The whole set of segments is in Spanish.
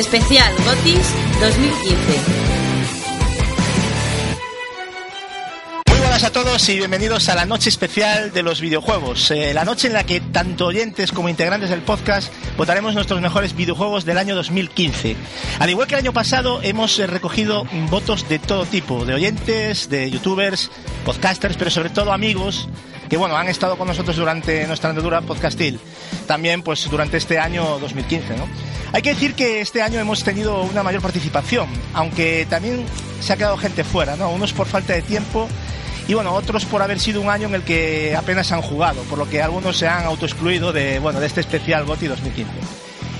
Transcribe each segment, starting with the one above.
Especial Gotis 2015. Muy buenas a todos y bienvenidos a la noche especial de los videojuegos. Eh, la noche en la que tanto oyentes como integrantes del podcast votaremos nuestros mejores videojuegos del año 2015. Al igual que el año pasado, hemos recogido votos de todo tipo, de oyentes, de youtubers, podcasters, pero sobre todo amigos que bueno, han estado con nosotros durante nuestra andadura podcastil, también pues durante este año 2015, ¿no? Hay que decir que este año hemos tenido una mayor participación, aunque también se ha quedado gente fuera, ¿no? Unos por falta de tiempo y bueno, otros por haber sido un año en el que apenas han jugado, por lo que algunos se han autoexcluido de, bueno, de este especial GOTI 2015.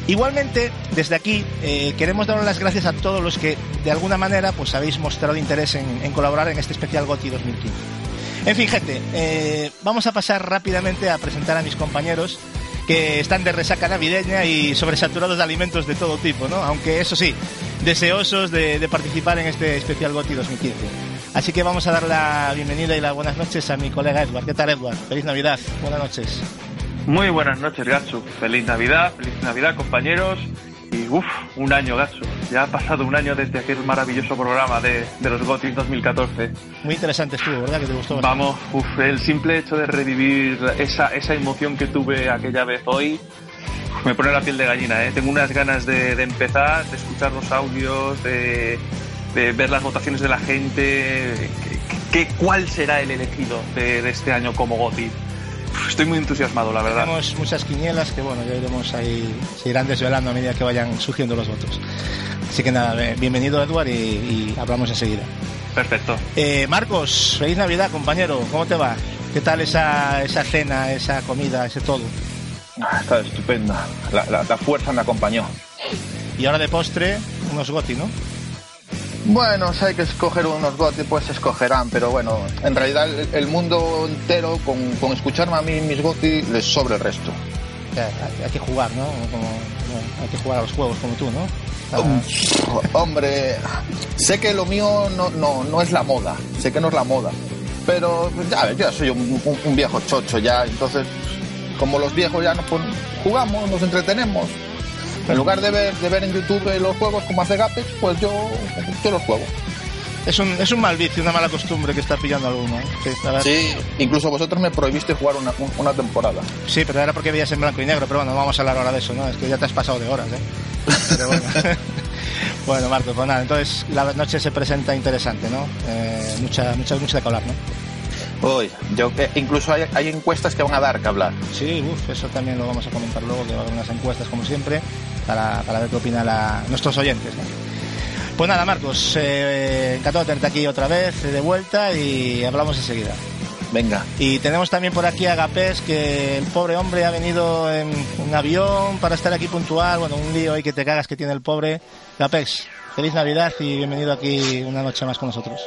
Igualmente, desde aquí eh, queremos dar las gracias a todos los que de alguna manera pues habéis mostrado interés en, colaborar en este especial GOTI 2015. En fin, gente, eh, vamos a pasar rápidamente a presentar a mis compañeros que están de resaca navideña y sobresaturados de alimentos de todo tipo, ¿no? Aunque eso sí, deseosos de, participar en este especial GOTI 2015. Así que vamos a dar la bienvenida y las buenas noches a mi colega Edward. ¿Qué tal, Edward? Feliz Navidad. Buenas noches. Muy buenas noches, Gatsu. Feliz Navidad, feliz Navidad, compañeros. Y uff, un año, Gatsu. Ya ha pasado un año desde aquel maravilloso programa de, los GOTY 2014. Muy interesante estuvo, ¿verdad? Que te gustó. Vamos, uff, el simple hecho de revivir esa, esa emoción que tuve aquella vez hoy, me pone la piel de gallina, ¿eh? Tengo unas ganas de, empezar, de escuchar los audios, de, ver las votaciones de la gente, que, cuál será el elegido de, de este año como GOTY estoy muy entusiasmado, la verdad. Tenemos muchas quinielas que, bueno, ya iremos ahí, se irán desvelando a medida que vayan surgiendo los votos. Así que nada, bienvenido Edward y, hablamos enseguida. Perfecto. Eh, Marcos, feliz Navidad, compañero. ¿Cómo te va? ¿Qué tal esa, esa cena, esa comida, ese todo? Ah, está estupenda. La, la fuerza me acompañó. Y ahora de postre, unos goti, ¿no? Bueno, si hay que escoger unos GOTY, pues escogerán, pero bueno, en realidad el, mundo entero, con, con, escucharme a mí mis GOTY, les sobra el resto. hay, que jugar, ¿no? hay que jugar a los juegos como tú, ¿no? hombre, sé que lo mío no, no, no es la moda, sé que no es la moda, pero ya, yo soy un, un- un viejo chocho ya, entonces como los viejos ya nos jugamos, nos entretenemos. En lugar de ver, de ver en YouTube los juegos como hace Gapex, pues yo, yo los juego. Es un, es un mal vicio, una mala costumbre que está pillando alguno. ¿eh? Sí, incluso vosotros me prohibiste jugar una, un- una temporada. Sí, pero era porque veías en blanco y negro, pero bueno, no vamos a hablar ahora de eso, ¿no? Es que ya te has pasado de horas, ¿eh? Pero bueno. bueno, Marco, pues nada, entonces la noche se presenta interesante, ¿no? Eh, mucha, mucha, mucha de que hablar, ¿no? Hoy, yo eh, incluso hay, hay encuestas que van a dar que hablar. Sí, uff, eso también lo vamos a comentar luego, que va a haber unas encuestas como siempre, para, para ver qué opinan la- nuestros oyentes. ¿no? Pues nada, Marcos, eh, encantado de tenerte aquí otra vez, de vuelta, y hablamos enseguida. Venga. Y tenemos también por aquí a Gapés, que el pobre hombre ha venido en un avión para estar aquí puntual. Bueno, un lío ahí que te cagas que tiene el pobre. Gapés, feliz Navidad y bienvenido aquí una noche más con nosotros.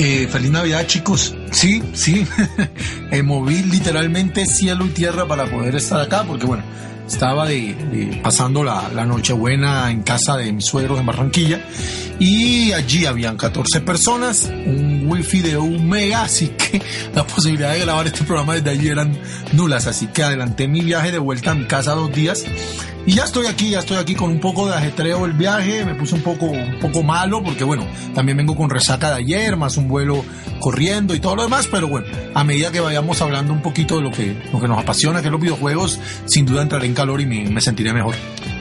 Eh, feliz Navidad, chicos. Sí, sí. Eh, moví literalmente cielo y tierra para poder estar acá, porque bueno, estaba de, de- pasando la, la Nochebuena en casa de mis suegros en Barranquilla y allí habían 14 personas, un wifi de un mega, así que la posibilidad de grabar este programa desde allí eran nulas, así que adelanté mi viaje de vuelta a mi casa dos días y ya estoy aquí, ya estoy aquí con un poco de ajetreo el viaje, me puse un poco, un poco malo porque bueno, también vengo con resaca de ayer, más un vuelo corriendo y todo lo demás, pero bueno, a medida que vayamos hablando un poquito de lo que, lo que nos apasiona, que es los videojuegos, sin duda entraré en calor y me, me sentiré mejor.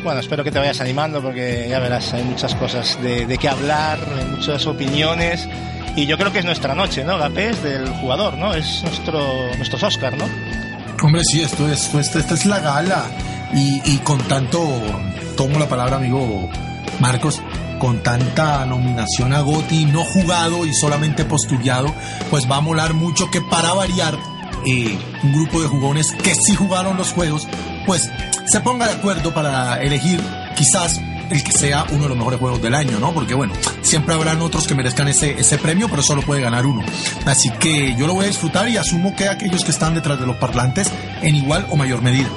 Bueno, espero que te vayas animando porque ya verás, hay muchas cosas de, de qué hablar, hay muchas opiniones. Y yo creo que es nuestra noche, ¿no, Gapés? Del jugador, ¿no? Es nuestro, nuestros Oscar, ¿no? Hombre, sí, esto es, esta es la gala. Y, y con tanto, tomo la palabra, amigo Marcos, con tanta nominación a Goti no jugado y solamente postulado, pues va a molar mucho que para variar, eh, un grupo de jugones que sí jugaron los juegos, pues se ponga de acuerdo para elegir quizás el que sea uno de los mejores juegos del año, ¿no? Porque bueno, siempre habrán otros que merezcan ese, ese premio, pero solo puede ganar uno. Así que yo lo voy a disfrutar y asumo que aquellos que están detrás de los parlantes en igual o mayor medida.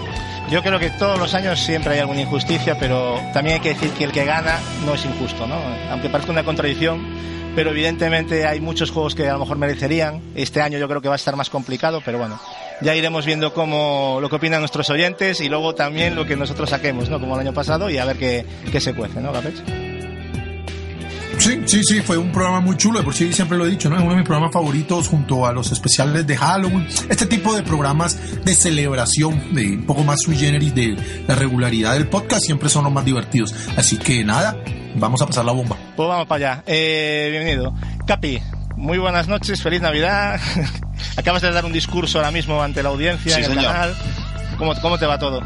Yo creo que todos los años siempre hay alguna injusticia, pero también hay que decir que el que gana no es injusto, ¿no? Aunque parezca una contradicción, pero evidentemente hay muchos juegos que a lo mejor merecerían. Este año yo creo que va a estar más complicado, pero bueno, ya iremos viendo cómo lo que opinan nuestros oyentes y luego también lo que nosotros saquemos, ¿no? Como el año pasado y a ver qué, qué se cuece, ¿no, Gapech? Sí, sí, sí, fue un programa muy chulo, de por sí siempre lo he dicho, ¿no? Es uno de mis programas favoritos junto a los especiales de Halloween. Este tipo de programas de celebración, de un poco más sui generis de la regularidad del podcast, siempre son los más divertidos. Así que nada, vamos a pasar la bomba. Pues vamos para allá. Eh, bienvenido. Capi, muy buenas noches, feliz Navidad. Acabas de dar un discurso ahora mismo ante la audiencia Sí, en el señor. canal. ¿Cómo, ¿Cómo te va todo?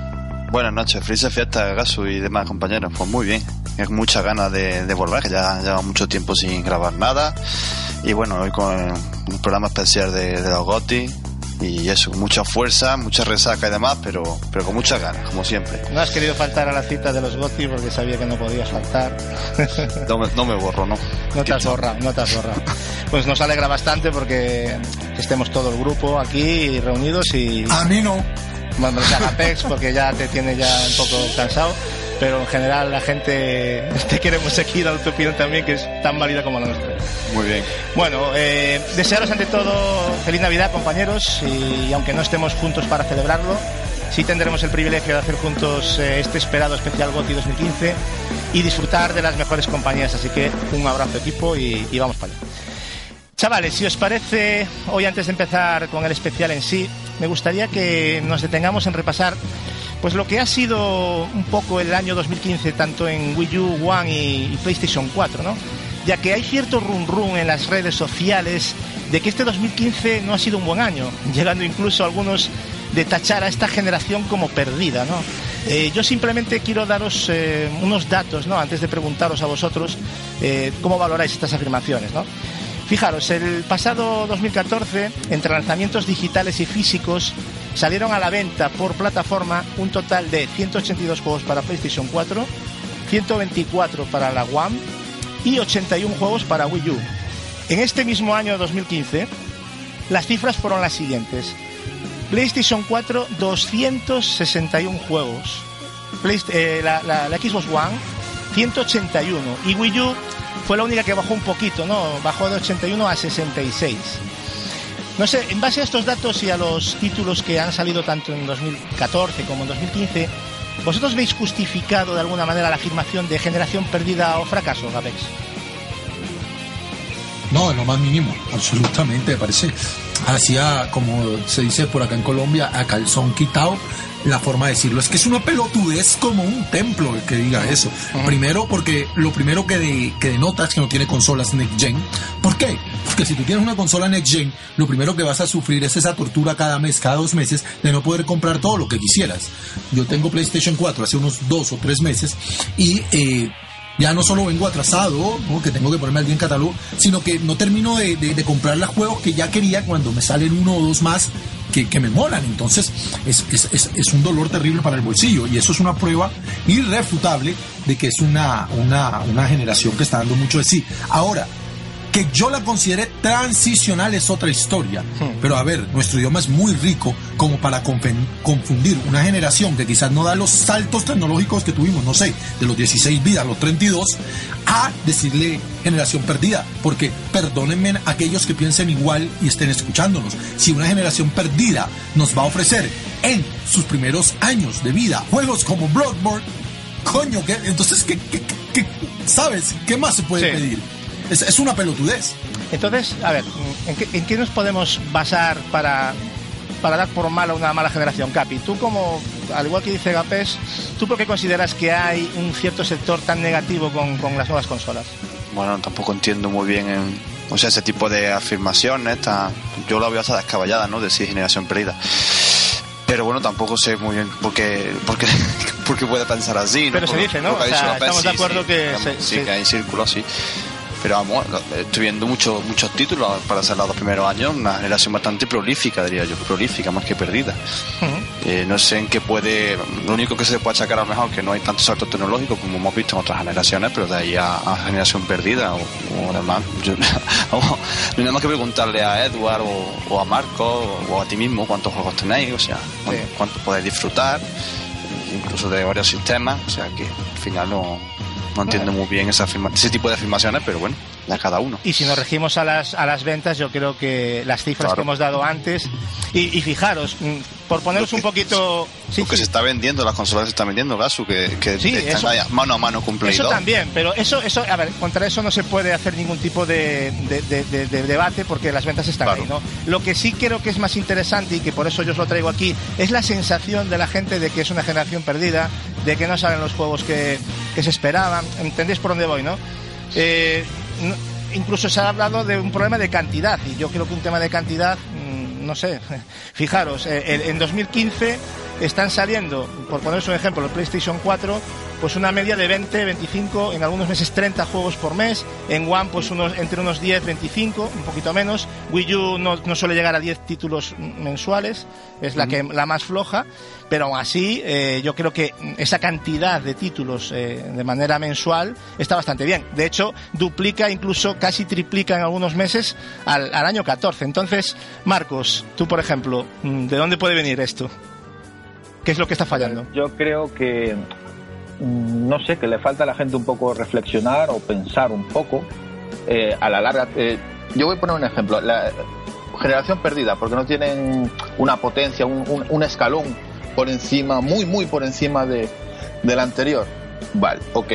Buenas noches, felices fiestas, Gasu y demás compañeros. Pues muy bien, es muchas ganas de, de volver, que ya lleva mucho tiempo sin grabar nada. Y bueno, hoy con un programa especial de, de los GOTI. Y eso, mucha fuerza, mucha resaca y demás, pero, pero con muchas ganas, como siempre. No has querido faltar a la cita de los GOTY porque sabía que no podías faltar. No me, no me borro, ¿no? No te has borrado, no te has borrado. Pues nos alegra bastante porque estemos todo el grupo aquí reunidos y A mí no. Bueno, menos a Apex porque ya te tiene ya un poco cansado, pero en general la gente te queremos seguir a tu opinión también que es tan válida como la nuestra. Muy bien. Bueno, eh, desearos ante todo feliz Navidad, compañeros, y, aunque no estemos juntos para celebrarlo, sí tendremos el privilegio de hacer juntos eh, este esperado especial GOTI 2015 y disfrutar de las mejores compañías. Así que un abrazo equipo y, y vamos para allá. Chavales, si os parece, hoy antes de empezar con el especial en sí, me gustaría que nos detengamos en repasar pues lo que ha sido un poco el año 2015 tanto en Wii U, One y, PlayStation 4, ¿no? Ya que hay cierto run run en las redes sociales de que este 2015 no ha sido un buen año, llegando incluso algunos de tachar a esta generación como perdida, ¿no? Eh, yo simplemente quiero daros eh, unos datos, ¿no? Antes de preguntaros a vosotros eh, cómo valoráis estas afirmaciones, ¿no? Fijaros, el pasado 2014, entre lanzamientos digitales y físicos, salieron a la venta por plataforma un total de 182 juegos para PlayStation 4, 124 para la One y 81 juegos para Wii U. En este mismo año 2015, las cifras fueron las siguientes. PlayStation 4, 261 juegos. Playst- eh, la Xbox One, 181. Y Wii U, fue la única que bajó un poquito, ¿no? Bajó de 81 a 66. No sé, en base a estos datos y a los títulos que han salido tanto en 2014 como en 2015, ¿vosotros veis justificado de alguna manera la afirmación de generación perdida o fracaso, Gabex? No, en lo más mínimo, absolutamente, me parece. Hacía, como se dice por acá en Colombia, a calzón quitado la forma de decirlo. Es que es una pelotudez como un templo el que diga eso. Primero, porque lo primero que, de- que denota es que no tiene consolas Next Gen. ¿Por qué? Porque si tú tienes una consola Next Gen, lo primero que vas a sufrir es esa tortura cada mes, cada dos meses, de no poder comprar todo lo que quisieras. Yo tengo PlayStation 4 hace unos dos o tres meses y eh, ya no solo vengo atrasado, que tengo que ponerme al en catálogo, sino que no termino de, comprar los juegos que ya quería cuando me salen uno o dos más que, me molan. Entonces es, es, es, es un dolor terrible para el bolsillo y eso es una prueba irrefutable de que es una, una, una generación que está dando mucho de sí. Ahora, que yo la considere transicional es otra historia. Pero a ver, nuestro idioma es muy rico como para confundir una generación que quizás no da los saltos tecnológicos que tuvimos, no sé, de los 16 vidas a los 32, a decirle generación perdida. Porque perdónenme aquellos que piensen igual y estén escuchándonos. Si una generación perdida nos va a ofrecer en sus primeros años de vida juegos como Bloodborne, coño, ¿qué? entonces, ¿qué, qué, qué- qué- sabes ¿Qué más se puede Sí. pedir? Es, es una pelotudez. Entonces, a ver, ¿en qué, en qué nos podemos basar para, para dar por mala una mala generación, Capi? Tú como, al igual que dice Gapés, ¿tú por qué consideras que hay un cierto sector tan negativo con, con las nuevas consolas? Bueno, tampoco entiendo muy bien en- o sea, ese tipo de afirmaciones. Esta, yo la veo hasta descabellada, ¿no? Decir generación perdida. Pero bueno, tampoco sé muy bien por qué, por qué, por qué puede pensar así. ¿no? Pero se dice, ¿no? O sea, estamos de sí, acuerdo sí, que se- sí, se- que hay círculos, sí. Pero vamos, lo- estoy viendo muchos muchos títulos para ser los dos primeros años, una generación bastante prolífica, diría yo, prolífica más que perdida. Eh, no sé en qué puede, lo único que se puede achacar a lo mejor que no hay tanto salto tecnológico como hemos visto en otras generaciones, pero de ahí a, a generación perdida o, o demás, yo, no hay nada más que preguntarle a Edward o, o a Marco o a ti mismo cuántos juegos tenéis, o sea, Sí. cuánto podéis disfrutar, incluso de varios sistemas, o sea que al final no, no entiendo muy bien esa afirma- ese tipo de afirmaciones, pero bueno, de cada uno. Y si nos regimos a las, a las ventas, yo creo que las cifras Claro. que hemos dado antes, y, y fijaros, mm, por poneros un poquito... Sí, Lo que sí. se está vendiendo, las consolas se están vendiendo, Gasu, que, que Sí, están eso- mano a mano Play Eso 2. también, pero eso, eso, a ver, contra eso no se puede hacer ningún tipo de, de- de- de- de debate porque las ventas están Claro. ahí, ¿no? Lo que sí creo que es más interesante y que por eso yo os lo traigo aquí es la sensación de la gente de que es una generación perdida, de que no salen los juegos que, que se esperaban. ¿Entendéis por dónde voy, no? Eh, no- incluso se ha hablado de un problema de cantidad y yo creo que un tema de cantidad, mm, no sé, fijaros, eh, en- en 2015 están saliendo, por poneros un ejemplo, el PlayStation 4, pues una media de 20, 25, en algunos meses 30 juegos por mes, en One pues unos, entre unos 10, 25, un poquito menos, Wii U no, no suele llegar a 10 títulos mensuales, es la, que, la más floja, pero aún así eh, yo creo que esa cantidad de títulos eh, de manera mensual está bastante bien. De hecho, duplica, incluso casi triplica en algunos meses al, al año 14. Entonces, Marcos, tú por ejemplo, mm, ¿de dónde puede venir esto? ¿Qué es lo que está fallando? Yo creo que, no sé, que le falta a la gente un poco reflexionar o pensar un poco. eh, a la larga, eh, yo voy a poner un ejemplo. La generación perdida, porque no tienen una potencia, un, un- un escalón por encima, muy, muy por encima de, del anterior. Vale, ok.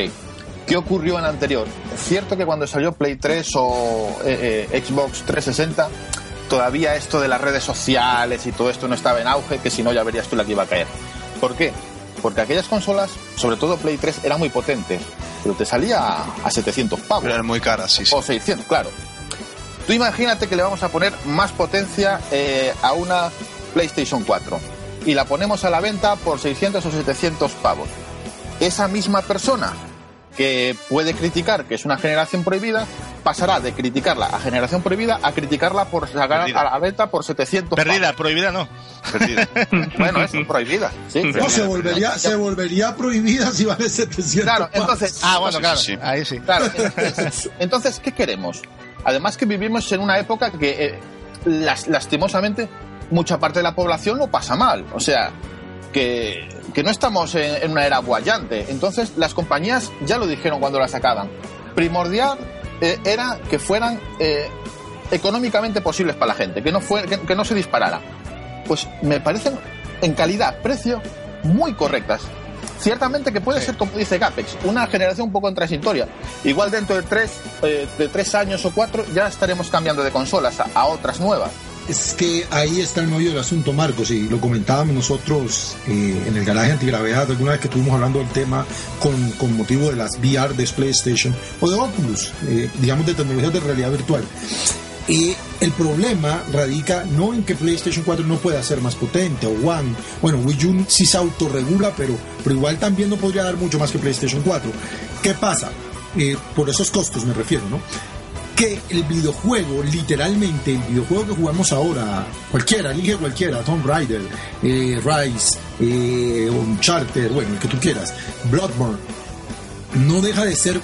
¿Qué ocurrió en el anterior? Es cierto que cuando salió Play 3 o eh, eh, Xbox 360, todavía esto de las redes sociales y todo esto no estaba en auge, que si no ya verías tú la que iba a caer. ¿Por qué? Porque aquellas consolas, sobre todo Play 3, eran muy potentes, pero te salía a, a 700 pavos Pero es muy cara, sí, sí. o 600, claro. Tú imagínate que le vamos a poner más potencia eh, a una PlayStation 4 y la ponemos a la venta por 600 o 700 pavos. Esa misma persona que puede criticar que es una generación prohibida pasará de criticarla a generación prohibida a criticarla por sacar Perdida. a la venta por 700 Perdida, prohibida no. Perdida. Bueno, es prohibida. Sí, No, se volvería, se volvería prohibida si vale 700 Claro, pavos. entonces, Ah, bueno, claro, sí, sí. ahí sí. Claro, entonces, entonces, ¿qué queremos? Además que vivimos en una época que, eh, las- lastimosamente, mucha parte de la población lo pasa mal. O sea, que, que no estamos en, en una era guayante. Entonces, las compañías ya lo dijeron cuando la sacaban. Primordial eh, era que fueran eh, económicamente posibles para la gente, que no, fue, que, que no se disparara. Pues me parecen en calidad, precio, muy correctas. Ciertamente que puede ser, como dice Gapex, una generación un poco en transitoria. Igual dentro de tres, eh, de tres años o cuatro ya estaremos cambiando de consolas a, a otras nuevas. Es que ahí está el meollo del asunto, Marcos, y lo comentábamos nosotros eh, en el garaje antigravedad, alguna vez que estuvimos hablando del tema con, motivo de las VR de PlayStation o de Oculus, eh, digamos de tecnologías de realidad virtual. Y el problema radica no en que PlayStation 4 no pueda ser más potente o One. Bueno, Wii U sí se autorregula, pero, pero igual también no podría dar mucho más que PlayStation 4. ¿Qué pasa? Eh, por esos costos me refiero, ¿no? Que el videojuego, literalmente, el videojuego que jugamos ahora, cualquiera, elige cualquiera, Tomb Raider, eh, Rise, eh, Uncharted, bueno, el que tú quieras, Bloodborne, no deja de ser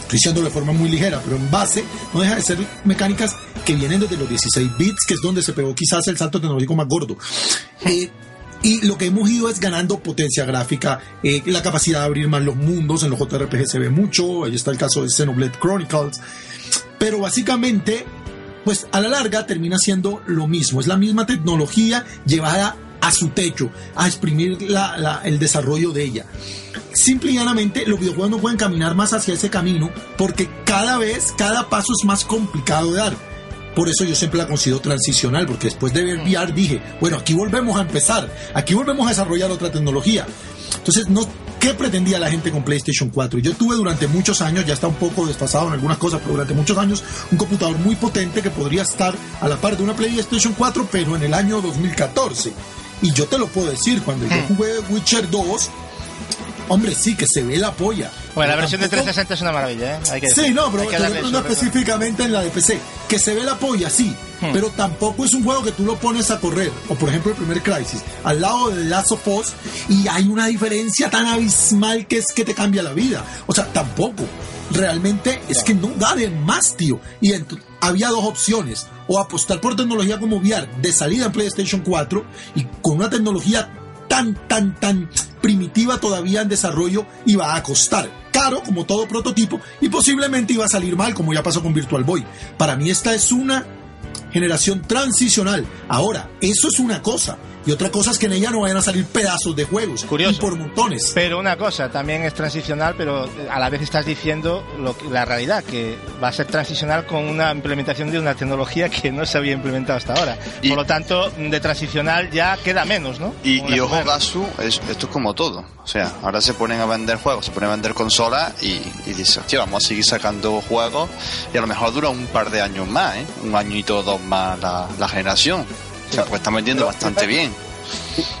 estoy diciendo de forma muy ligera, pero en base no deja de ser mecánicas que vienen desde los 16 bits, que es donde se pegó quizás el salto tecnológico más gordo. Eh, y lo que hemos ido es ganando potencia gráfica, eh, la capacidad de abrir más los mundos, en los JRPG se ve mucho, ahí está el caso de Xenoblade Chronicles, pero básicamente, pues a la larga termina siendo lo mismo, es la misma tecnología llevada a su techo, a exprimir la, la, el desarrollo de ella simple y llanamente los videojuegos no pueden caminar más hacia ese camino porque cada vez, cada paso es más complicado de dar. Por eso yo siempre la considero transicional, porque después de ver VR dije, bueno, aquí volvemos a empezar, aquí volvemos a desarrollar otra tecnología. Entonces, no, ¿qué pretendía la gente con PlayStation 4? Yo tuve durante muchos años, ya está un poco desfasado en algunas cosas, pero durante muchos años, un computador muy potente que podría estar a la par de una PlayStation 4, pero en el año 2014. Y yo te lo puedo decir, cuando yo jugué Witcher 2, Hombre, sí, que se ve la polla. Bueno, la versión tampoco... de 360 es una maravilla, ¿eh? Hay que sí, no, pero no específicamente en la de PC. Que se ve la polla, sí. Hmm. Pero tampoco es un juego que tú lo pones a correr. O por ejemplo, el primer Crisis. Al lado de Last of Us. Y hay una diferencia tan abismal que es que te cambia la vida. O sea, tampoco. Realmente es que no da de más, tío. Y había dos opciones. O apostar por tecnología como VR de salida en PlayStation 4 y con una tecnología tan, tan, tan primitiva todavía en desarrollo va a costar caro como todo prototipo y posiblemente iba a salir mal como ya pasó con Virtual Boy. Para mí esta es una generación transicional. Ahora, eso es una cosa. Y otra cosa es que en ella no vayan a salir pedazos de juegos. Curioso. Y por montones. Pero una cosa, también es transicional, pero a la vez estás diciendo lo que, la realidad, que va a ser transicional con una implementación de una tecnología que no se había implementado hasta ahora. Y, por lo tanto, de transicional ya queda menos, ¿no? Y, y ojo, Gasu, es, esto es como todo. O sea, ahora se ponen a vender juegos, se ponen a vender consolas y, y dicen, hostia, vamos a seguir sacando juegos y a lo mejor dura un par de años más, ¿eh? Un añito o dos más la, la generación. Pues está vendiendo bastante bien.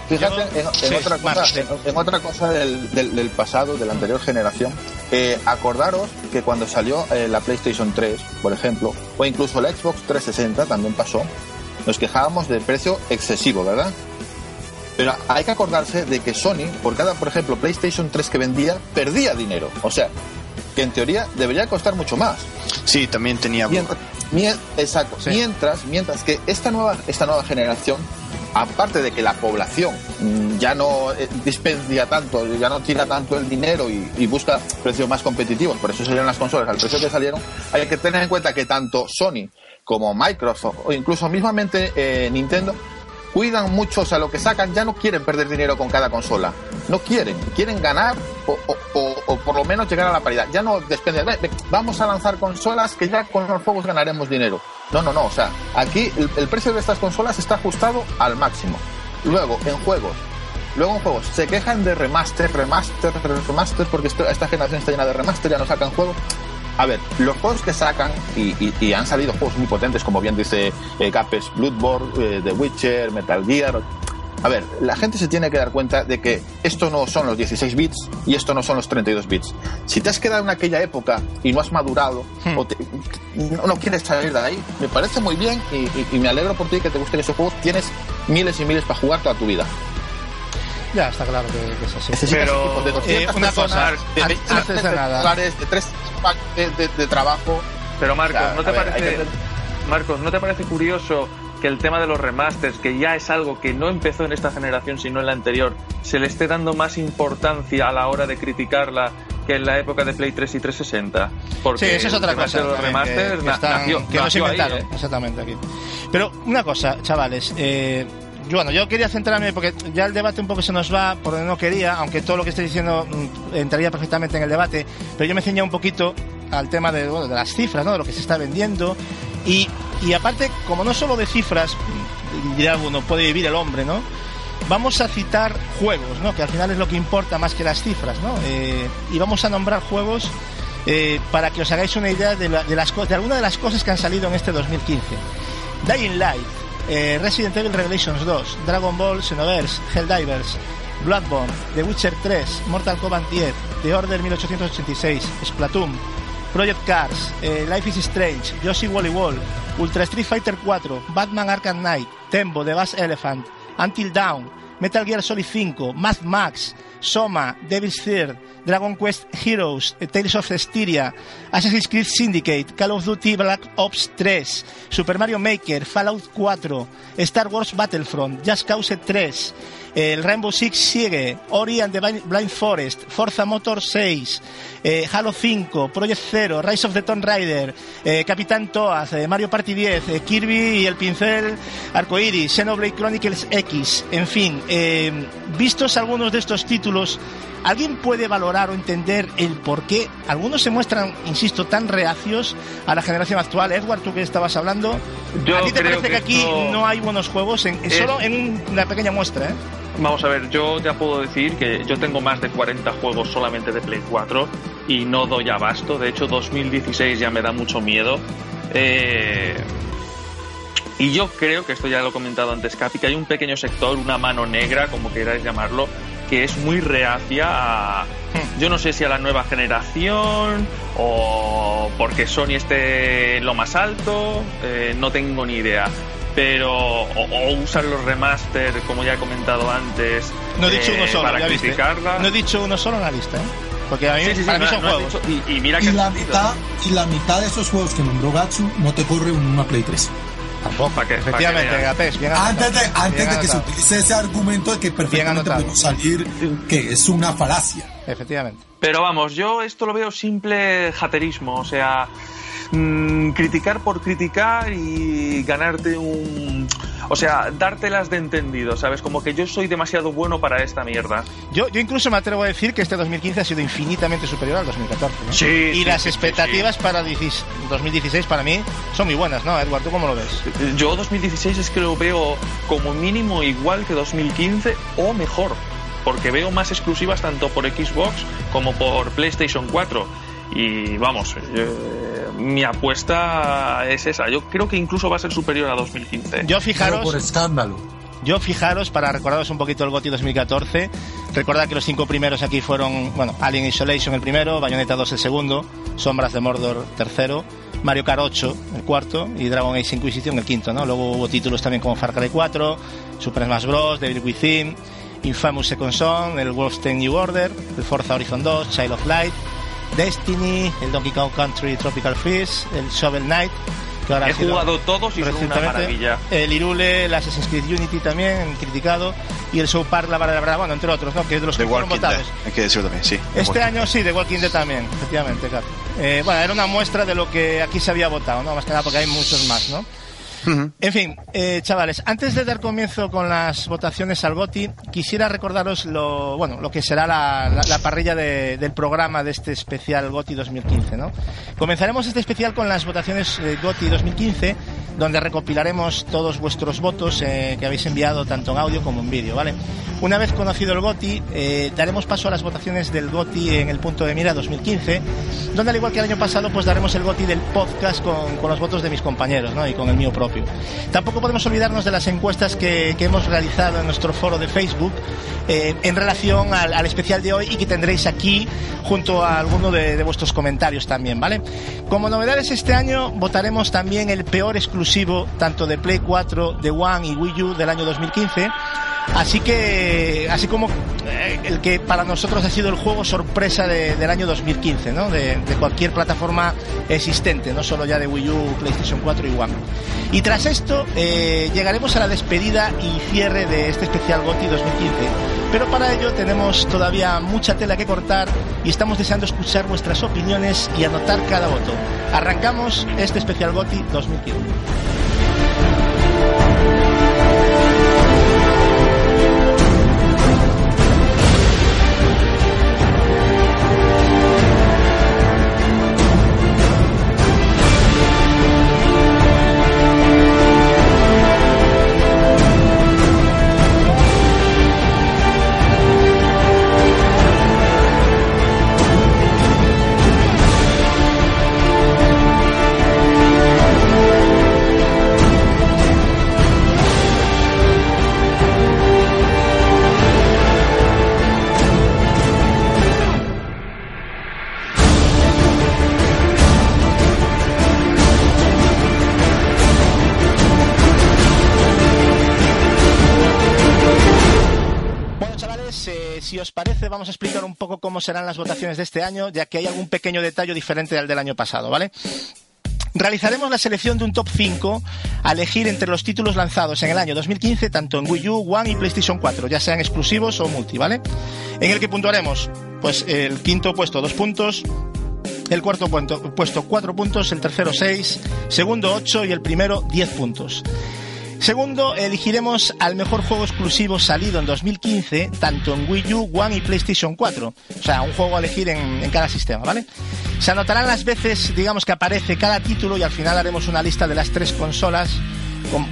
Fíjate en, en, sí, otra cosa, en, en, otra cosa del, del, del, pasado, de la anterior generación. Eh, acordaros que cuando salió eh, la PlayStation 3, por ejemplo, o incluso la Xbox 360 también pasó, nos quejábamos del precio excesivo, ¿verdad? Pero hay que acordarse de que Sony, por cada, por ejemplo, PlayStation 3 que vendía, perdía dinero. O sea, que en teoría debería costar mucho más. Sí, también tenía. Mientras, mie, exacto. Sí. Mientras, mientras que esta nueva, esta nueva generación aparte de que la población ya no dispendia tanto, ya no tira tanto el dinero y, y, busca precios más competitivos, por eso salieron las consolas al precio que salieron, hay que tener en cuenta que tanto Sony como Microsoft o incluso mismamente eh, Nintendo cuidan mucho, o sea, lo que sacan ya no quieren perder dinero con cada consola, no quieren, quieren ganar o, o, o, o por lo menos llegar a la paridad, ya no despenden, vamos a lanzar consolas que ya con los juegos ganaremos dinero. No, no, no, o sea, aquí el, precio de estas consolas está ajustado al máximo. Luego, en juegos, Luego en juegos, se quejan de remaster, remaster, remaster, porque esta generación está llena de remaster, ya no sacan juegos. A ver, los juegos que sacan, y han salido juegos muy potentes, como bien dice eh, Capes, Bloodborne, eh, The Witcher, Metal Gear. A ver, la gente se tiene que dar cuenta de que esto no son los 16 bits y esto no son los 32 bits. Si te has quedado en aquella época y no has madurado hmm. o te, no, no, quieres salir de ahí, me parece muy bien y, y, me alegro por ti que te gusten esos juegos. Tienes miles y miles para jugar toda tu vida. Ya, está claro que, que es así. Necesitas Pero de 200 eh, una cosa, de, antes, antes de nada. De tres de, de, de, trabajo. Pero Marcos, O sea, ¿no te ver, parece que- Marcos, ¿no te parece curioso que el tema de los remasters, que ya es algo que no empezó en esta generación sino en la anterior, se le esté dando más importancia a la hora de criticarla que en la época de Play 3 y 360. Porque Sí, esa es otra el cosa. de los que- remasters que, na- están- nació- que nació ahí, inventaron. ¿eh? Exactamente aquí. Pero una cosa, chavales. Eh, bueno, yo quería centrarme porque ya el debate un poco se nos va por donde no quería, aunque todo lo que estoy diciendo mm, entraría perfectamente en el debate. Pero yo me ceñía un poquito al tema de, bueno, de las cifras, ¿no? De lo que se está vendiendo. Y, y aparte, como no solo de cifras, dirá alguno, puede vivir el hombre, ¿no? Vamos a citar juegos, ¿no? Que al final es lo que importa más que las cifras, ¿no? Eh, y vamos a nombrar juegos eh, para que os hagáis una idea de, la- de las de algunas de las cosas que han salido en este 2015. Dying Light, eh, Resident Evil Revelations 2, Dragon Ball Xenoverse, Helldivers, Bloodborne, The Witcher 3, Mortal Kombat 10, The Order 1886, Splatoon, Project Cars, eh, Life is Strange, Yoshi Wally Wall, Ultra Street Fighter 4, Batman Arkham Knight, Tembo, The Bass Elephant, Until Dawn, Metal Gear Solid 5, Mad Max, Soma, Devil's Third, Dragon Quest Heroes, eh, Tales of Styria, Assassin's Creed Syndicate, Call of Duty Black Ops 3, Super Mario Maker, Fallout 4, Star Wars Battlefront, Just Cause 3, el Rainbow Six sigue, Ori and the Blind- Forest, Forza Motor 6, eh, Halo 5, Project Zero, Rise of the Tomb Raider, eh, Capitán Toad, eh, Mario Party 10, eh, Kirby y el pincel arcoiris, Xenoblade Chronicles X, en fin, eh, vistos algunos de estos títulos, ¿alguien puede valorar o entender el por qué algunos se muestran, insisto, tan reacios a la generación actual? Edward, tú que estabas hablando, Yo ¿a ti te parece que, que aquí no hay buenos juegos? En, Es- Solo en un- una pequeña muestra, ¿eh? Vamos a ver, yo ya puedo decir que yo tengo más de 40 juegos solamente de Play 4 y no doy abasto. De hecho, 2016 ya me da mucho miedo. Eh, y yo creo que esto ya lo he comentado antes, Capi, que hay un pequeño sector, una mano negra, como queráis llamarlo, que es muy reacia a. Yo no sé si a la nueva generación o porque Sony esté lo más alto, eh, no tengo ni idea. Pero. O, o usan los remaster, como ya he comentado antes. No he dicho eh, uno solo, para ya viste. criticarla. No he dicho uno solo en la lista, ¿eh? Porque a mí, Sí, sí, sí, para mí no- son no juegos. dicho- y, y mira que Y la, mitad, y la mitad de esos juegos que nombró Gatsu no te corre en una Play 3. Tampoco, Pa' que- que efectivamente, bien anotado. Antes de, antes de que se utilice ese argumento de que perfectamente podemos salir, que es una falacia. Efectivamente. Pero vamos, yo esto lo veo simple jaterismo, o sea, mm, criticar por criticar y ganarte un... O sea, dártelas de entendido, ¿sabes? Como que yo soy demasiado bueno para esta mierda. Yo, yo incluso me atrevo a decir que este 2015 ha sido infinitamente superior al 2014. ¿no? Sí, y sí, las sí, expectativas para 16 2016 para mí son muy buenas, ¿no? Edward, ¿tú cómo lo ves? Yo 2016 es que lo veo como mínimo igual que 2015 o mejor, porque veo más exclusivas tanto por Xbox como por PlayStation 4. Y vamos, eh, mi apuesta es esa. Yo creo que incluso va a ser superior a 2015. Yo Pero fijaros, por escándalo. yo fijaros para recordaros un poquito el GOTY 2014. Recordad que los cinco primeros aquí fueron, bueno, Alien Isolation el primero, Bayonetta 2 el segundo, Sombras de Mordor tercero, Mario Kart 8 el cuarto y Dragon Age Inquisition el quinto, ¿no? Luego hubo títulos también como Far Cry 4, Super Smash Bros, Devil Within, Infamous Second Son, el Wolfenstein New Order, el Forza Horizon 2, Child of Light, Destiny, el Donkey Kong Country Tropical Freeze, el Shovel Knight, que ahora He ha sido jugado todos y son una maravilla. El Irule, el Assassin's Creed Unity también, criticado, y el South Park La Vara de la Verdad, bueno, entre otros, ¿no? Que es de los The que fueron votados. hay que decirlo también, sí. Este año sí, de Walking Dead también, efectivamente, claro. Eh, bueno, era una muestra de lo que aquí se había votado, ¿no? Más que nada porque hay muchos más, ¿no? En fin, eh, chavales, antes de dar comienzo con las votaciones al GOTI, quisiera recordaros lo, bueno, lo que será la, la- la parrilla de- del programa de este especial GOTI 2015, ¿no? Comenzaremos este especial con las votaciones eh, GOTI 2015, donde recopilaremos todos vuestros votos eh, que habéis enviado tanto en audio como en vídeo, ¿vale? Una vez conocido el GOTI, eh, daremos paso a las votaciones del GOTI en el punto de mira 2015, donde al igual que el año pasado, pues daremos el GOTI del podcast con, los votos de mis compañeros. Y con el mío propio. Tampoco podemos olvidarnos de las encuestas que, hemos realizado en nuestro foro de Facebook eh, en relación al, al especial de hoy y que tendréis aquí junto a alguno de, de vuestros comentarios también, ¿vale? Como novedades este año votaremos también el peor exclusivo tanto de Play 4, de One y Wii U del año 2015. Así que, así como eh, el que para nosotros ha sido el juego sorpresa de- del año 2015, ¿no? De, de cualquier plataforma existente, no solo ya de Wii U, PlayStation 4 y One. Y tras esto, eh, llegaremos a la despedida y cierre de este especial GOTI 2015 Pero para ello tenemos todavía mucha tela que cortar y estamos deseando escuchar vuestras opiniones y anotar cada voto. Arrancamos este especial GOTI 2015. Vamos a explicar un poco cómo serán las votaciones de este año, ya que hay algún pequeño detalle diferente al del año pasado, ¿vale? Realizaremos la selección de un top 5 a elegir entre los títulos lanzados en el año 2015, tanto en Wii U, One y PlayStation 4, ya sean exclusivos o multi, ¿vale? En el que puntuaremos, pues, el quinto puesto, dos puntos, el cuarto puesto, puesto cuatro puntos, el tercero seis, segundo ocho y el primero diez puntos. Segundo, elegiremos al mejor juego exclusivo salido en 2015, tanto en Wii U, One y PlayStation 4. O sea, un juego a elegir en, en cada sistema, ¿vale? Se anotarán las veces, digamos, que aparece cada título y al final haremos una lista de las tres consolas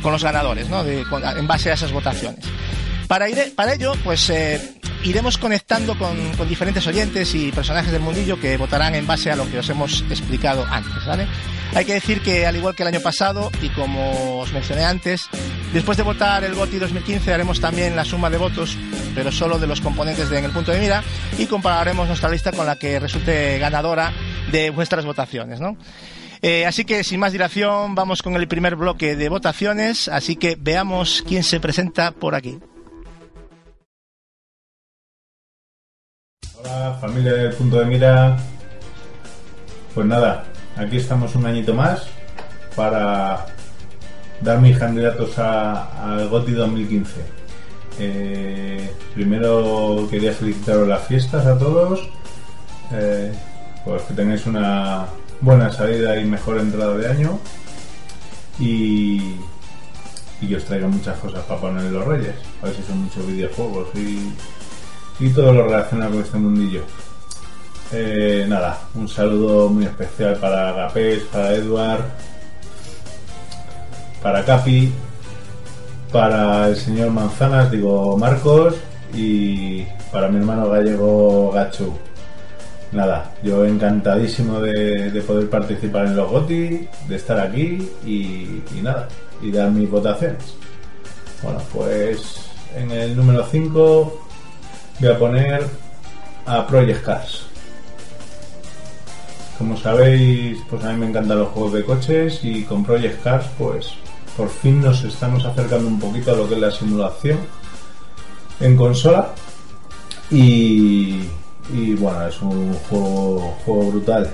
con, los ganadores, ¿no? De- en base a esas votaciones. Para, ello, pues eh, iremos conectando con, diferentes oyentes y personajes del mundillo que votarán en base a lo que os hemos explicado antes. Hay que decir que, al igual que el año pasado, y como os mencioné antes, después de votar el GOTI 2015 haremos también la suma de votos, pero solo de los componentes de En el Punto de Mira, y compararemos nuestra lista con la que resulte ganadora de vuestras votaciones. Eh, así que sin más dilación vamos con el primer bloque de votaciones, así que veamos quién se presenta por aquí. Hola familia del punto de mira. Pues nada, aquí estamos un añito más para dar mis candidatos a- al GOTI 2015. Eh, primero quería felicitaros las fiestas a todos, eh, pues que tengáis una buena salida y mejor entrada de año y, y que os traiga muchas cosas para poner en los reyes, a ver si son muchos videojuegos y, y todo lo relacionado con este mundillo. Eh, nada, un saludo muy especial para Agapés, para Edward, para Capi, para el señor Manzanas, digo Marcos, y para mi hermano gallego Gachu. Nada, yo encantadísimo de, de poder participar en los GOTI, de estar aquí y, y nada, y dar mis votaciones. Bueno, pues en el número 5 voy a poner a Project Cars. Como sabéis, pues a mí me encantan los juegos de coches y con Project Cars, pues por fin nos estamos acercando un poquito a lo que es la simulación en consola. Y, y bueno, es un juego, juego brutal.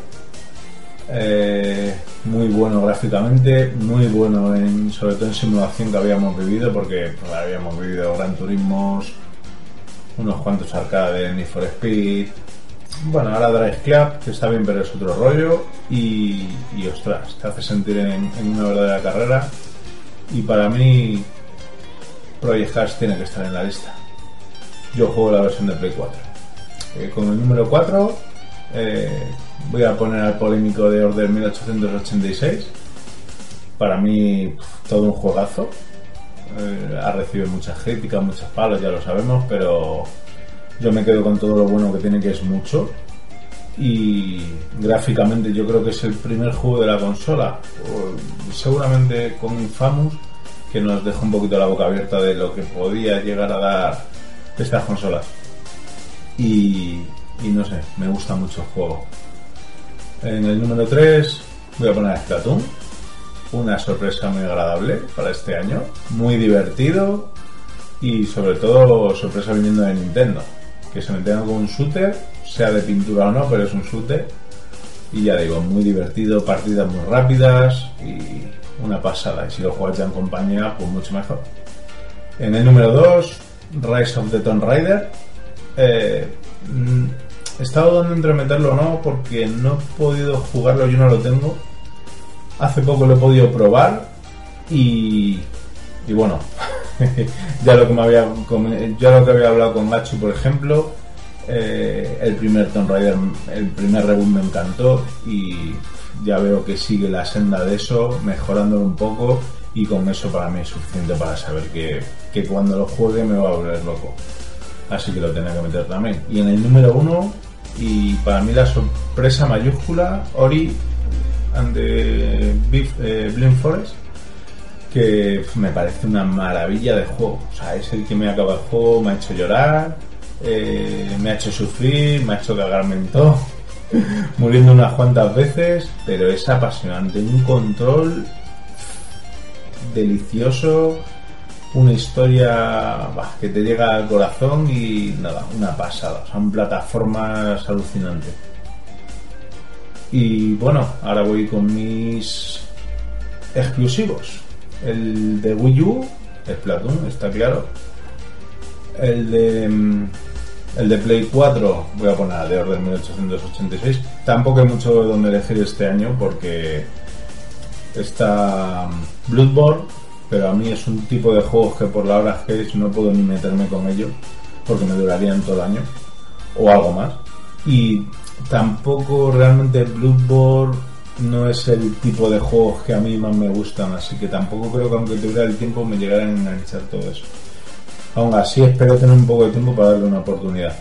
Eh, muy bueno gráficamente, muy bueno en, sobre todo en simulación que habíamos vivido, porque pues, habíamos vivido Gran Turismos, unos cuantos arcades, Need for Speed. Bueno, ahora Drive Club, que está bien, pero es otro rollo. Y, ostras, te hace sentir en, en una verdadera carrera. Y para mí, Project Cars tiene que estar en la lista. Yo juego la versión de Play 4. Eh, con el número 4 eh, voy a poner al polémico de Order 1886. Para mí, todo un juegazo. Eh, ha recibido muchas críticas, muchos palos, ya lo sabemos, pero yo me quedo con todo lo bueno que tiene, que es mucho. Y gráficamente yo creo que es el primer juego de la consola, seguramente con Infamous, que nos deja un poquito la boca abierta de lo que podía llegar a dar estas consolas. Y, no sé, me gusta mucho el juego. En el número 3 voy a poner Splatoon. Una sorpresa muy agradable para este año. Muy divertido. Y sobre todo sorpresa viniendo de Nintendo. Que se me tenga con un shooter, sea de pintura o no, pero es un shooter. Y ya digo, muy divertido, partidas muy rápidas y una pasada. Y si lo juegas ya en compañía, pues mucho mejor. En el número 2 Rise of the Tomb Raider. Eh, mm, he estado dudando entre meterlo o no porque no he podido jugarlo, yo no lo tengo. Hace poco lo he podido probar y, bueno, ya lo que había hablado con Gachu, por ejemplo, eh, el primer Tomb Raider, el primer reboot me encantó y ya veo que sigue la senda de eso, mejorándolo un poco y con eso para mí es suficiente para saber que, que cuando lo juegue me va a volver loco. Así que lo tenía que meter también. Y en el número uno, y para mí la sorpresa mayúscula, Ori and the eh, Blind Forest, que me parece una maravilla de juego. O sea, es el que me acaba el juego, me ha hecho llorar, eh, me ha hecho sufrir, me ha hecho cagarme en todo, muriendo unas cuantas veces, pero es apasionante. Un control delicioso, una historia que te llega al corazón y nada, una pasada. Son plataformas alucinantes. Y bueno, ahora voy con mis exclusivos. El de Wii U, Splatoon, está claro. El de mm, el de Play 4 voy a poner a The Order 1886. Tampoco hay mucho de donde elegir este año porque está mm, Bloodborne, pero a mí es un tipo de juegos que por la hora que es no puedo ni meterme con ellos porque me durarían todo el año o algo más. Y tampoco realmente Bloodborne no es el tipo de juegos que a mí más me gustan, así que tampoco creo que aunque tuviera el tiempo me llegara a enganchar todo eso. Aún así espero tener un poco de tiempo para darle una oportunidad.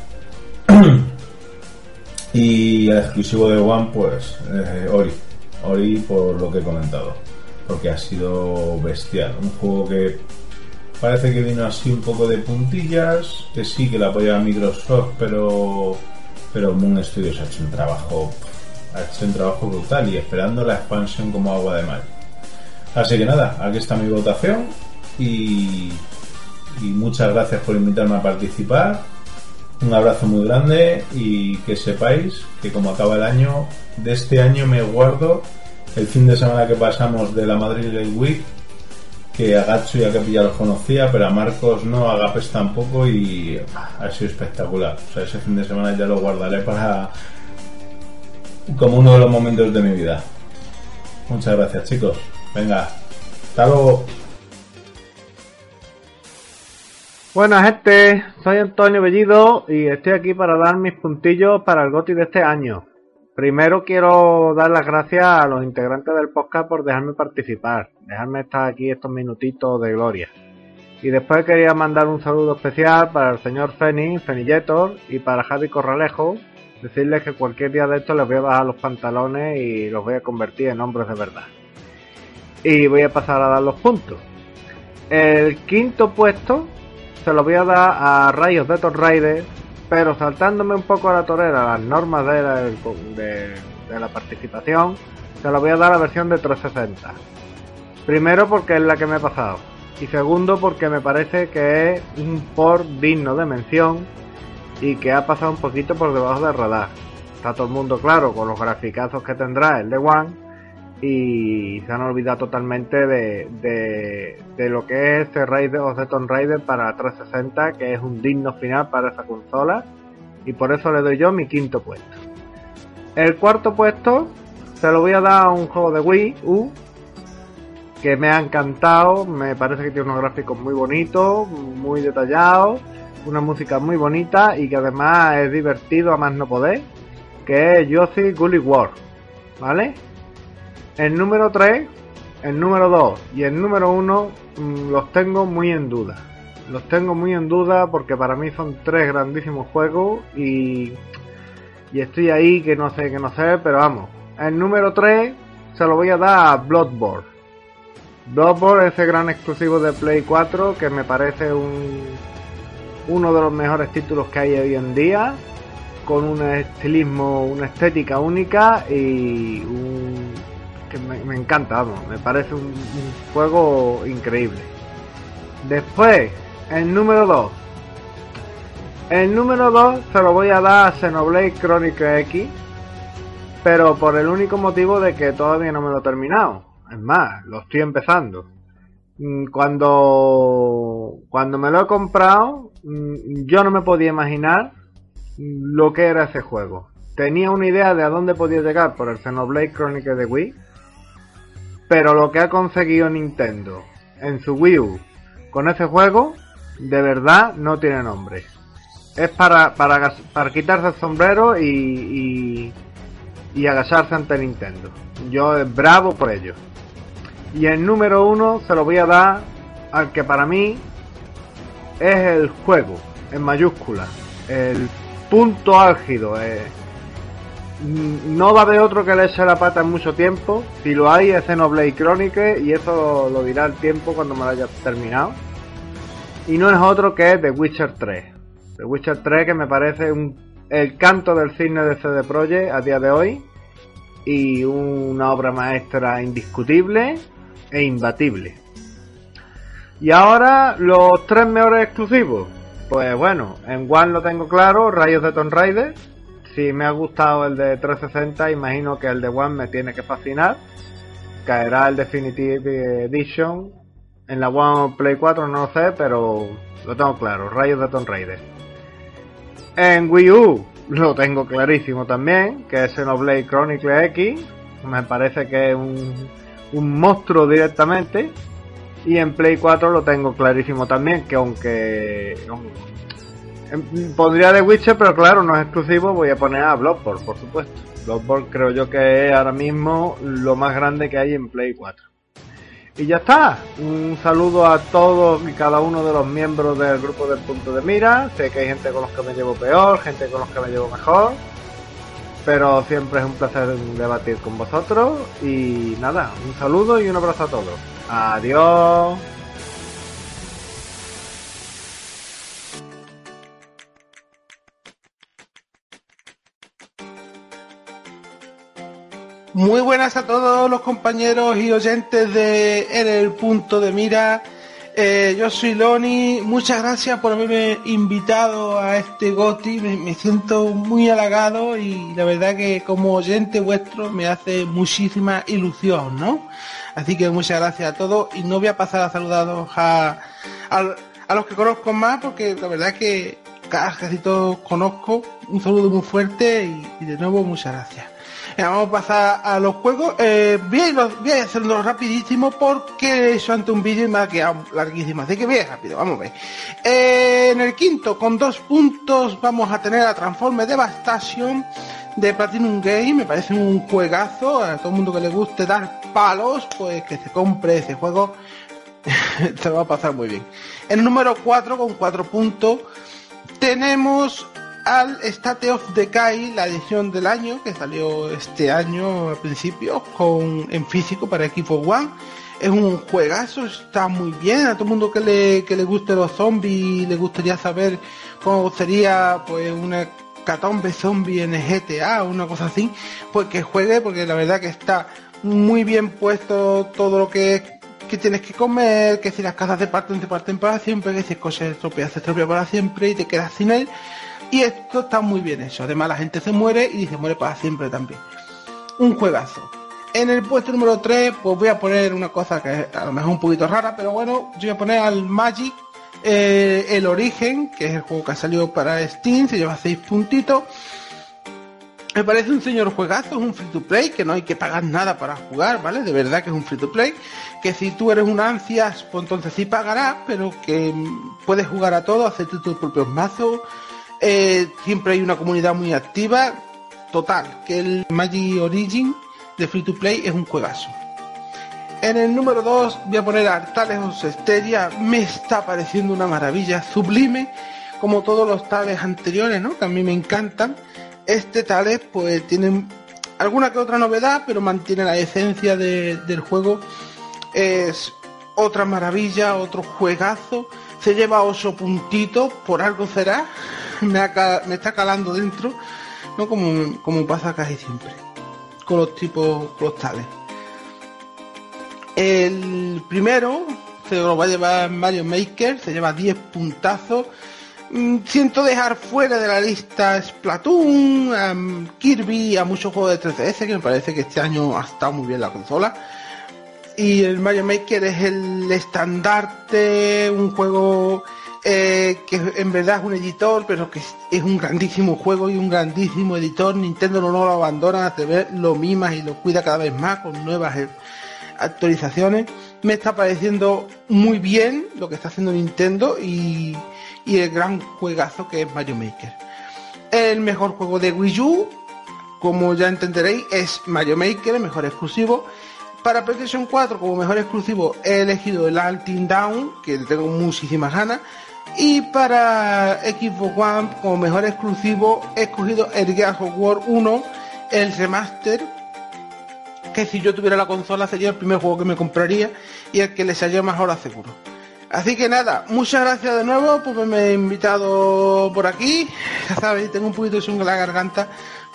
y el exclusivo de One, pues eh, Ori. Ori por lo que he comentado. Porque ha sido bestial. Un juego que parece que vino así un poco de puntillas. Que sí, que la apoyaba Microsoft, pero, pero Moon Studios ha hecho un trabajo ha hecho un trabajo brutal y esperando la expansión como agua de mar. Así que nada, aquí está mi votación y, y muchas gracias por invitarme a participar. Un abrazo muy grande y que sepáis que como acaba el año, de este año me guardo el fin de semana que pasamos de la Madrid Game Week, que a Gacho y a ya los conocía, pero a Marcos no, a Gapes tampoco y ha sido espectacular. O sea, ese fin de semana ya lo guardaré para como uno de los momentos de mi vida. Muchas gracias chicos. Venga, hasta luego. Buenas gente, soy Antonio Bellido y estoy aquí para dar mis puntillos para el GOTI de este año. Primero quiero dar las gracias a los integrantes del podcast por dejarme participar, dejarme estar aquí estos minutitos de gloria. Y después quería mandar un saludo especial para el señor Feni, Fenilletor, y para Javi Corralejo, decirles que cualquier día de estos les voy a bajar los pantalones y los voy a convertir en hombres de verdad. Y voy a pasar a dar los puntos. El quinto puesto se lo voy a dar a Rayos de Tomb Raider, pero saltándome un poco a la torera las normas de la, de, la participación, se lo voy a dar a la versión de 360. Primero porque es la que me he pasado. Y segundo porque me parece que es un port digno de mención y que ha pasado un poquito por debajo del radar. Está todo el mundo claro con los graficazos que tendrá el de One y se han olvidado totalmente de, de, de lo que es este Raider o The Tomb Raider para 360, que es un digno final para esa consola y por eso le doy yo mi quinto puesto. El cuarto puesto se lo voy a dar a un juego de Wii U que me ha encantado, me parece que tiene unos gráficos muy bonitos, muy detallados, una música muy bonita y que además es divertido a más no poder, que es Yoshi Gully War, ¿vale? El número 3, el número 2 y el número 1 mmm, los tengo muy en duda. Los tengo muy en duda porque para mí son tres grandísimos juegos y, y estoy ahí que no sé, que no sé, pero vamos. El número 3 se lo voy a dar a Bloodborne. Bloodborne, ese gran exclusivo de Play 4 que me parece un, uno de los mejores títulos que hay hoy en día, con un estilismo, una estética única y un, me, encanta, me parece un, juego increíble. Después, el número 2. El número 2 se lo voy a dar a Xenoblade Chronicle X, pero por el único motivo de que todavía no me lo he terminado. Es más, lo estoy empezando. Cuando, cuando me lo he comprado, mm, yo no me podía imaginar lo que era ese juego. Tenía una idea de a dónde podía llegar por el Xenoblade Chronicles de Wii, pero lo que ha conseguido Nintendo en su Wii U con ese juego, de verdad no tiene nombre. Es para, para, para quitarse el sombrero y, y, y agacharse ante Nintendo. Yo es bravo por ello. Y el número uno se lo voy a dar al que para mí es el juego, en mayúscula, el punto álgido. eh. Mm, No va a haber otro que le eche la pata en mucho tiempo. Si lo hay es Xenoblade Chronicles y eso lo dirá el tiempo cuando me lo haya terminado. Y no es otro que The Witcher 3. The Witcher 3 que me parece un, el canto del cine de CD Projekt a día de hoy y una obra maestra indiscutible e imbatible. Y ahora los tres mejores exclusivos. Pues bueno, en One lo tengo claro, Rayos de Tomb Raider. Si me ha gustado el de 360, imagino que el de One me tiene que fascinar. Caerá el Definitive Edition. En la One Play 4 no lo sé, pero lo tengo claro, Rayos de Tomb Raider. En Wii U lo tengo clarísimo también, que es Xenoblade Chronicles X. Me parece que es un, un monstruo directamente. Y en Play 4 lo tengo clarísimo también, que aunque pondría de Witcher, pero claro, no es exclusivo, voy a poner a Bloodborne, por supuesto. Bloodborne creo yo que es ahora mismo lo más grande que hay en Play 4. Y ya está. Un saludo a todos y cada uno de los miembros del grupo del punto de mira. Sé que hay gente con los que me llevo peor, gente con los que me llevo mejor. Pero siempre es un placer debatir con vosotros. Y nada, un saludo y un abrazo a todos. Adiós. Muy buenas a todos los compañeros y oyentes de En el punto de mira. Eh, yo soy Loni, muchas gracias por haberme invitado a este GOTI, me, siento muy halagado y la verdad que como oyente vuestro me hace muchísima ilusión, ¿no? Así que muchas gracias a todos y no voy a pasar a saludaros a, a, los que conozco más porque la verdad que casi todos conozco. Un saludo muy fuerte y de nuevo muchas gracias. Venga, vamos a pasar a los juegos. Eh, voy, a irlo- voy a hacerlo rapidísimo porque hecho ante un vídeo y me ha quedado larguísimo. Así que bien rápido, vamos a ver. Eh, en el quinto, con dos puntos, vamos a tener a Transformers Devastation de Platinum Game. Me parece un juegazo. A todo el mundo que le guste dar palos, pues que se compre ese juego. se va a pasar muy bien. En el número 4, con 4 puntos, tenemos al State of Decay, la edición del año, que salió este año al principio, con, en físico para equipo One. Es un juegazo, está muy bien. A todo mundo que le, que le guste los zombies, le gustaría saber cómo sería pues una catombe zombie en GTA una cosa así, pues que juegue, porque la verdad que está muy bien puesto todo lo que que tienes que comer, que si las casas se parten, se parten para siempre, que si el coche se estropea, se estropea para siempre y te quedas sin él. Y esto está muy bien hecho. Además la gente se muere y se muere para siempre también. Un juegazo. En el puesto número 3, pues voy a poner una cosa que a lo mejor un poquito rara, pero bueno, yo voy a poner al Magic, eh, el origen, que es el juego que ha salido para Steam, se lleva 6 puntitos. Me parece un señor juegazo, es un free to play, que no hay que pagar nada para jugar, ¿vale? De verdad que es un free to play, que si tú eres un ansias, pues entonces sí pagarás, pero que puedes jugar a todo, hacerte tus propios mazos, eh, siempre hay una comunidad muy activa, total, que el Magic Origin de free to play es un juegazo. En el número 2 voy a poner a Artales Esteria, me está pareciendo una maravilla, sublime, como todos los tales anteriores, ¿no? Que a mí me encantan. Este Tales pues tiene alguna que otra novedad, pero mantiene la esencia de- del juego. Es otra maravilla, otro juegazo. Se lleva 8 puntitos, por algo será. Me, ha me está calando dentro, ¿no? Como, como pasa casi siempre. Con los tipos, con los. El primero se lo va a llevar Mario Maker, se lleva 10 puntazos. Mm, Siento dejar fuera de la lista Splatoon, am, Kirby, a muchos juegos de 3DS, que me parece que este año ha estado muy bien la consola. Y el Mario Maker es el estandarte, un juego eh, que en verdad es un editor, pero que es un grandísimo juego y un grandísimo editor. Nintendo no lo abandona, te ve, lo mimas y lo cuida cada vez más con nuevas eh, actualizaciones. Me está pareciendo muy bien lo que está haciendo Nintendo y, y el gran juegazo que es Mario Maker. El mejor juego de Wii U, como ya entenderéis, es Mario Maker, el mejor exclusivo. Para PlayStation 4, como mejor exclusivo, he elegido el Alting Down, que le tengo muchísimas ganas. Y para Xbox One, como mejor exclusivo, he escogido el Gears of War 1, el remaster, que si yo tuviera la consola sería el primer juego que me compraría y el que le salió más ahora seguro. Así que nada, muchas gracias de nuevo por haberme invitado por aquí. Ya sabéis, tengo un poquito de zunga en la garganta,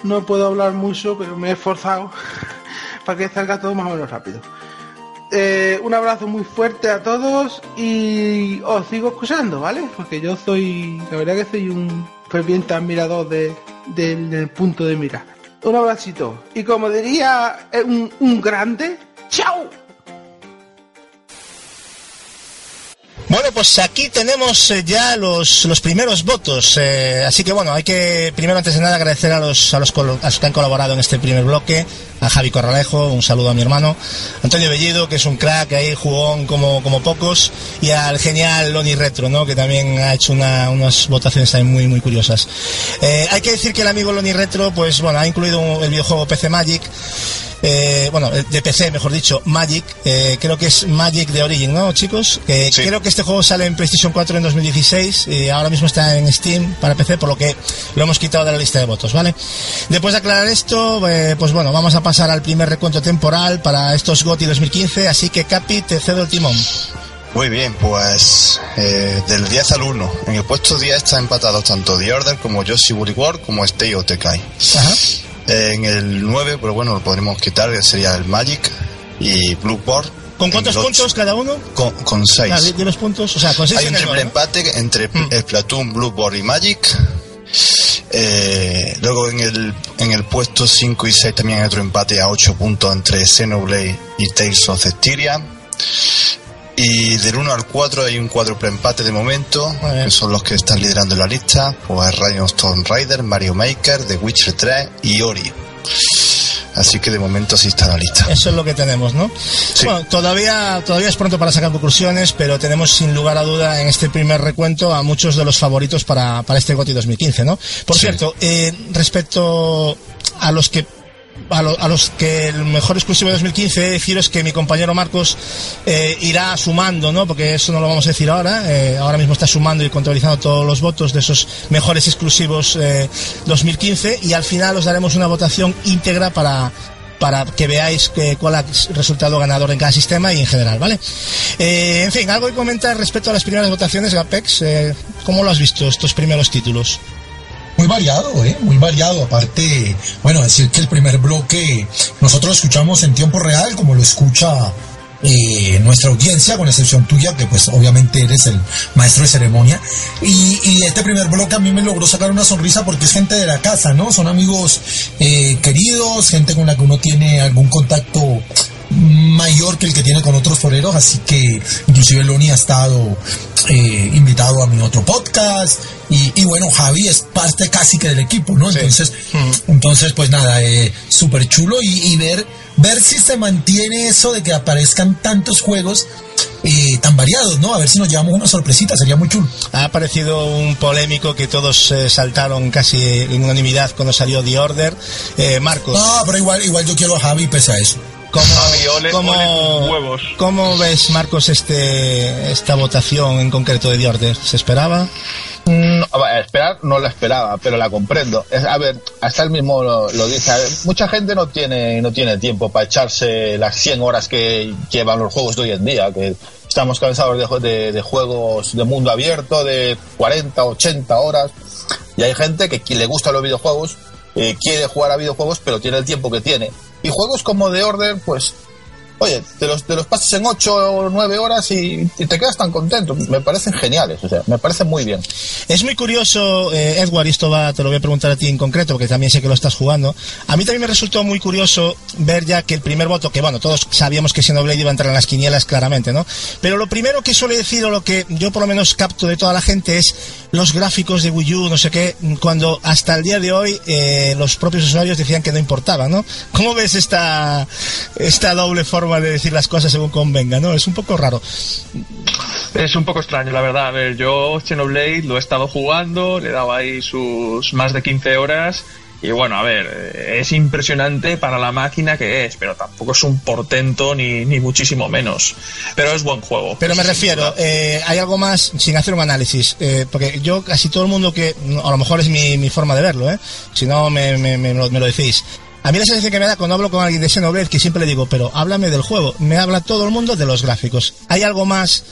no puedo hablar mucho, pero me he esforzado para que salga todo más o menos rápido. Eh, un abrazo muy fuerte a todos y os sigo escuchando, ¿vale? Porque yo soy, la verdad que soy un ferviente admirador de, del, punto de mira. Un abracito. Y como diría eh, un grande, ¡chao! Bueno, pues aquí tenemos eh, ya los, los primeros votos. eh, así que bueno, hay que primero antes de nada agradecer a los, a los, a los que han colaborado en este primer bloque. A Javi Corralejo, un saludo a mi hermano. Antonio Bellido, que es un crack ahí, jugón como, como pocos. Y al genial Loni Retro, ¿no? Que también ha hecho una- unas votaciones muy, muy curiosas. Eh, hay que decir que el amigo Loni Retro, pues bueno, ha incluido el videojuego PC Magic. Eh, bueno, de PC, mejor dicho, Magic, eh, creo que es Magic de Origin, ¿no, chicos? Sí. Creo que este juego sale en PlayStation 4 en 2016 y ahora mismo está en Steam para PC, por lo que lo hemos quitado de la lista de votos, ¿vale? Después de aclarar esto, eh, pues bueno, vamos a pasar al primer recuento temporal para estos GOTY 2015, así que Capi, te cedo el timón. Muy bien, pues eh, del 10 al 1. En el puesto 10 están empatados tanto The Order como Yoshi World como Stay o Tekai. Ajá. En el 9, pero bueno, lo podremos quitar, que sería el Magic y Blue Board. ¿Con cuántos puntos cada uno? Con, con 6. Ah, de, los puntos, o sea, con seis Hay un triple empate entre Mm. Splatoon, Blue Board y Magic. Eh, luego en el, en el puesto 5 y 6 también hay otro empate a 8 puntos entre Xenoblade y Tales of Cestiria. Y del 1 al 4 hay un cuádruple empate de momento, que son los que están liderando la lista, pues Ryan Stone Rider, Mario Maker, The Witcher 3 y Ori. Así que de momento así está la lista. Eso es lo que tenemos, ¿no? Bueno, todavía, todavía es pronto para sacar conclusiones, pero tenemos sin lugar a duda en este primer recuento a muchos de los favoritos para, para este GOTY 2015, ¿no? Por Sí. cierto, eh, respecto a los que a, lo- a los que el mejor exclusivo de 2015 he de deciros que mi compañero Marcos eh, irá sumando, ¿no? Porque eso no lo vamos a decir ahora. eh, ahora mismo está sumando y contabilizando todos los votos de esos mejores exclusivos eh, 2015 y al final os daremos una votación íntegra para para que veáis que, cuál ha resultado ganador en cada sistema y en general, ¿vale? Eh, en fin, algo que comentar respecto a las primeras votaciones, Gapex. Eh, ¿Cómo lo has visto estos primeros títulos? Muy variado, ¿eh? Muy variado. Aparte, bueno, decir que el primer bloque nosotros lo escuchamos en tiempo real, como lo escucha eh, nuestra audiencia, con excepción tuya, que pues obviamente eres el maestro de ceremonia. Y, este primer bloque a mí me logró sacar una sonrisa porque es gente de la casa, ¿no? Son amigos eh, queridos, gente con la que uno tiene algún contacto mayor que el que tiene con otros toreros, así que inclusive Loni ha estado eh, invitado a mi y, y bueno, Javi es parte casi que del equipo, ¿no? Entonces, entonces pues nada, eh, súper chulo y, y ver, ver si se mantiene eso de que aparezcan tantos juegos eh, tan variados, ¿no? A ver si nos llevamos una sorpresita, sería muy chulo. Ha aparecido un polémico que todos eh, saltaron casi en unanimidad cuando salió The Order. Eh, Marcos, No, pero igual, igual yo quiero a Javi pese a eso. ¿Cómo, Javi, ole- cómo- ole tus huevos. cómo ves, Marcos, este, esta votación en concreto de The Order? ¿Se esperaba? Mm, a esperar no la esperaba, pero la comprendo. Es- a ver, hasta él mismo lo, lo dice. Ver, mucha gente no tiene, no tiene tiempo para echarse las 100 horas que llevan los juegos de hoy en día, que estamos cansados de, de- de juegos de mundo abierto de 40, 80 horas. Y hay gente que, le gustan los videojuegos, eh, quiere jugar a videojuegos, pero tiene el tiempo que tiene. Y juegos como The Order, pues oye, te los, te los pasas en 8 o 9 horas y, y te quedas tan contento. Me parecen geniales, o sea, me parecen muy bien. Es muy curioso, eh, Edward, y esto va, te lo voy a preguntar a ti en concreto, porque también sé que lo estás jugando. A mí también me resultó muy curioso ver ya que el primer voto, que bueno, todos sabíamos que Xenoblade iba a entrar en las quinielas claramente, ¿no? Pero lo primero que suele decir, o lo que yo por lo menos capto de toda la gente, es los gráficos de Wii U, no sé qué, cuando hasta el día de hoy eh, los propios usuarios decían que no importaba, ¿no? ¿Cómo ves esta, esta doble forma de decir las cosas según convenga, ¿no? Es un poco raro. Es un poco extraño, la verdad. A ver, yo Xenoblade lo he estado jugando, le he dado ahí sus más de 15 horas. Y bueno, a ver, es impresionante para la máquina que es, pero tampoco es un portento ni, ni muchísimo menos. Pero es buen juego. Pero me refiero, eh, hay algo más sin hacer un análisis, eh, porque yo casi todo el mundo que, a lo mejor es mi, mi forma de verlo, ¿eh? si no me, me, me lo, me lo decís. A mí la sensación que me da cuando hablo con alguien de Xenoblade que siempre le digo, pero háblame del juego. Me habla todo el mundo de los gráficos. ¿Hay algo más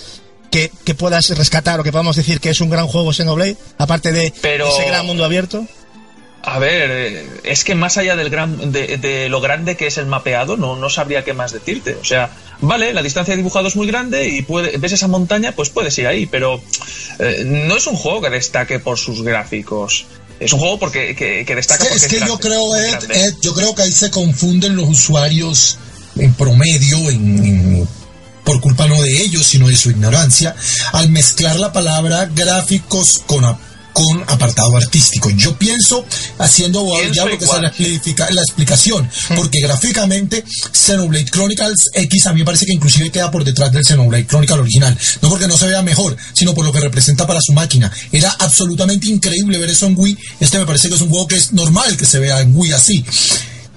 que, que puedas rescatar o que podamos decir que es un gran juego Xenoblade? Aparte de Pero- ese gran mundo abierto. A ver, eh, es que más allá del gran, de, de lo grande que es el mapeado, no, no sabría qué más decirte. O sea, vale, la distancia de dibujado es muy grande y puede, ves esa montaña, pues puedes ir ahí, pero eh, no es un juego que destaque por sus gráficos. Es un juego porque, que, que destaca Es que, porque es que yo creo, Ed, grande. Ed, yo creo que ahí se confunden los usuarios en promedio, en, en- por culpa no de ellos, sino de su ignorancia, al mezclar la palabra gráficos con, con apartado artístico. Yo pienso, haciendo ya lo que es la, explica- la explicación, porque gráficamente Xenoblade Chronicles X a mí me parece que inclusive queda por detrás del Xenoblade Chronicle original. No porque no se vea mejor, sino por lo que representa para su máquina. Era absolutamente increíble ver eso en Wii. Este me parece que es un juego que es normal que se vea en Wii así.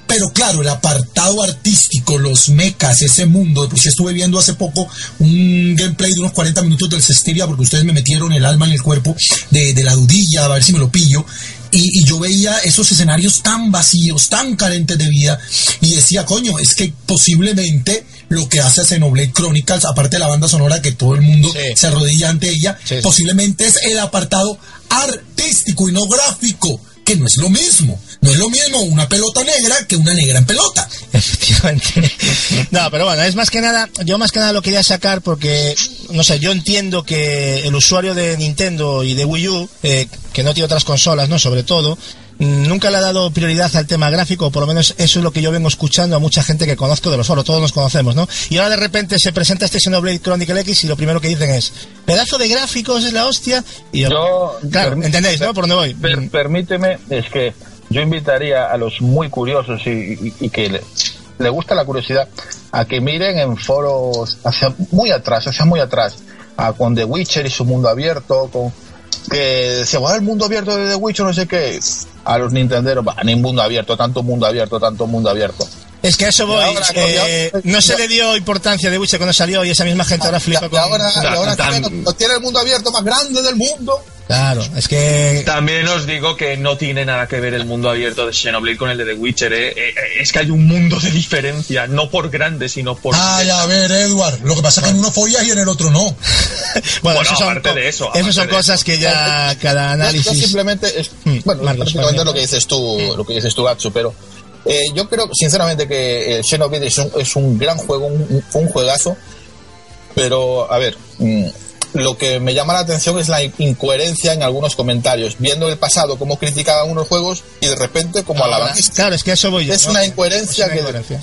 Pero claro, el apartado artístico, los mechas, ese mundo, pues yo estuve viendo hace poco un gameplay de unos 40 minutos del Cestiria porque ustedes me metieron el alma en el cuerpo de, de la dudilla, a ver si me lo pillo. Y, y yo veía esos escenarios tan vacíos, tan carentes de vida, y decía, coño, es que posiblemente lo que hace Xenoblade Chronicles, aparte de la banda sonora que todo el mundo Sí. se arrodilla ante ella, Sí, sí. posiblemente es el apartado artístico y no gráfico, que no es lo mismo. No es lo mismo una pelota negra que una negra en pelota. Efectivamente. No, pero bueno, es más que nada, yo más que nada lo quería sacar porque, no sé, yo entiendo que el usuario de Nintendo y de Wii U, eh, que no tiene otras consolas, ¿no? Sobre todo, nunca le ha dado prioridad al tema gráfico, por lo menos eso es lo que yo vengo escuchando a mucha gente que conozco de los foros, todos nos conocemos, ¿no? Y ahora de repente se presenta este Xenoblade Chronicle X y lo primero que dicen es, pedazo de gráficos es la hostia, y yo, Yo, claro, entendéis, ¿no? Por dónde voy. Per- Mm, permíteme, es que yo invitaría a los muy curiosos y, y- y que le, le gusta la curiosidad a que miren en foros hacia muy atrás, sea, muy atrás, a, con The Witcher y su mundo abierto, con que decía, "Buah, el mundo abierto de The Witcher, no sé qué. A los nintenderos, va, ni mundo abierto, tanto mundo abierto, tanto mundo abierto. Es que a eso voy. Ahora, eh, y no se le dio importancia de Witcher cuando salió y esa misma gente ahora flipa Y con... ahora, y ahora tan- tiene, tiene el mundo abierto más grande del mundo. Claro, es que... También os digo que no tiene nada que ver el mundo abierto de Xenoblade con el de The Witcher. ¿eh? Eh, eh, Es que hay un mundo de diferencia, no por grande, sino por... Ay, a ver, Edward, lo que pasa es que en uno follas y en el otro no. Bueno, Bueno, eso son, aparte de eso, aparte son cosas que ya cada Yo- Yo, análisis... simplemente, es, Mm, bueno, Marcos, lo que dices tú, lo que dices tú, Gatsu, pero eh, yo creo sinceramente que el Xenoblade es un, es un gran juego, un, juegazo, pero a ver, mm, lo que me llama la atención es la incoherencia en algunos comentarios, viendo el pasado cómo criticaban unos juegos y de repente como alaban. Claro, es que a eso voy yo. Es ¿no? una incoherencia Es una que- incoherencia.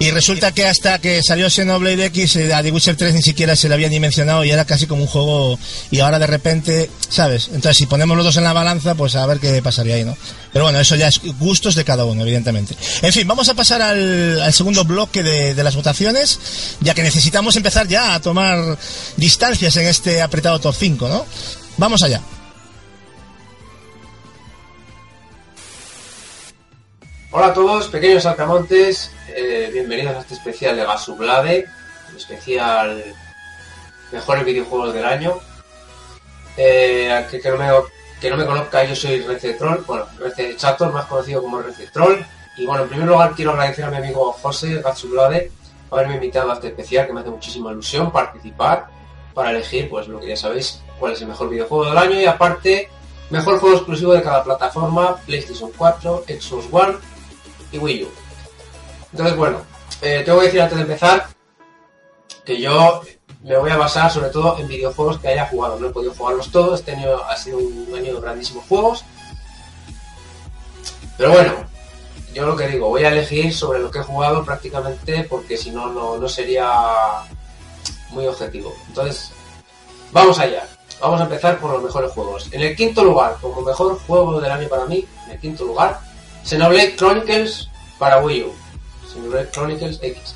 Y resulta que hasta que salió Xenoblade X, eh, a The Witcher 3 ni siquiera se le había ni mencionado y era casi como un juego. Y ahora de repente, ¿sabes? Entonces, si ponemos los dos en la balanza, pues a ver qué pasaría ahí, ¿no? Pero bueno, eso ya es gustos de cada uno, evidentemente. En fin, vamos a pasar al, segundo bloque de, de las votaciones, ya que necesitamos empezar ya a tomar distancias en este apretado top 5, ¿no? Vamos allá. Hola a todos, pequeños saltamontes, eh, bienvenidos a este especial de Gasublade, especial mejores videojuegos del año. Eh, a que, que no me, que no me conozca, yo soy Recetrol, bueno, Recechator, más conocido como Recetrol. Y bueno, en primer lugar quiero agradecer a mi amigo José Gasublade por haberme invitado a este especial, que me hace muchísima ilusión participar para elegir, pues lo que ya sabéis, cuál es el mejor videojuego del año y aparte, mejor juego exclusivo de cada plataforma, PlayStation 4, Xbox One y Wii U. Entonces, bueno, eh, tengo que decir antes de empezar que yo me voy a basar sobre todo en videojuegos que haya jugado. No he podido jugarlos todos, este año ha sido un año de grandísimos juegos. Pero bueno, yo lo que digo, voy a elegir sobre lo que he jugado prácticamente porque si no, no, sería muy objetivo. Entonces, vamos allá. Vamos a empezar por los mejores juegos. En el quinto lugar, como mejor juego del año para mí, en el quinto lugar, Xenoblade Chronicles para Wii U. Xenoblade Chronicles X.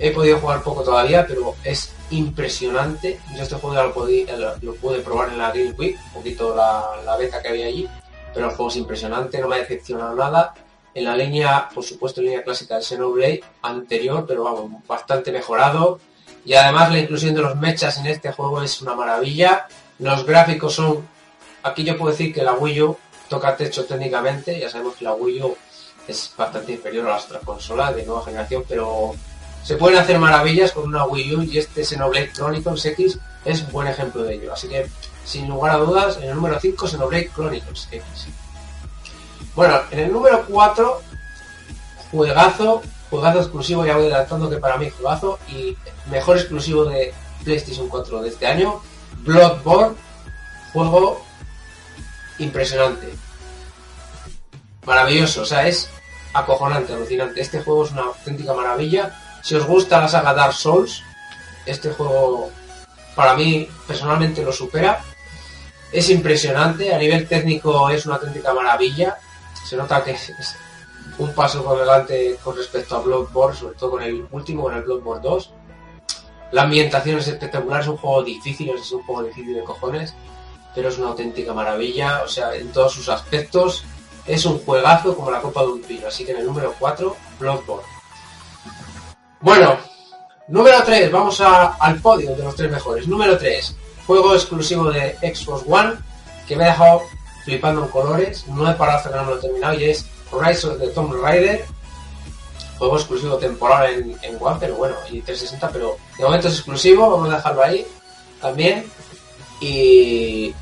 He podido jugar poco todavía, pero es impresionante. Yo este juego ya lo, podí- lo pude probar en la Game Week, un poquito la, la beta que había allí, pero el juego es impresionante, no me ha decepcionado nada. En la línea, por supuesto, en línea clásica del Xenoblade anterior, pero vamos, bastante mejorado. Y además la inclusión de los mechas en este juego es una maravilla. Los gráficos son... Aquí yo puedo decir que la Wii U toca techo técnicamente. Ya sabemos que la Wii U es bastante inferior a las otras consolas de nueva generación, pero se pueden hacer maravillas con una Wii U y este Xenoblade Chronicles X es un buen ejemplo de ello. Así que, sin lugar a dudas, en el número 5 Xenoblade Chronicles X. Bueno, en el número 4, juegazo, juegazo exclusivo, ya voy adelantando que para mí juegazo y mejor exclusivo de PlayStation 4 de este año, Bloodborne, juego impresionante. Maravilloso, o sea, es acojonante, alucinante. Este juego es una auténtica maravilla. Si os gusta la saga Dark Souls, este juego para mí personalmente lo supera. Es impresionante, a nivel técnico es una auténtica maravilla. Se nota que es, un paso por delante con respecto a Bloodborne, sobre todo con el último, con el Bloodborne 2. La ambientación es espectacular, es un juego difícil, es un juego difícil de cojones, pero es una auténtica maravilla, o sea, en todos sus aspectos. Es un juegazo como la copa de un pino, así que en el número 4, Bloodborne. Bueno, número 3, vamos al podio de los tres mejores. Número 3, juego exclusivo de Xbox One, que me ha dejado flipando en colores. No he parado hasta que no lo he terminado y es Rise of the Tomb Raider. Juego exclusivo temporal en, en One, pero bueno, y 360, pero de momento es exclusivo, vamos a dejarlo ahí también. Y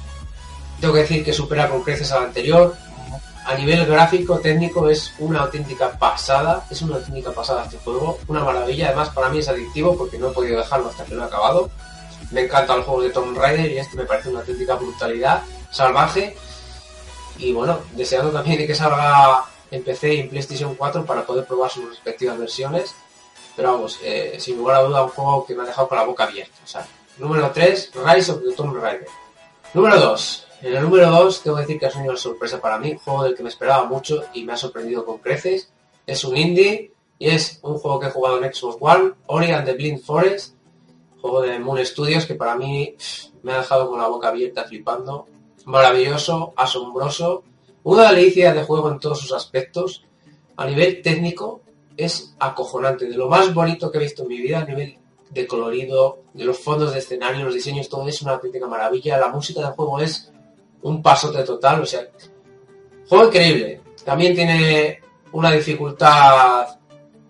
tengo que decir que supera con creces al anterior. A nivel gráfico, técnico, es una auténtica pasada. Es una auténtica pasada este juego. Una maravilla. Además, para mí es adictivo porque no he podido dejarlo hasta que lo he acabado. Me encantan los juegos de Tomb Raider y este me parece una auténtica brutalidad salvaje. Y bueno, deseando también que salga en PC y en PlayStation 4 para poder probar sus respectivas versiones. Pero vamos, eh, sin lugar a duda, un juego que me ha dejado con la boca abierta. Número 3, Rise of the Tomb Raider. Número 2. En el número 2 tengo que decir que sido una sorpresa para mí, un juego del que me esperaba mucho y me ha sorprendido con creces. Es un indie y es un juego que he jugado en Xbox One, Ori and the Blind Forest, juego de Moon Studios que para mí me ha dejado con la boca abierta flipando. Maravilloso, asombroso, una delicia de juego en todos sus aspectos. A nivel técnico es acojonante, de lo más bonito que he visto en mi vida a nivel de colorido, de los fondos de escenario, los diseños, todo es una auténtica maravilla. La música del juego es un pasote total, o sea, juego increíble. También tiene una dificultad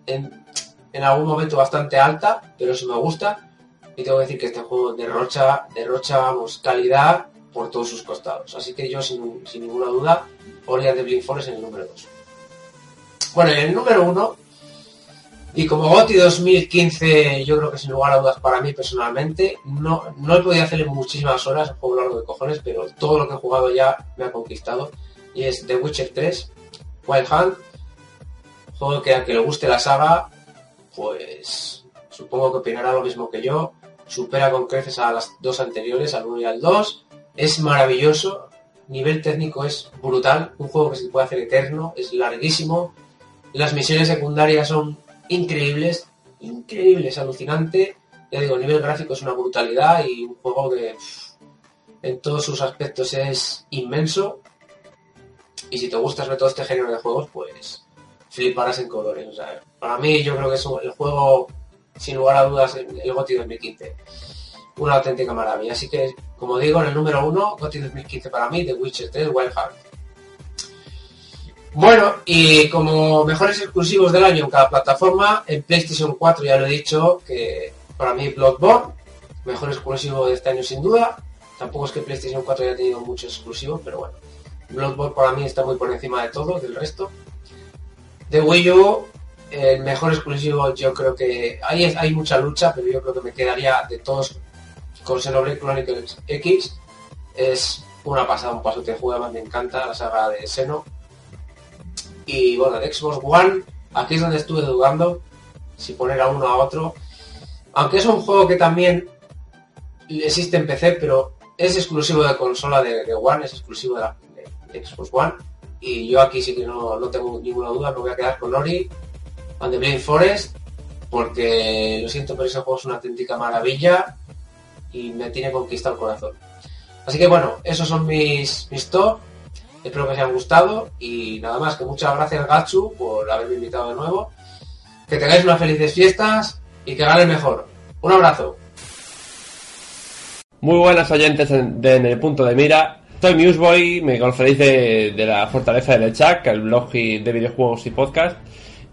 en, en algún momento bastante alta, pero eso me gusta. Y tengo que decir que este juego derrocha, derrocha, vamos, calidad por todos sus costados. Así que yo, sin, sin ninguna duda, Ori Blind Forest en el número 2. Bueno, en el número 1, y como GOTY 2015, yo creo que sin lugar a dudas para mí personalmente, no, no he podido hacerle muchísimas horas, un juego largo de cojones, pero todo lo que he jugado ya me ha conquistado. Y es The Witcher 3, Wild Hunt, juego que a que le guste la saga, pues supongo que opinará lo mismo que yo. Supera con creces a las dos anteriores, al 1 y al 2. Es maravilloso, nivel técnico es brutal, un juego que se puede hacer eterno, es larguísimo. Las misiones secundarias son increíbles, increíbles, alucinante. Ya digo, el nivel gráfico es una brutalidad y un juego que en todos sus aspectos es inmenso. Y si te gusta sobre todo este género de juegos, pues fliparás en colores. Para mí yo creo que es el juego, sin lugar a dudas, el GOTY 2015. Una auténtica maravilla. Así que, como digo, en el número uno, GOTY 2015 para mí, The Witcher 3 Wild Heart. Bueno, y como mejores exclusivos del año en cada plataforma, en PlayStation 4 ya lo he dicho, que para mí Bloodborne, mejor exclusivo de este año sin duda. Tampoco es que PlayStation 4 haya tenido muchos exclusivos, pero bueno. Bloodborne para mí está muy por encima de todo, del resto. De Wii U, el mejor exclusivo yo creo que... Es- hay mucha lucha, pero yo creo que me quedaría de todos con Xenoblade Chronicles X. Es una pasada, un paso juego, además me encanta la saga de Xeno. Y bueno, de Xbox One, aquí es donde estuve dudando si poner a uno a otro. Aunque es un juego que también existe en PC, pero es exclusivo de consola de, de One, es exclusivo de, la, de Xbox One. Y yo aquí sí que no, no tengo ninguna duda, me voy a quedar con Ori and the Blind Forest, porque lo siento, pero ese juego es una auténtica maravilla y me tiene conquistado el corazón. Así que bueno, esos son mis, mis top. Espero que os hayan gustado y nada más, que muchas gracias Gachu por haberme invitado de nuevo. Que tengáis unas felices fiestas y que gane mejor. Un abrazo. Muy buenas oyentes en, de En el Punto de Mira. Soy Museboy, me conoceréis de, la Fortaleza del Chat, el blog de videojuegos y podcast,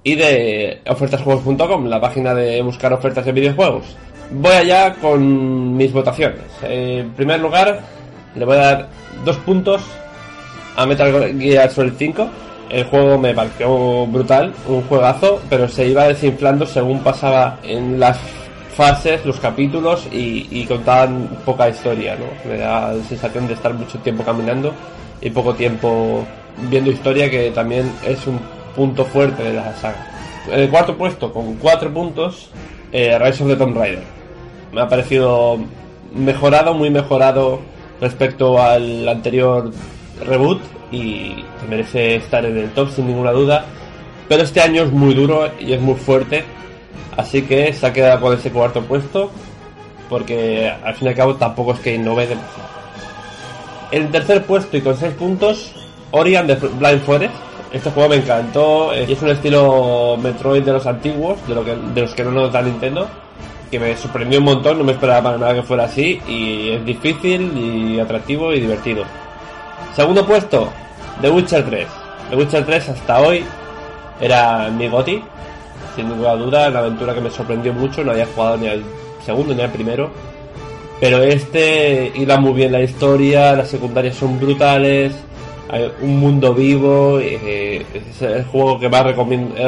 y de ofertasjuegos.com, la página de buscar ofertas de videojuegos. Voy allá con mis votaciones. En primer lugar, le voy a dar dos puntos a Metal Gear Solid 5. El juego me pareció brutal, un juegazo, pero se iba desinflando según pasaba en las fases, los capítulos y, y contaban poca historia, ¿no? Me da la sensación de estar mucho tiempo caminando y poco tiempo viendo historia, que también es un punto fuerte de la saga. En el cuarto puesto, con cuatro puntos, eh, Rise of the Tomb Raider. Me ha parecido mejorado, muy mejorado respecto al anterior reboot y merece estar en el top sin ninguna duda. Pero este año es muy duro y es muy fuerte, así que se ha quedado con ese cuarto puesto porque al fin y al cabo tampoco es que innove demasiado. En tercer puesto y con 6 puntos, Ori and the Blind Forest. Este juego me encantó, eh, es un estilo Metroid de los antiguos, de, lo que, de los que no nos da Nintendo, que me sorprendió un montón, no me esperaba para nada que fuera así, y es difícil y atractivo y divertido. Segundo puesto, The Witcher 3. The Witcher 3 hasta hoy era mi goti, sin ninguna duda, una aventura que me sorprendió mucho, no había jugado ni al segundo ni al primero. Pero este iba muy bien la historia, las secundarias son brutales, hay un mundo vivo, eh, es el juego que más,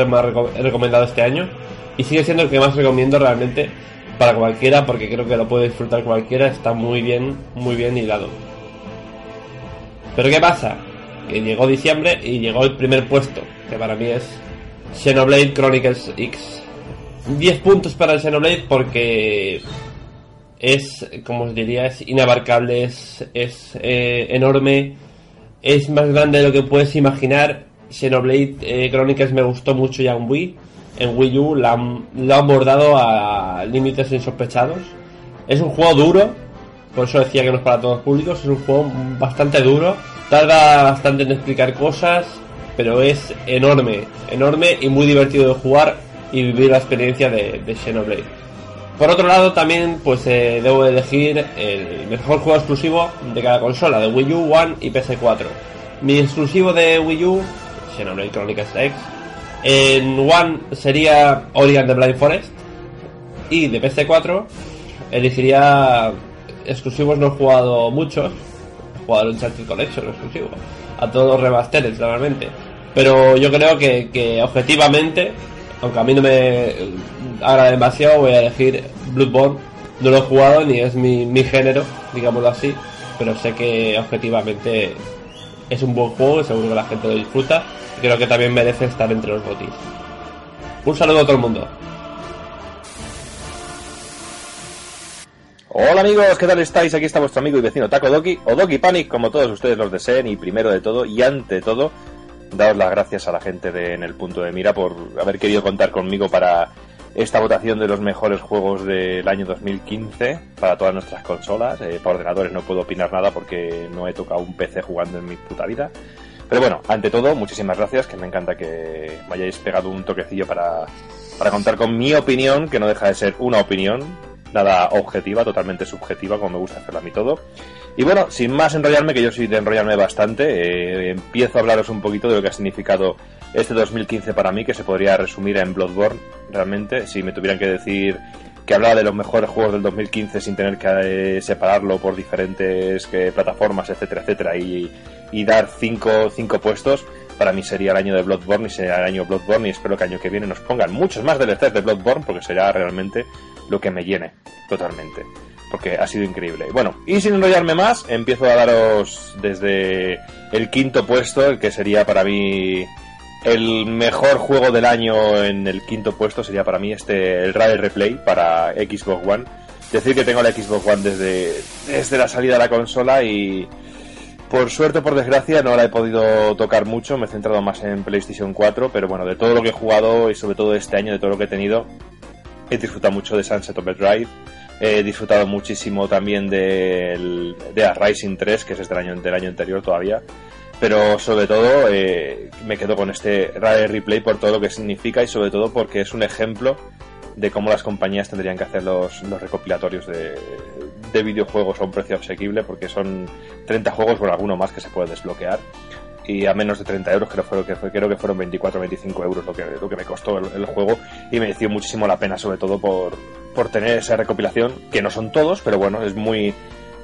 más he recomendado este año y sigue siendo el que más recomiendo realmente para cualquiera porque creo que lo puede disfrutar cualquiera, está muy bien, muy bien hilado. Pero ¿qué pasa? Que llegó diciembre y llegó el primer puesto, que para mí es Xenoblade Chronicles X. 10 puntos para el Xenoblade porque es, como os diría, es inabarcable, es, es eh, enorme, es más grande de lo que puedes imaginar. Xenoblade eh, Chronicles me gustó mucho ya en Wii. En Wii U la lo han bordado a límites insospechados. Es un juego duro, por eso decía que no es para todos los públicos. Es un juego bastante duro, tarda bastante en explicar cosas, pero es enorme, enorme y muy divertido de jugar y vivir la experiencia de, de Xenoblade. Por otro lado, también pues eh, debo elegir el mejor juego exclusivo de cada consola, de Wii U, One y PS4. Mi exclusivo de Wii U, Xenoblade Chronicles X. En One sería Ori and the Blind Forest. Y de PS4 elegiría exclusivos, no he jugado muchos. He jugado Uncharted Collection exclusivo. A todos los remasteres, normalmente. Pero yo creo que, que objetivamente, aunque a mí no me agrada demasiado, voy a elegir Bloodborne. No lo he jugado ni es mi, mi género, digámoslo así. Pero sé que objetivamente es un buen juego y seguro que la gente lo disfruta. Y creo que también merece estar entre los botis. Un saludo a todo el mundo. Hola amigos, ¿qué tal estáis? Aquí está vuestro amigo y vecino Taco Doki, o Doki Panic, como todos ustedes los deseen, y primero de todo, y ante todo, daos las gracias a la gente de En el Punto de Mira por haber querido contar conmigo para esta votación de los mejores juegos del año 2015 para todas nuestras consolas. Eh, para ordenadores no puedo opinar nada porque no he tocado un PC jugando en mi puta vida. Pero bueno, ante todo, muchísimas gracias, que me encanta que me hayáis pegado un toquecillo para, para contar con mi opinión, que no deja de ser una opinión, nada objetiva, totalmente subjetiva, como me gusta hacerla a mí todo. Y bueno, sin más enrollarme, que yo soy de enrollarme bastante, eh, empiezo a hablaros un poquito de lo que ha significado este 2015 para mí, que se podría resumir en Bloodborne, realmente, si me tuvieran que decir que hablaba de los mejores juegos del 2015 sin tener que eh, separarlo por diferentes eh, plataformas, etcétera, etcétera, y, dar cinco, cinco puestos, para mí sería el año de Bloodborne y sería el año Bloodborne y espero que el año que viene nos pongan muchos más DLCs de Bloodborne porque será realmente lo que me llene totalmente. Porque ha sido increíble. Bueno, y sin enrollarme más, empiezo a daros desde el quinto puesto, el que sería para mí el mejor juego del año en el quinto puesto sería para mí este el Rare Replay para Xbox One. Decir que tengo la Xbox One desde, desde la salida de la consola y por suerte por desgracia no la he podido tocar mucho, me he centrado más en PlayStation 4, pero bueno, de todo lo que he jugado y sobre todo este año, de todo lo que he tenido, he disfrutado mucho de Sunset Overdrive, he disfrutado muchísimo también del, de Rising 3, que es del año, del año anterior todavía, pero sobre todo eh, me quedo con este Rare Replay por todo lo que significa y sobre todo porque es un ejemplo de cómo las compañías tendrían que hacer los, los recopilatorios de, de videojuegos a un precio asequible porque son 30 juegos con alguno más que se puede desbloquear y a menos de 30 euros creo, que fue, creo que fueron 24 o 25 euros lo que, lo que me costó el, juego y me mereció muchísimo la pena sobre todo por, por tener esa recopilación que no son todos pero bueno es muy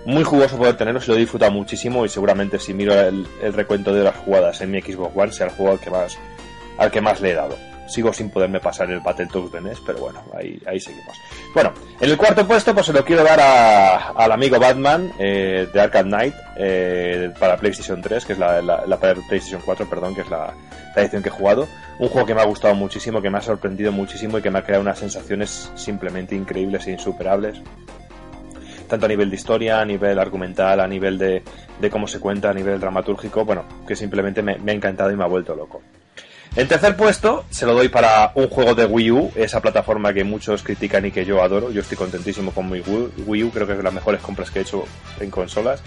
muy jugoso poder tenerlo, se lo he disfrutado muchísimo y seguramente si miro el, el recuento de las jugadas en mi Xbox One sea el juego al que más al que más le he dado sigo sin poderme pasar el Battletoads de NES, pero bueno, ahí, ahí seguimos. Bueno, en el cuarto puesto pues se lo quiero dar a, al amigo Batman eh, de Arkham Knight eh, para PlayStation 3, que es la, PlayStation 4, perdón, que es la, la edición que he jugado. Un juego que me ha gustado muchísimo, que me ha sorprendido muchísimo y que me ha creado unas sensaciones simplemente increíbles e insuperables tanto a nivel de historia, a nivel argumental, a nivel de, de cómo se cuenta, a nivel dramatúrgico, bueno, que simplemente me, me ha encantado y me ha vuelto loco. En tercer puesto se lo doy para un juego de Wii U, esa plataforma que muchos critican y que yo adoro. Yo estoy contentísimo con mi Wii U, creo que es de las mejores compras que he hecho en consolas.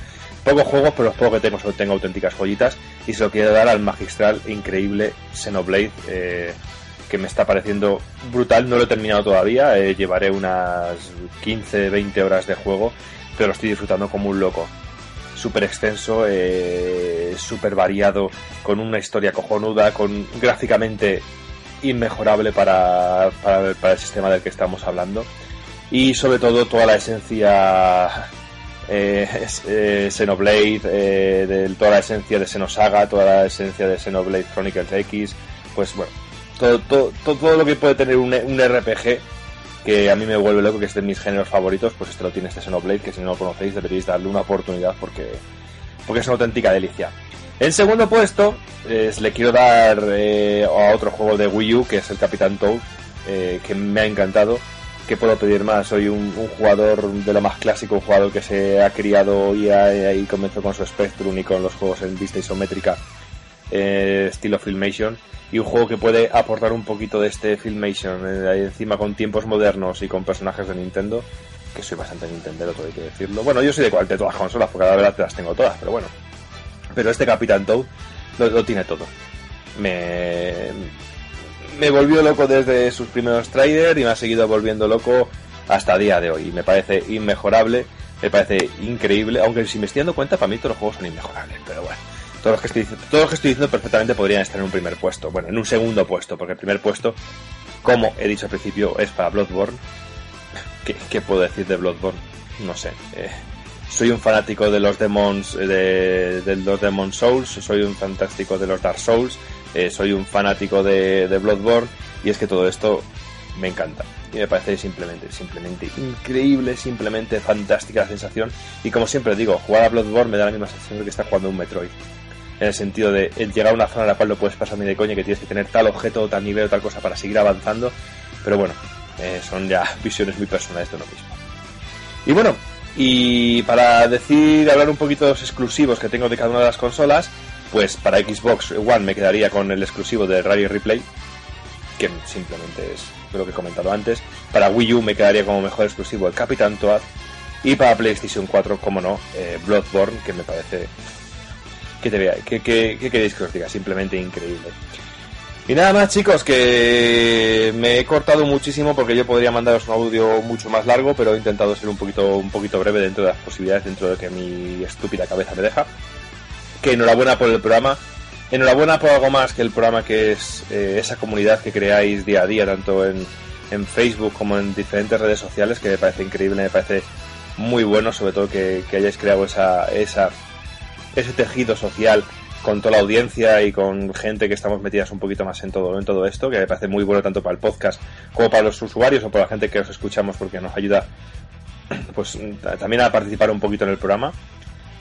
Pocos juegos, pero los pocos que tengo solo auténticas joyitas. Y se lo quiero dar al magistral, increíble Xenoblade, eh, que me está pareciendo brutal. No lo he terminado todavía, eh, llevaré unas 15-20 horas de juego, pero lo estoy disfrutando como un loco súper extenso, eh, súper variado, con una historia cojonuda, con gráficamente inmejorable para, para, el sistema del que estamos hablando. Y sobre todo toda la esencia eh, eh, Xenoblade, eh, de, toda la esencia de Xenosaga, toda la esencia de Xenoblade Chronicles X, pues bueno, todo, todo, todo, todo lo que puede tener un, un RPG que a mí me vuelve loco, que es de mis géneros favoritos, pues este lo tiene este Xenoblade, que si no lo conocéis deberíais darle una oportunidad porque, porque es una auténtica delicia. En segundo puesto, le quiero dar eh, a otro juego de Wii U, que es el Capitán Toad, eh, que me ha encantado. ¿Qué puedo pedir más? Soy un, un, jugador de lo más clásico, un jugador que se ha criado y ahí comenzó con su Spectrum y con los juegos en vista isométrica, eh, estilo Filmation y un juego que puede aportar un poquito de este Filmation, eh, encima con tiempos modernos y con personajes de Nintendo, que soy bastante Nintendo, todo hay que decirlo. Bueno, yo soy de, de todas las consolas, porque la verdad las tengo todas, pero bueno. Pero este Capitán Toad lo, lo, tiene todo. Me, me volvió loco desde sus primeros trailers y me ha seguido volviendo loco hasta día de hoy. Me parece inmejorable, me parece increíble, aunque si me estoy dando cuenta, para mí todos los juegos son inmejorables, pero bueno todos los que estoy todos los que estoy diciendo perfectamente podrían estar en un primer puesto, bueno, en un segundo puesto, porque el primer puesto, como he dicho al principio, es para Bloodborne. ¿Qué, puedo decir de Bloodborne? No sé. Eh, soy un fanático de los Demons, de, de, los Demon Souls, soy un fantástico de los Dark Souls, eh, soy un fanático de, de Bloodborne, y es que todo esto me encanta y me parece simplemente, simplemente increíble, simplemente fantástica la sensación. Y como siempre digo, jugar a Bloodborne me da la misma sensación que está jugando un Metroid en el sentido de llegar a una zona en la cual no puedes pasar ni de coña, que tienes que tener tal objeto, tal nivel o tal cosa para seguir avanzando, pero bueno, eh, son ya visiones muy personales de lo mismo. Y bueno, y para decir, hablar un poquito de los exclusivos que tengo de cada una de las consolas, pues para Xbox One me quedaría con el exclusivo de Radio Replay, que simplemente es lo que he comentado antes. Para Wii U me quedaría como mejor exclusivo el Capitán Toad. Y para PlayStation 4, como no, eh, Bloodborne, que me parece que te vea, que, que, que, queréis que os diga, simplemente increíble. Y nada más chicos, que me he cortado muchísimo porque yo podría mandaros un audio mucho más largo, pero he intentado ser un poquito, un poquito breve dentro de las posibilidades, dentro de que mi estúpida cabeza me deja. Que enhorabuena por el programa, enhorabuena por algo más que el programa que es eh, esa comunidad que creáis día a día, tanto en, en, Facebook como en diferentes redes sociales, que me parece increíble, me parece muy bueno, sobre todo que, que hayáis creado esa, esa ese tejido social con toda la audiencia y con gente que estamos metidas un poquito más en todo, en todo esto, que me parece muy bueno tanto para el podcast como para los usuarios o para la gente que os escuchamos porque nos ayuda pues también a participar un poquito en el programa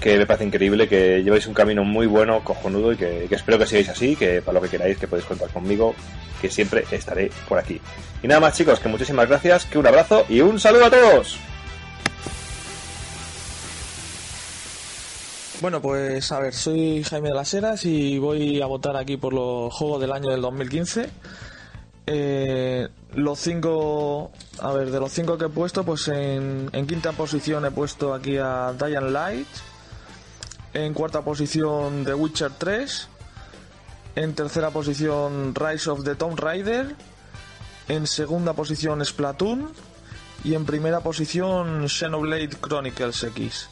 que me parece increíble, que lleváis un camino muy bueno, cojonudo y que, que, espero que sigáis así, que para lo que queráis que podéis contar conmigo, que siempre estaré por aquí. Y nada más chicos, que muchísimas gracias, que un abrazo y un saludo a todos. Bueno, pues a ver, soy Jaime de las Heras y voy a votar aquí por los juegos del año del 2015. Eh, los cinco, a ver, de los cinco que he puesto, pues en, quinta posición he puesto aquí a Dying Light, en cuarta posición The Witcher 3, en tercera posición Rise of the Tomb Raider, en segunda posición Splatoon y en primera posición Xenoblade Chronicles X.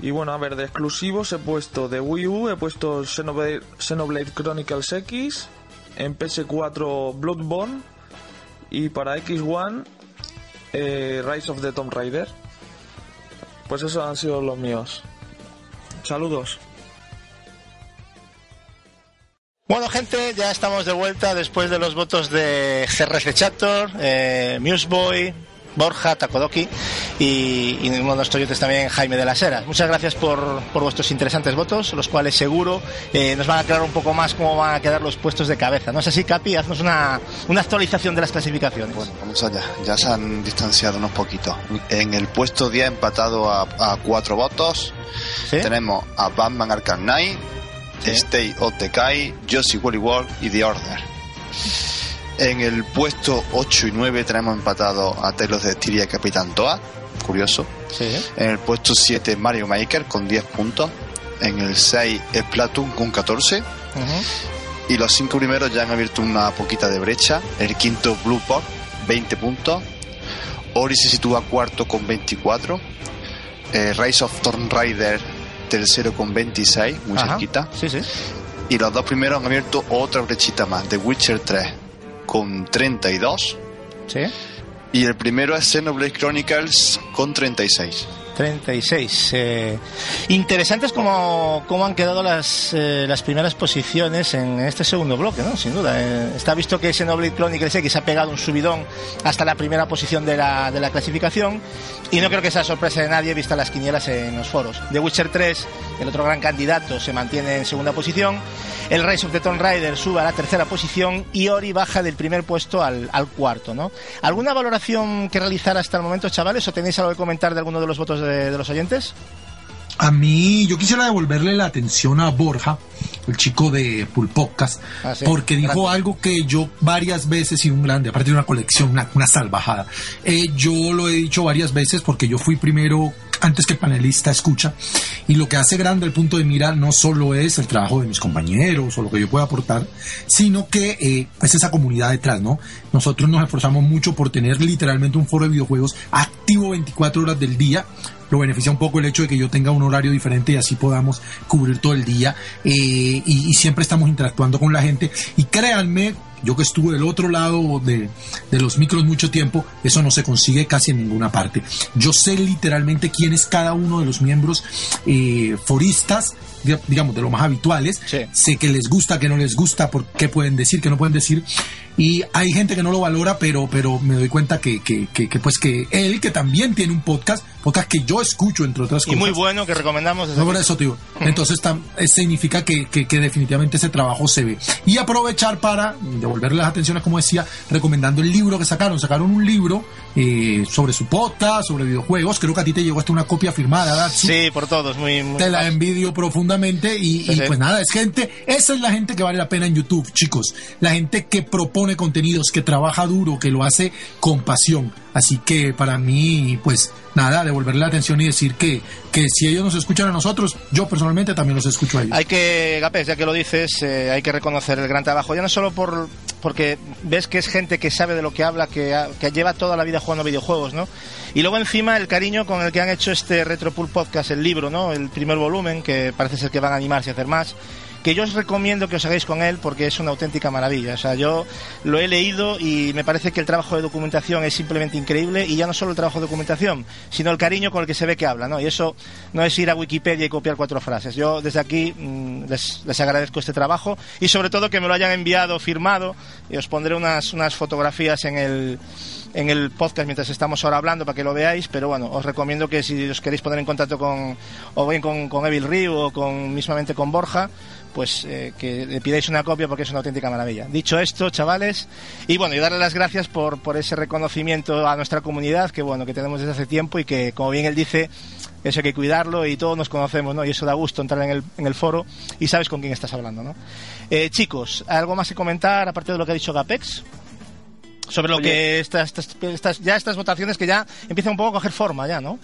Y bueno, a ver, de exclusivos he puesto de Wii U, he puesto Xenoblade, Chronicles X, en PS4 Bloodborne y para X1 eh, Rise of the Tomb Raider. Pues esos han sido los míos. Saludos. Bueno, gente, ya estamos de vuelta después de los votos de CRS Chapter, eh, Museboy, Borja, Takodoki y, y uno de nuestros oyentes también, Jaime de las Heras. Muchas gracias por, por vuestros interesantes votos, los cuales seguro eh, nos van a aclarar un poco más cómo van a quedar los puestos de cabeza. ¿No es así, Capi? Haznos una, una actualización de las clasificaciones. Bueno, vamos allá. Ya se han distanciado unos poquitos. En el puesto 10 empatado a, a cuatro votos. ¿Sí? Tenemos a Batman Arkham Knight, Sí. State of Josie Wally World y The Order. En el puesto 8 y 9 tenemos empatado a Tales de Styria y Capitán Toad, curioso. Sí. En el puesto 7 Mario Maker con 10 puntos. En el 6 Splatoon con 14. Ujú. Y los cinco primeros ya han abierto una poquita de brecha. El quinto Blueport, 20 puntos. Ori se sitúa cuarto con 24. Eh, Rise of Tomb Raider, tercero con 26, muy Ajá. cerquita. Sí, sí. Y los dos primeros han abierto otra brechita más. The Witcher 3 con 32. Sí. Y el primero es Xenoblade Chronicles con 36. 36. Eh, interesantes como, como han quedado las, eh, las primeras posiciones en este segundo bloque, ¿no? Sin duda. Eh, está visto que Xenoblade Chronicles X ha pegado un subidón hasta la primera posición de la, de la clasificación y no creo que sea sorpresa de nadie vista las quinielas en los foros. The Witcher 3, el otro gran candidato, se mantiene en segunda posición. El Rise of the Tomb Raider sube a la tercera posición y Ori baja del primer puesto al, al cuarto, ¿no? ¿Alguna valoración que realizar hasta el momento, chavales? ¿O tenéis algo que comentar de alguno de los votos de, de los oyentes? A mí, yo quisiera devolverle la atención a Borja, el chico de Pulpocas, Ah, sí, porque dijo grande. algo que yo varias veces, y un grande, aparte de una colección, una, una salvajada, eh, yo lo he dicho varias veces porque yo fui primero, antes que panelista, escucha, y lo que hace grande el punto de mira no solo es el trabajo de mis compañeros o lo que yo pueda aportar, sino que eh, es esa comunidad detrás, ¿no? Nosotros nos esforzamos mucho por tener literalmente un foro de videojuegos activo 24 horas del día, lo beneficia un poco el hecho de que yo tenga un horario diferente y así podamos cubrir todo el día eh, y, y siempre estamos interactuando con la gente y créanme yo que estuve del otro lado de, de los micros mucho tiempo, eso no se consigue casi en ninguna parte. Yo sé literalmente quién es cada uno de los miembros eh, foristas, di- digamos, de los más habituales. Sé que les gusta, que no les gusta, por qué pueden decir, que no pueden decir. Y hay gente que no lo valora, pero, pero me doy cuenta que, que, que, que, pues que él, que también tiene un podcast, podcast que yo escucho, entre otras Y cosas. muy bueno que recomendamos. No, por eso, tío. Entonces tam- eh, significa que, que- que definitivamente ese trabajo se ve. Y aprovechar para devolverle las atenciones, como decía, recomendando el libro que sacaron. Sacaron un libro eh, sobre su podcast, sobre videojuegos. Creo que a ti te llegó hasta una copia firmada, ¿verdad? Sí, por todos. Muy, muy Te la envidio profundamente y, Sí, y sí. pues nada, es gente, esa es la gente que vale la pena en YouTube, chicos. La gente que propone contenidos, que trabaja duro, que lo hace con pasión. Así que para mí, pues nada, devolverle la atención y decir que, que si ellos nos escuchan a nosotros, yo personalmente también los escucho a ellos. Hay que, Gapés, ya que lo dices, eh, hay que reconocer el gran trabajo. Ya no solo por porque ves que es gente que sabe de lo que habla, que, ha- que lleva toda la vida jugando videojuegos, ¿no? Y luego encima el cariño con el que han hecho este Retropool Podcast, el libro, ¿no? El primer volumen, que parece ser que van a animarse a hacer más. Que yo os recomiendo que os hagáis con él porque es una auténtica maravilla. O sea, yo lo he leído y me parece que el trabajo de documentación es simplemente increíble y ya no solo el trabajo de documentación, sino el cariño con el que se ve que habla, ¿no? Y eso no es ir a Wikipedia y copiar cuatro frases. Yo desde aquí mm, les, les agradezco este trabajo y sobre todo que me lo hayan enviado firmado y os pondré unas, unas fotografías en el en el podcast mientras estamos ahora hablando para que lo veáis, pero bueno, os recomiendo que si os queréis poner en contacto con, o bien con, con Evil Ryu o con, mismamente con Borja, pues eh, que le pidáis una copia porque es una auténtica maravilla. Dicho esto, chavales, y bueno, y darle las gracias por, por ese reconocimiento a nuestra comunidad que bueno, que tenemos desde hace tiempo y que, como bien él dice, eso hay que cuidarlo y todos nos conocemos, ¿no? Y eso da gusto entrar en el, en el foro y sabes con quién estás hablando, ¿no? Eh, chicos, ¿algo más que comentar aparte de lo que ha dicho Gapex? Sobre lo Oye. que estas, estas, estas- ya estas votaciones que ya empiezan un poco a coger forma ya, ¿no?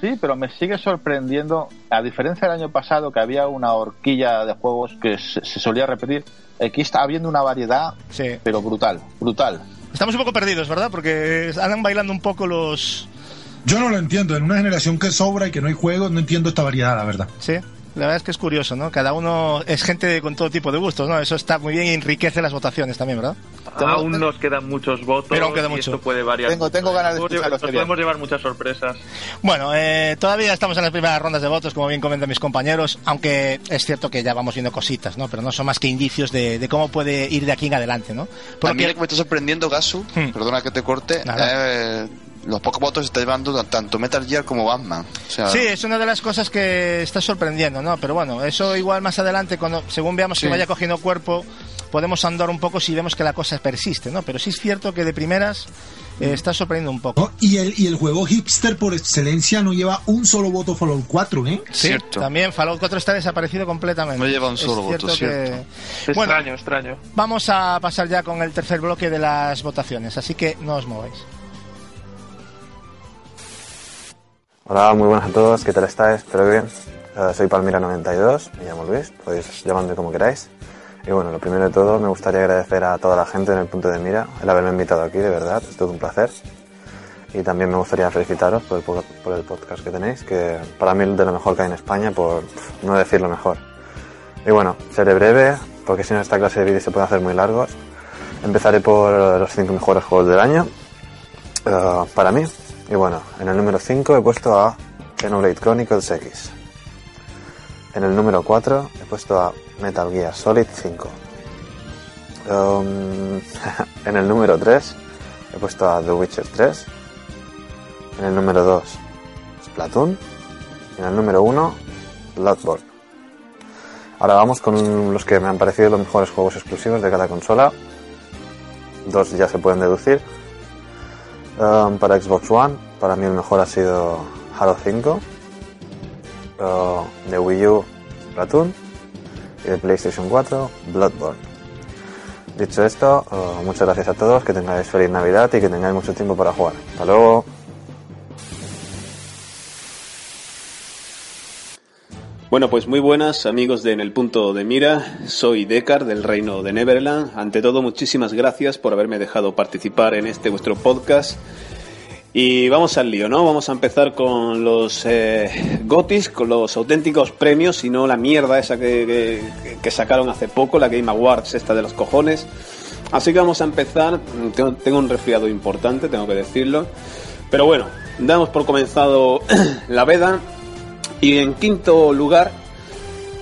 Sí, pero me sigue sorprendiendo, a diferencia del año pasado que había una horquilla de juegos que se, se solía repetir, aquí está habiendo una variedad, pero brutal, brutal. Estamos un poco perdidos, ¿verdad? Porque andan bailando un poco los... Yo no lo entiendo. En una generación que sobra y que no hay juegos, no entiendo esta variedad, la verdad. Sí, la verdad es que es curioso, ¿no? Cada uno es gente con todo tipo de gustos, ¿no? Eso está muy bien y enriquece las votaciones también, ¿verdad? Aún nos quedan muchos votos Pero aún queda y mucho. esto puede variar. Tengo- tengo ganas de Nos escuchar podemos los que Nos podemos llevar muchas sorpresas. Bueno, eh, todavía estamos en las primeras rondas de votos, como bien comentan mis compañeros, aunque es cierto que ya vamos viendo cositas, ¿no? Pero no son más que indicios de, de cómo puede ir de aquí en adelante, ¿no? A mí lo que me está sorprendiendo, Gasu, perdona que te corte, Nada. eh, los pocos votos está llevando tanto Metal Gear como Batman. O sea, Sí, es una de las cosas que está sorprendiendo, ¿no? Pero bueno, eso igual más adelante, cuando según veamos Sí. que vaya cogiendo cuerpo, podemos andar un poco si vemos que la cosa persiste, ¿no? Pero sí es cierto que de primeras eh, está sorprendiendo un poco. ¿no? Y el, y el juego hipster por excelencia no lleva un solo voto Fallout 4, ¿eh? Sí, también Fallout 4 está desaparecido completamente. No lleva un Es solo voto, cierto cierto. que- Bueno, Extraño, extraño. Vamos a pasar ya con el tercer bloque de las votaciones, así que no os mováis. Hola, muy buenas a todos, ¿qué tal estáis? Espero que bien. Eh, soy Palmira92, me llamo Luis, podéis llamarme como queráis. Y bueno, lo primero de todo, me gustaría agradecer a toda la gente en el punto de mira el haberme invitado aquí, de verdad, es todo un placer. Y también me gustaría felicitaros por el, po- por el podcast que tenéis, que para mí es de lo mejor que hay en España, por no decir lo mejor. Y bueno, seré breve, porque si no esta clase de vídeos se pueden hacer muy largos. Empezaré por los 5 mejores juegos del año, eh, para mí. Y bueno, en el número 5 he puesto a Xenoblade Chronicles X. En el número 4 he puesto a Metal Gear Solid 5. Um, en el número 3 he puesto a The Witcher 3. En el número 2 Splatoon. En el número 1 Bloodborne. Ahora vamos con los que me han parecido los mejores juegos exclusivos de cada consola. Dos ya se pueden deducir. Um, para Xbox One, para mí el mejor ha sido Halo 5. Uh, de Wii U, Splatoon. Y de PlayStation 4, Bloodborne. Dicho esto, uh, muchas gracias a todos, que tengáis feliz Navidad y que tengáis mucho tiempo para jugar. Hasta luego. Bueno, pues muy buenas amigos de En el Punto de Mira. Soy Decar del Reino de Neverland. Ante todo, muchísimas gracias por haberme dejado participar en este vuestro podcast. Y vamos al lío, ¿no? Vamos a empezar con los eh, Gotis, con los auténticos premios y no la mierda esa que, que- sacaron hace poco, la Game Awards, esta de los cojones. Así que vamos a empezar. Tengo, tengo un resfriado importante, tengo que decirlo. Pero bueno, damos por comenzado la veda. Y en quinto lugar,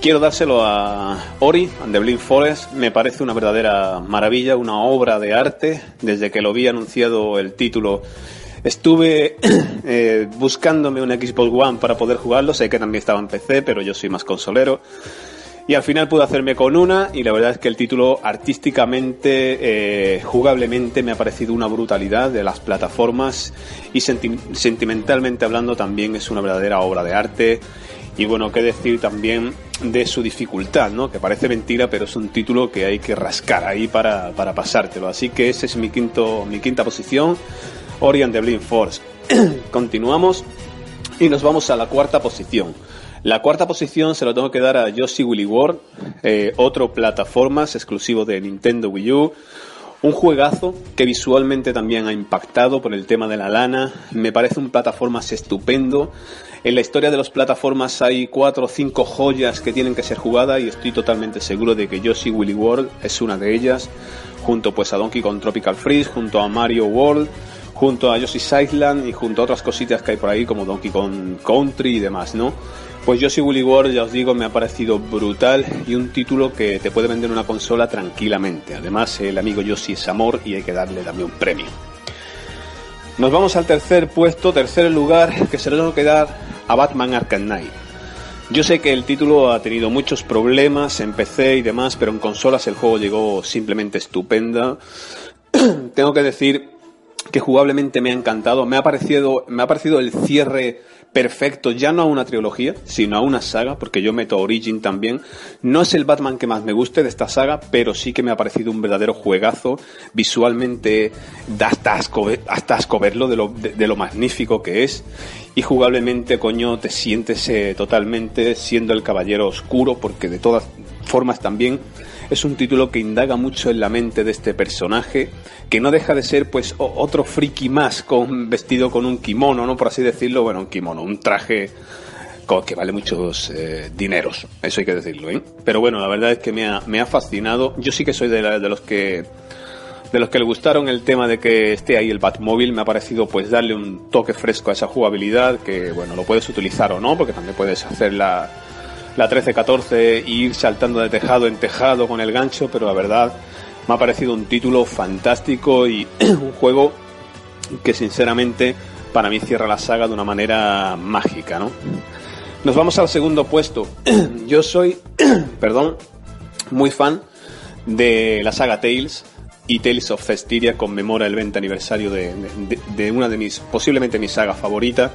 quiero dárselo a Ori and the Blind Forest. Me parece una verdadera maravilla, una obra de arte. Desde que lo vi anunciado el título, estuve eh, buscándome un Xbox One para poder jugarlo. Sé que también estaba en PC, pero yo soy más consolero. Y al final pude hacerme con una y la verdad es que el título artísticamente, eh, jugablemente me ha parecido una brutalidad de las plataformas y senti- sentimentalmente hablando también es una verdadera obra de arte. Y bueno, qué decir también de su dificultad, ¿no? Que parece mentira, pero es un título que hay que rascar ahí para, para pasártelo. Así que ese es mi, quinto, mi quinta posición, Ori and the Blind Force. Continuamos y nos vamos a la cuarta posición. La cuarta posición se lo tengo que dar a Yoshi Willy World, eh, otro plataformas exclusivo de Nintendo Wii U. Un juegazo que visualmente también ha impactado por el tema de la lana. Me parece un plataformas estupendo. En la historia de las plataformas hay cuatro o cinco joyas que tienen que ser jugadas y estoy totalmente seguro de que Yoshi Willy World es una de ellas, junto pues a Donkey Kong Tropical Freeze, junto a Mario World, junto a Yoshi's Island y junto a otras cositas que hay por ahí como Donkey Kong Country y demás, ¿no? Pues Yoshi Willy World, ya os digo, me ha parecido brutal y un título que te puede vender una consola tranquilamente. Además, el amigo Yoshi es amor y hay que darle también un premio. Nos vamos al tercer puesto, tercer lugar, que se lo tengo que dar a Batman Arkham Knight. Yo sé que el título ha tenido muchos problemas en PC y demás, pero en consolas el juego llegó simplemente estupenda. tengo que decir que jugablemente me ha encantado. Me ha parecido, me ha parecido el cierre perfecto, ya no a una trilogía, sino a una saga, porque yo meto Origin también. No es el Batman que más me guste de esta saga, pero sí que me ha parecido un verdadero juegazo. Visualmente da hasta asco, hasta asco verlo de lo, de, lo magnífico que es. Y jugablemente, coño, te sientes eh, totalmente siendo el caballero oscuro, porque de todas formas también es un título que indaga mucho en la mente de este personaje, que no deja de ser pues otro friki más con vestido con un kimono, ¿no? Por así decirlo, bueno, un kimono, un traje que vale muchos eh, dineros, eso hay que decirlo, ¿eh? Pero bueno, la verdad es que me ha, me ha fascinado. Yo sí que soy de, de los que de los que le gustaron el tema de que esté ahí el Batmóvil, me ha parecido pues darle un toque fresco a esa jugabilidad, que bueno, lo puedes utilizar o no, porque también puedes hacer la, la 13-14 y ir saltando de tejado en tejado con el gancho, pero la verdad me ha parecido un título fantástico y un juego que sinceramente para mí cierra la saga de una manera mágica, ¿no? Nos vamos al segundo puesto. Yo soy, perdón, muy fan de la saga Tales y Tales of Cestiria conmemora el 20 aniversario de, de, de una de mis, posiblemente mi saga favorita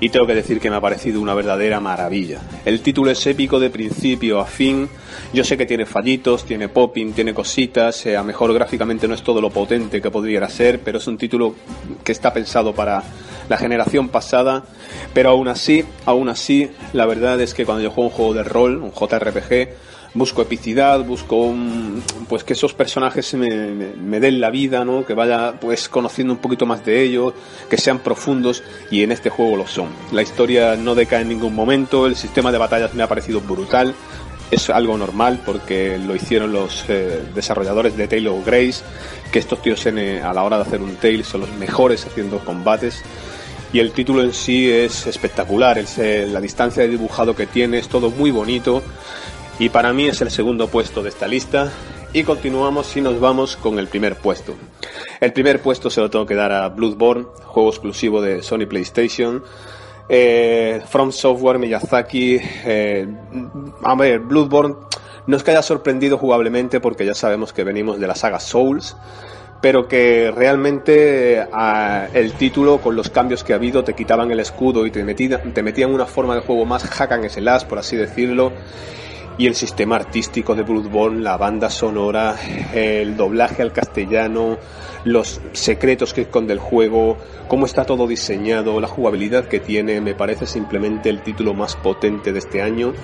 y tengo que decir que me ha parecido una verdadera maravilla. El título es épico de principio a fin. Yo sé que tiene fallitos, tiene popping, tiene cositas, eh, a mejor gráficamente no es todo lo potente que podría ser, pero es un título que está pensado para la generación pasada, pero aún así, aún así, la verdad es que cuando yo juego un juego de rol, un JRPG, busco epicidad, busco un, pues que esos personajes me, me, den la vida, ¿no? Que vaya pues conociendo un poquito más de ellos, que sean profundos y en este juego lo son. La historia no decae en ningún momento, el sistema de batallas me ha parecido brutal. Es algo normal porque lo hicieron los eh, desarrolladores de Tale of Grace, que estos tíos en, eh, a la hora de hacer un Tale son los mejores haciendo combates y el título en sí es espectacular, es, eh, la distancia de dibujado que tiene, es todo muy bonito y para mí es el segundo puesto de esta lista. Y continuamos y nos vamos con el primer puesto. El primer puesto se lo tengo que dar a Bloodborne, juego exclusivo de Sony PlayStation. Eh, From Software, Miyazaki. Eh, a ver, Bloodborne no es que haya sorprendido jugablemente porque ya sabemos que venimos de la saga Souls, pero que realmente el título con los cambios que ha habido te quitaban el escudo y te metían, te metían una forma de juego más hack and slash, por así decirlo y el sistema artístico de Bloodborne, la banda sonora, el doblaje al castellano, los secretos que esconde el juego, cómo está todo diseñado, la jugabilidad que tiene, me parece simplemente el título más potente de este año,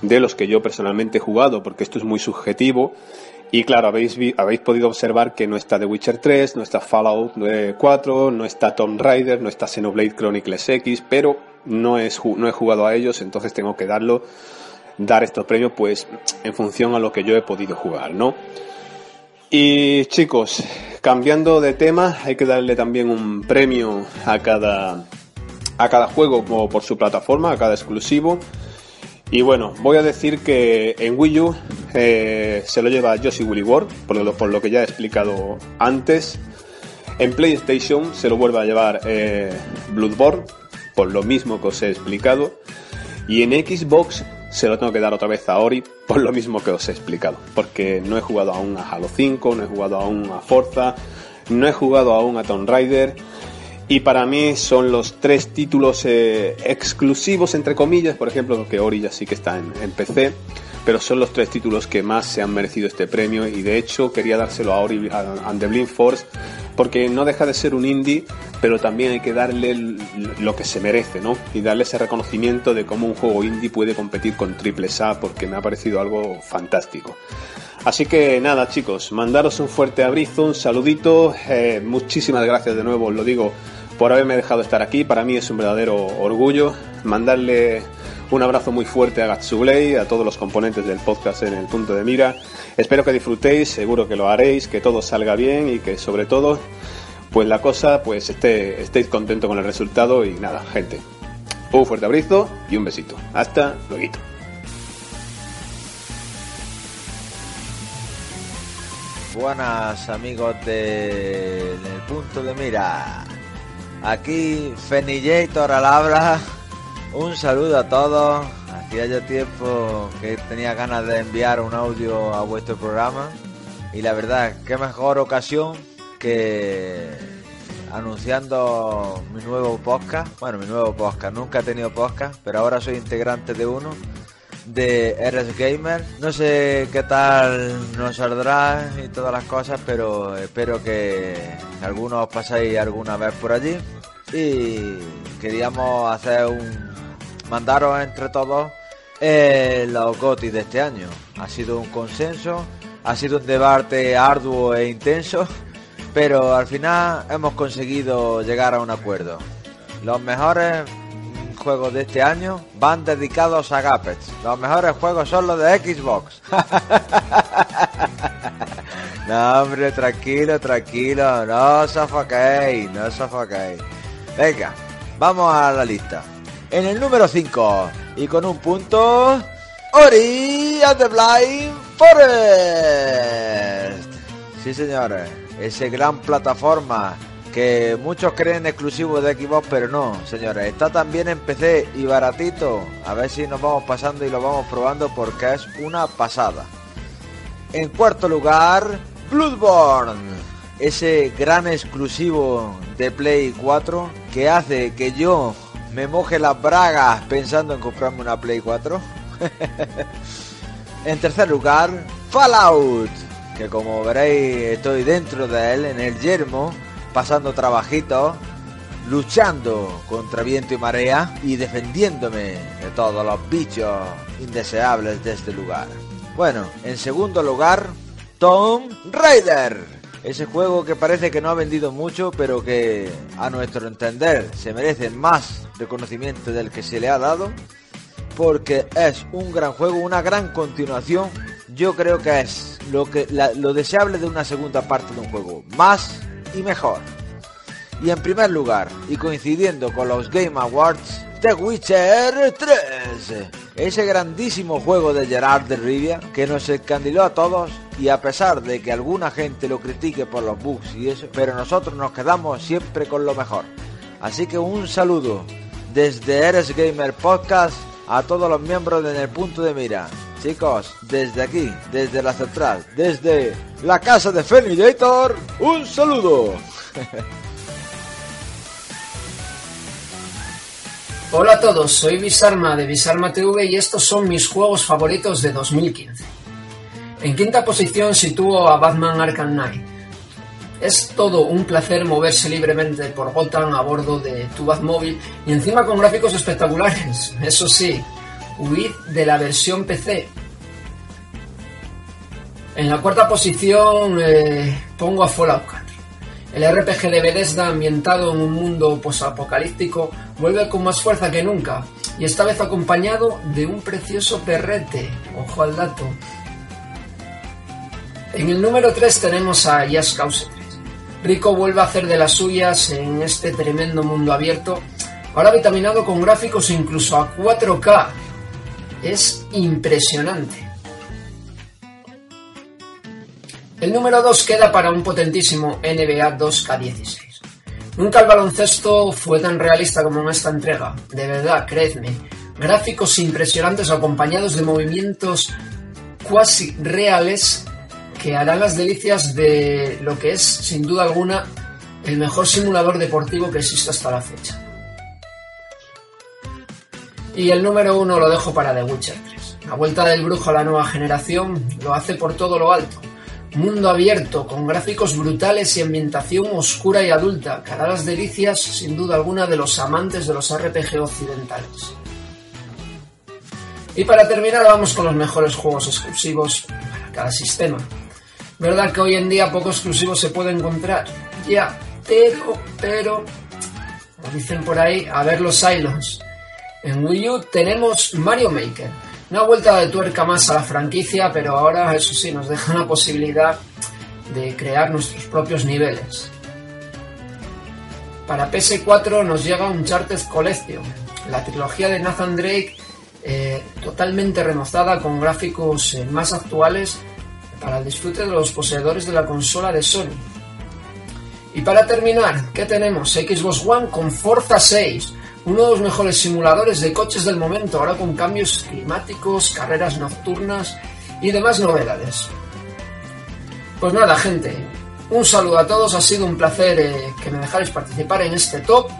de los que yo personalmente he jugado, porque esto es muy subjetivo. Y claro, habéis, habéis podido observar que no está The Witcher 3, no está Fallout 4, no está Tomb Raider, no está Xenoblade Chronicles X, pero no, es, no he jugado a ellos, entonces tengo que darlo dar estos premios pues en función a lo que yo he podido jugar, ¿no? Y chicos, cambiando de tema, hay que darle también un premio a cada a cada juego como por su plataforma, a cada exclusivo. Y bueno, voy a decir que en Wii U eh, se lo lleva Yoshi Willy World, por lo, por lo que ya he explicado antes. En PlayStation se lo vuelve a llevar eh, Bloodborne, por lo mismo que os he explicado. Y en Xbox se lo tengo que dar otra vez a Ori por lo mismo que os he explicado. Porque no he jugado aún a Halo 5, no he jugado aún a Forza, no he jugado aún a Tomb Raider. Y para mí son los tres títulos eh, exclusivos, entre comillas, por ejemplo, que Ori ya sí que está en, en, PC, pero son los tres títulos que más se han merecido este premio y de hecho quería dárselo a Ori the Blind Force porque no deja de ser un indie, pero también hay que darle lo que se merece, ¿no? Y darle ese reconocimiento de cómo un juego indie puede competir con triple A, porque me ha parecido algo fantástico. Así que nada, chicos, mandaros un fuerte abrazo, un saludito. eh, muchísimas gracias de nuevo, os lo digo, por haberme dejado estar aquí. Para mí es un verdadero orgullo. Mandarle un abrazo muy fuerte a Gatsublay, a todos los componentes del podcast en el punto de mira. Espero que disfrutéis, seguro que lo haréis, que todo salga bien y que sobre todo, pues la cosa, pues esté, estéis contentos con el resultado y nada, gente. Un fuerte abrazo y un besito. Hasta luego. Buenas amigos de en el punto de mira. Aquí Fenillator al habla. Un saludo a todos. Hacía ya tiempo que tenía ganas de enviar un audio a vuestro programa. Y la verdad, qué mejor ocasión que anunciando mi nuevo podcast. Bueno, mi nuevo podcast. Nunca he tenido podcast, pero ahora soy integrante de uno de RS Gamer. No sé qué tal nos saldrá y todas las cosas, pero espero que algunos paséis alguna vez por allí. Y queríamos hacer un. mandaros entre todos eh, los GOTI de este año. Ha sido un consenso, ha sido un debate arduo e intenso, pero al final hemos conseguido llegar a un acuerdo. Los mejores juegos de este año van dedicados a Gapex. Los mejores juegos son los de Xbox. no, hombre, tranquilo, tranquilo. No os sofoquéis, no os sofoquéis. Venga, vamos a la lista. En el número 5, y con un punto, Ori and the Blind Forest. Sí, señores, ese gran plataforma que muchos creen exclusivo de Xbox, pero no, señores, está también en PC y baratito. A ver si nos vamos pasando y lo vamos probando porque es una pasada. En cuarto lugar, Bloodborne, ese gran exclusivo de Play 4 que hace que yo me moje las bragas pensando en comprarme una Play 4. en tercer lugar, Fallout, que como veréis estoy dentro de él, en el yermo, pasando trabajitos, luchando contra viento y marea y defendiéndome de todos los bichos indeseables de este lugar. Bueno, en segundo lugar, Tomb Raider. Ese juego que parece que no ha vendido mucho, pero que a nuestro entender se merece más reconocimiento del que se le ha dado, porque es un gran juego, una gran continuación. Yo creo que es lo que lo deseable de una segunda parte de un juego, más y mejor. Y en primer lugar, y coincidiendo con los Game Awards, The Witcher 3. Ese grandísimo juego de Gerard de Rivia que nos escandiló a todos y a pesar de que alguna gente lo critique por los bugs y eso, pero nosotros nos quedamos siempre con lo mejor. Así que un saludo desde Eres Gamer Podcast a todos los miembros de En el Punto de Mira. Chicos, desde aquí, desde la central, desde la casa de Fenillator, un saludo. Hola a todos, soy Bisarma de Bisarma TV y estos son mis juegos favoritos de 2015. En quinta posición sitúo a Batman Arkham Knight. Es todo un placer moverse libremente por Gotham a bordo de tu Batmóvil y encima con gráficos espectaculares. Eso sí, huid de la versión PC. En la cuarta posición eh, pongo a Fallout 4. El RPG de Bethesda ambientado en un mundo posapocalíptico vuelve con más fuerza que nunca y esta vez acompañado de un precioso perrete. Ojo al dato. En el número 3 tenemos a Just Cause 3. Rico vuelve a hacer de las suyas en este tremendo mundo abierto, ahora vitaminado con gráficos incluso a 4K. Es impresionante. El número 2 queda para un potentísimo NBA 2K16. Nunca el baloncesto fue tan realista como en esta entrega. De verdad, creedme. Gráficos impresionantes acompañados de movimientos cuasi reales que harán las delicias de lo que es, sin duda alguna, el mejor simulador deportivo que existe hasta la fecha. Y el número uno lo dejo para The Witcher 3. La vuelta del brujo a la nueva generación lo hace por todo lo alto. Mundo abierto, con gráficos brutales y ambientación oscura y adulta, que hará las delicias, sin duda alguna, de los amantes de los RPG occidentales. Y para terminar, vamos con los mejores juegos exclusivos para cada sistema. Verdad que hoy en día poco exclusivo se puede encontrar, ya, pero, pero, como dicen por ahí, a ver los Cylons. En Wii U tenemos Mario Maker, una vuelta de tuerca más a la franquicia, pero ahora eso sí nos deja la posibilidad de crear nuestros propios niveles. Para PS4 nos llega Uncharted Collection, la trilogía de Nathan Drake eh, totalmente remozada con gráficos eh, más actuales para el disfrute de los poseedores de la consola de Sony. Y para terminar, ¿qué tenemos? Xbox One con Forza 6, uno de los mejores simuladores de coches del momento, ahora con cambios climáticos, carreras nocturnas y demás novedades. Pues nada, gente, un saludo a todos, ha sido un placer eh, que me dejáis participar en este top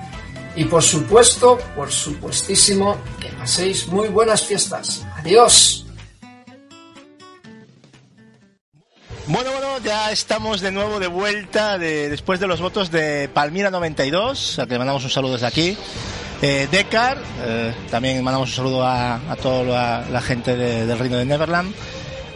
y por supuesto, por supuestísimo, que paséis muy buenas fiestas. Adiós. Bueno, bueno, ya estamos de nuevo de vuelta de, después de los votos de Palmira 92, a que le mandamos un saludo desde aquí. Eh, Decar, eh, también mandamos un saludo a, a toda la, gente de- del Reino de Neverland.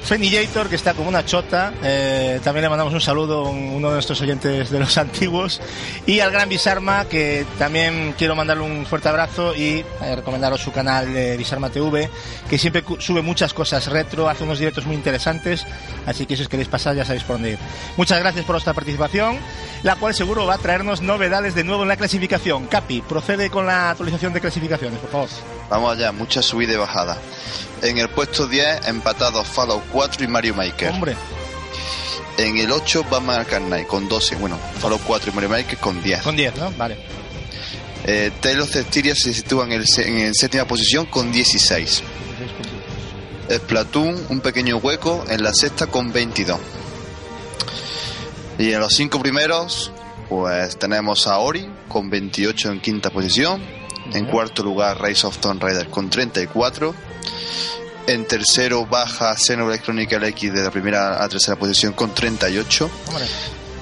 Fenillator, que está como una chota, eh, también le mandamos un saludo a un- uno de nuestros oyentes de los antiguos. Y al gran Bisarma, que también quiero mandarle un fuerte abrazo y eh, recomendaros su canal de Bisarma TV, que siempre sube muchas cosas retro, hace unos directos muy interesantes, así que si os queréis pasar ya sabéis por dónde ir. Muchas gracias por vuestra participación, la cual seguro va a traernos novedades de nuevo en la clasificación. Capi, procede con la actualización de clasificaciones, por favor. Vamos allá, mucha subida y bajada. En el puesto 10, empatados Fallout 4 y Mario Maker. Hombre. En el 8, Batman Arkham Knight con 12. Bueno, Fallout 4 y Mario Maker con 10. Con 10, ¿no? Vale. Eh, Tale of Cestiria se sitúa en, el, en séptima posición con 16. Splatoon, un pequeño hueco en la sexta con 22. Y en los cinco primeros, pues tenemos a Ori con 28 en quinta posición. En cuarto lugar, Rise of Tomb Raider con 34. En tercero baja Xenoblade Chronicle X de la primera a tercera posición con 38.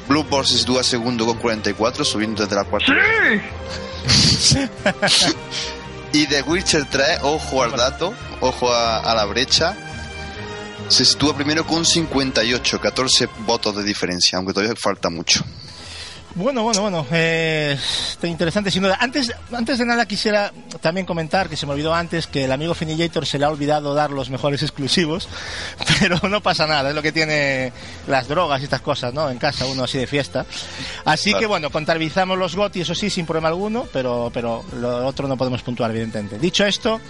Bloodborne se sitúa segundo con 44, subiendo desde la cuarta. y The Witcher 3, ojo al dato, ojo a, a la brecha, se sitúa primero con 58, 14 votos de diferencia, aunque todavía falta mucho. Bueno, bueno, bueno. Eh, está interesante, sin duda. Antes, antes de nada quisiera también comentar, que se me olvidó antes, que el amigo Finillator se le ha olvidado dar los mejores exclusivos, pero no pasa nada, es lo que tiene las drogas y estas cosas, ¿no? En casa, uno así de fiesta. Así que bueno, contabilizamos los GOTI, eso sí, sin problema alguno, pero, pero lo otro no podemos puntuar, evidentemente. Dicho esto,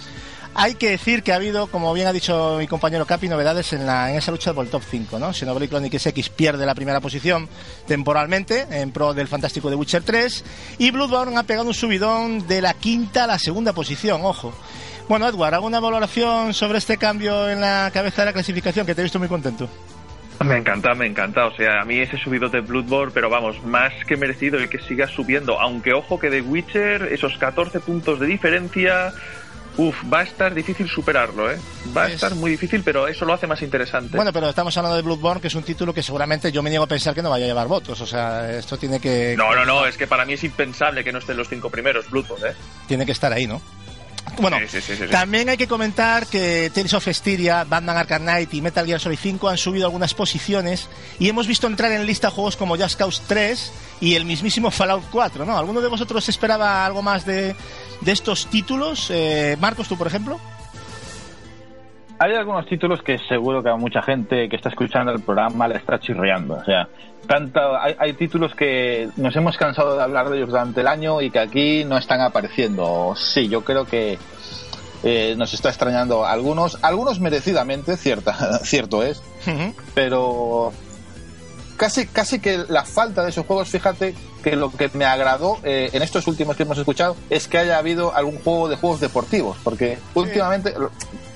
hay que decir que ha habido, como bien ha dicho mi compañero Capi, novedades en, la, en esa lucha por el top 5, ¿no? Xenoblade Chronicles X pierde la primera posición temporalmente en pro del fantástico de Witcher 3 y Bloodborne ha pegado un subidón de la quinta a la segunda posición, ojo. Bueno, Edward, ¿alguna valoración sobre este cambio en la cabeza de la clasificación que te he visto muy contento? Me encanta, me encanta. O sea, a mí ese subido de Bloodborne, pero vamos, más que merecido el que siga subiendo. Aunque ojo que de Witcher, esos 14 puntos de diferencia, Uf, va a estar difícil superarlo, ¿eh? Va a estar muy difícil, pero eso lo hace más interesante. Bueno, pero estamos hablando de Bloodborne, que es un título que seguramente yo me niego a pensar que no vaya a llevar votos. O sea, esto tiene que. No, no, no, es que para mí es impensable que no estén los cinco primeros Bloodborne, ¿eh? Tiene que estar ahí, ¿no? Bueno, Sí, sí, sí, también hay que comentar que Tales of Styria, Batman Arkham Knight y Metal Gear Solid 5 han subido algunas posiciones y hemos visto entrar en lista juegos como Just Cause 3 y el mismísimo Fallout 4, ¿no? ¿Alguno de vosotros esperaba algo más de, de estos títulos? Eh, Marcos, tú, por ejemplo. Hay algunos títulos que seguro que a mucha gente que está escuchando el programa le está chirriando. O sea, tanto, hay, hay títulos que nos hemos cansado de hablar de ellos durante el año y que aquí no están apareciendo. Sí, yo creo que eh, nos está extrañando algunos, algunos merecidamente, cierta, cierto es, pero casi, casi que la falta de esos juegos, fíjate que lo que me agradó eh, en estos últimos que hemos escuchado es que haya habido algún juego de juegos deportivos, porque últimamente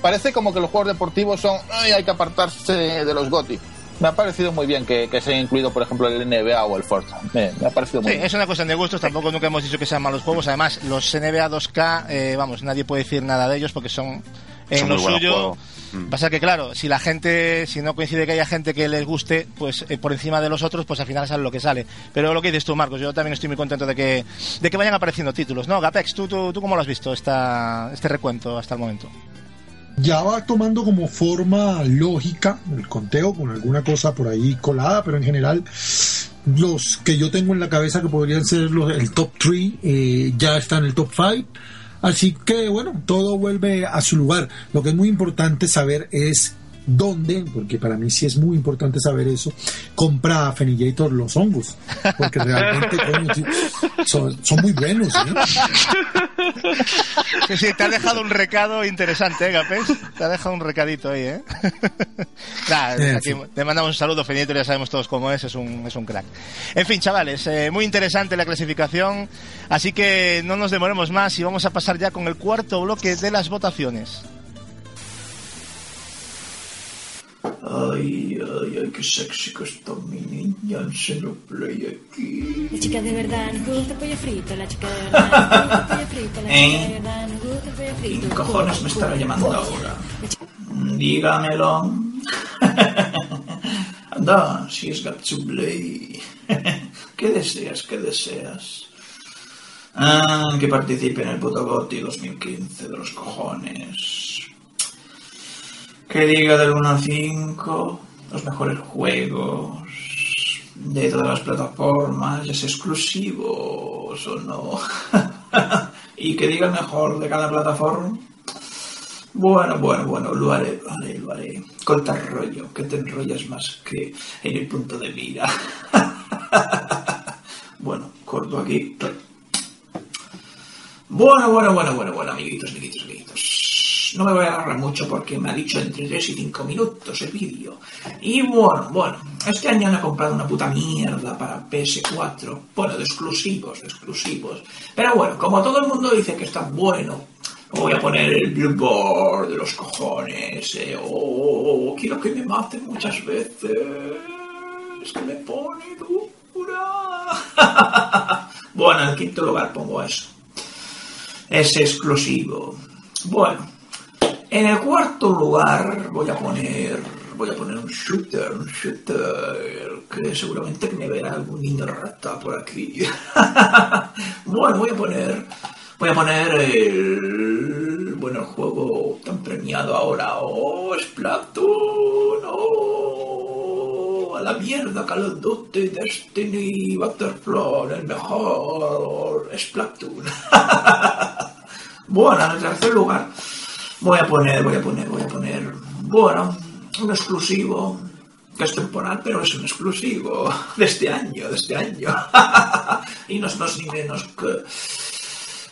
parece como que los juegos deportivos son, "Ay, hay que apartarse de los GOTI. Me ha parecido muy bien que, que se haya incluido, por ejemplo, el NBA o el Forza. Me, me ha parecido muy Sí, bien. es una cuestión de gustos, tampoco nunca hemos dicho que sean malos juegos. Además, los NBA 2K, eh, vamos, nadie puede decir nada de ellos porque son en Son lo muy buenos suyo. juegos. Mm. Pasa que, claro, si la gente, si no coincide que haya gente que les guste, pues eh, por encima de los otros, pues al final sale lo que sale. Pero lo que dices tú, Marcos, yo también estoy muy contento de que, de que vayan apareciendo títulos, ¿no? Gapex, ¿tú, tú, tú cómo lo has visto esta, este recuento hasta el momento? ya va tomando como forma lógica el conteo con alguna cosa por ahí colada, pero en general los que yo tengo en la cabeza que podrían ser los, el top 3 ya están en el top 5. Así que bueno, todo vuelve a su lugar. Lo que es muy importante saber es dónde, porque para mí sí es muy importante saber eso, compra Fenillator los hongos, porque realmente coño, sí, son, son muy buenos. ¿eh? Sí, te ha dejado un recado interesante, ¿eh, Gapés? Te ha dejado un recadito ahí, ¿eh? En aquí te mandamos un saludo, Fenillator, ya sabemos todos cómo es, es un, es un crack. En fin, chavales, eh, muy interesante la clasificación, así que no nos demoremos más y vamos a pasar ya con el cuarto bloque de las votaciones. Ay, ay, ay, qué sexy que está mi niña en Xenoplay aquí. La chica de verdad nos gusta pollo frito, la chica de verdad nos gusta pollo frito, la chica ¿Eh? de verdad nos gusta el pollo frito. ¿Quién cojones me estará llamando ahora? Dígamelo. Anda, si es Gatsublay. ¿Qué deseas? ¿Qué deseas? Ah, que participe en el puto GOTY 2015 de los cojones. Que diga del 1 al 5 los mejores juegos de todas las plataformas, ya sea exclusivos o no. y que diga mejor de cada plataforma. Bueno, bueno, bueno, lo haré, lo haré, lo haré. Corta rollo, que te enrollas más que en el punto de mira. bueno, corto aquí. Bueno, bueno, bueno, bueno, bueno, amiguitos, amiguitos, amiguitos. No me voy a agarrar mucho porque me ha dicho entre 3 y 5 minutos el vídeo. Y bueno, bueno, este año han comprado una puta mierda para PS4. Bueno, de exclusivos, de exclusivos. Pero bueno, como todo el mundo dice que está bueno, voy a poner el billboard de los cojones. eh, oh, quiero que me maten muchas veces. Es que me pone dura. bueno, en quinto lugar pongo eso. Es exclusivo. Bueno, en el cuarto lugar voy a poner voy a poner un shooter, un shooter que seguramente me verá algún niño rata por aquí. bueno, voy a poner voy a poner el bueno el juego tan premiado ahora. Oh, Splatoon. Oh, a la mierda Call of Duty, Destiny, Butterfly, el mejor Splatoon. Bueno, en el tercer lugar voy a poner, voy a poner, voy a poner, bueno, un exclusivo, que es temporal, pero es un exclusivo de este año, de este año. y no es más ni menos que...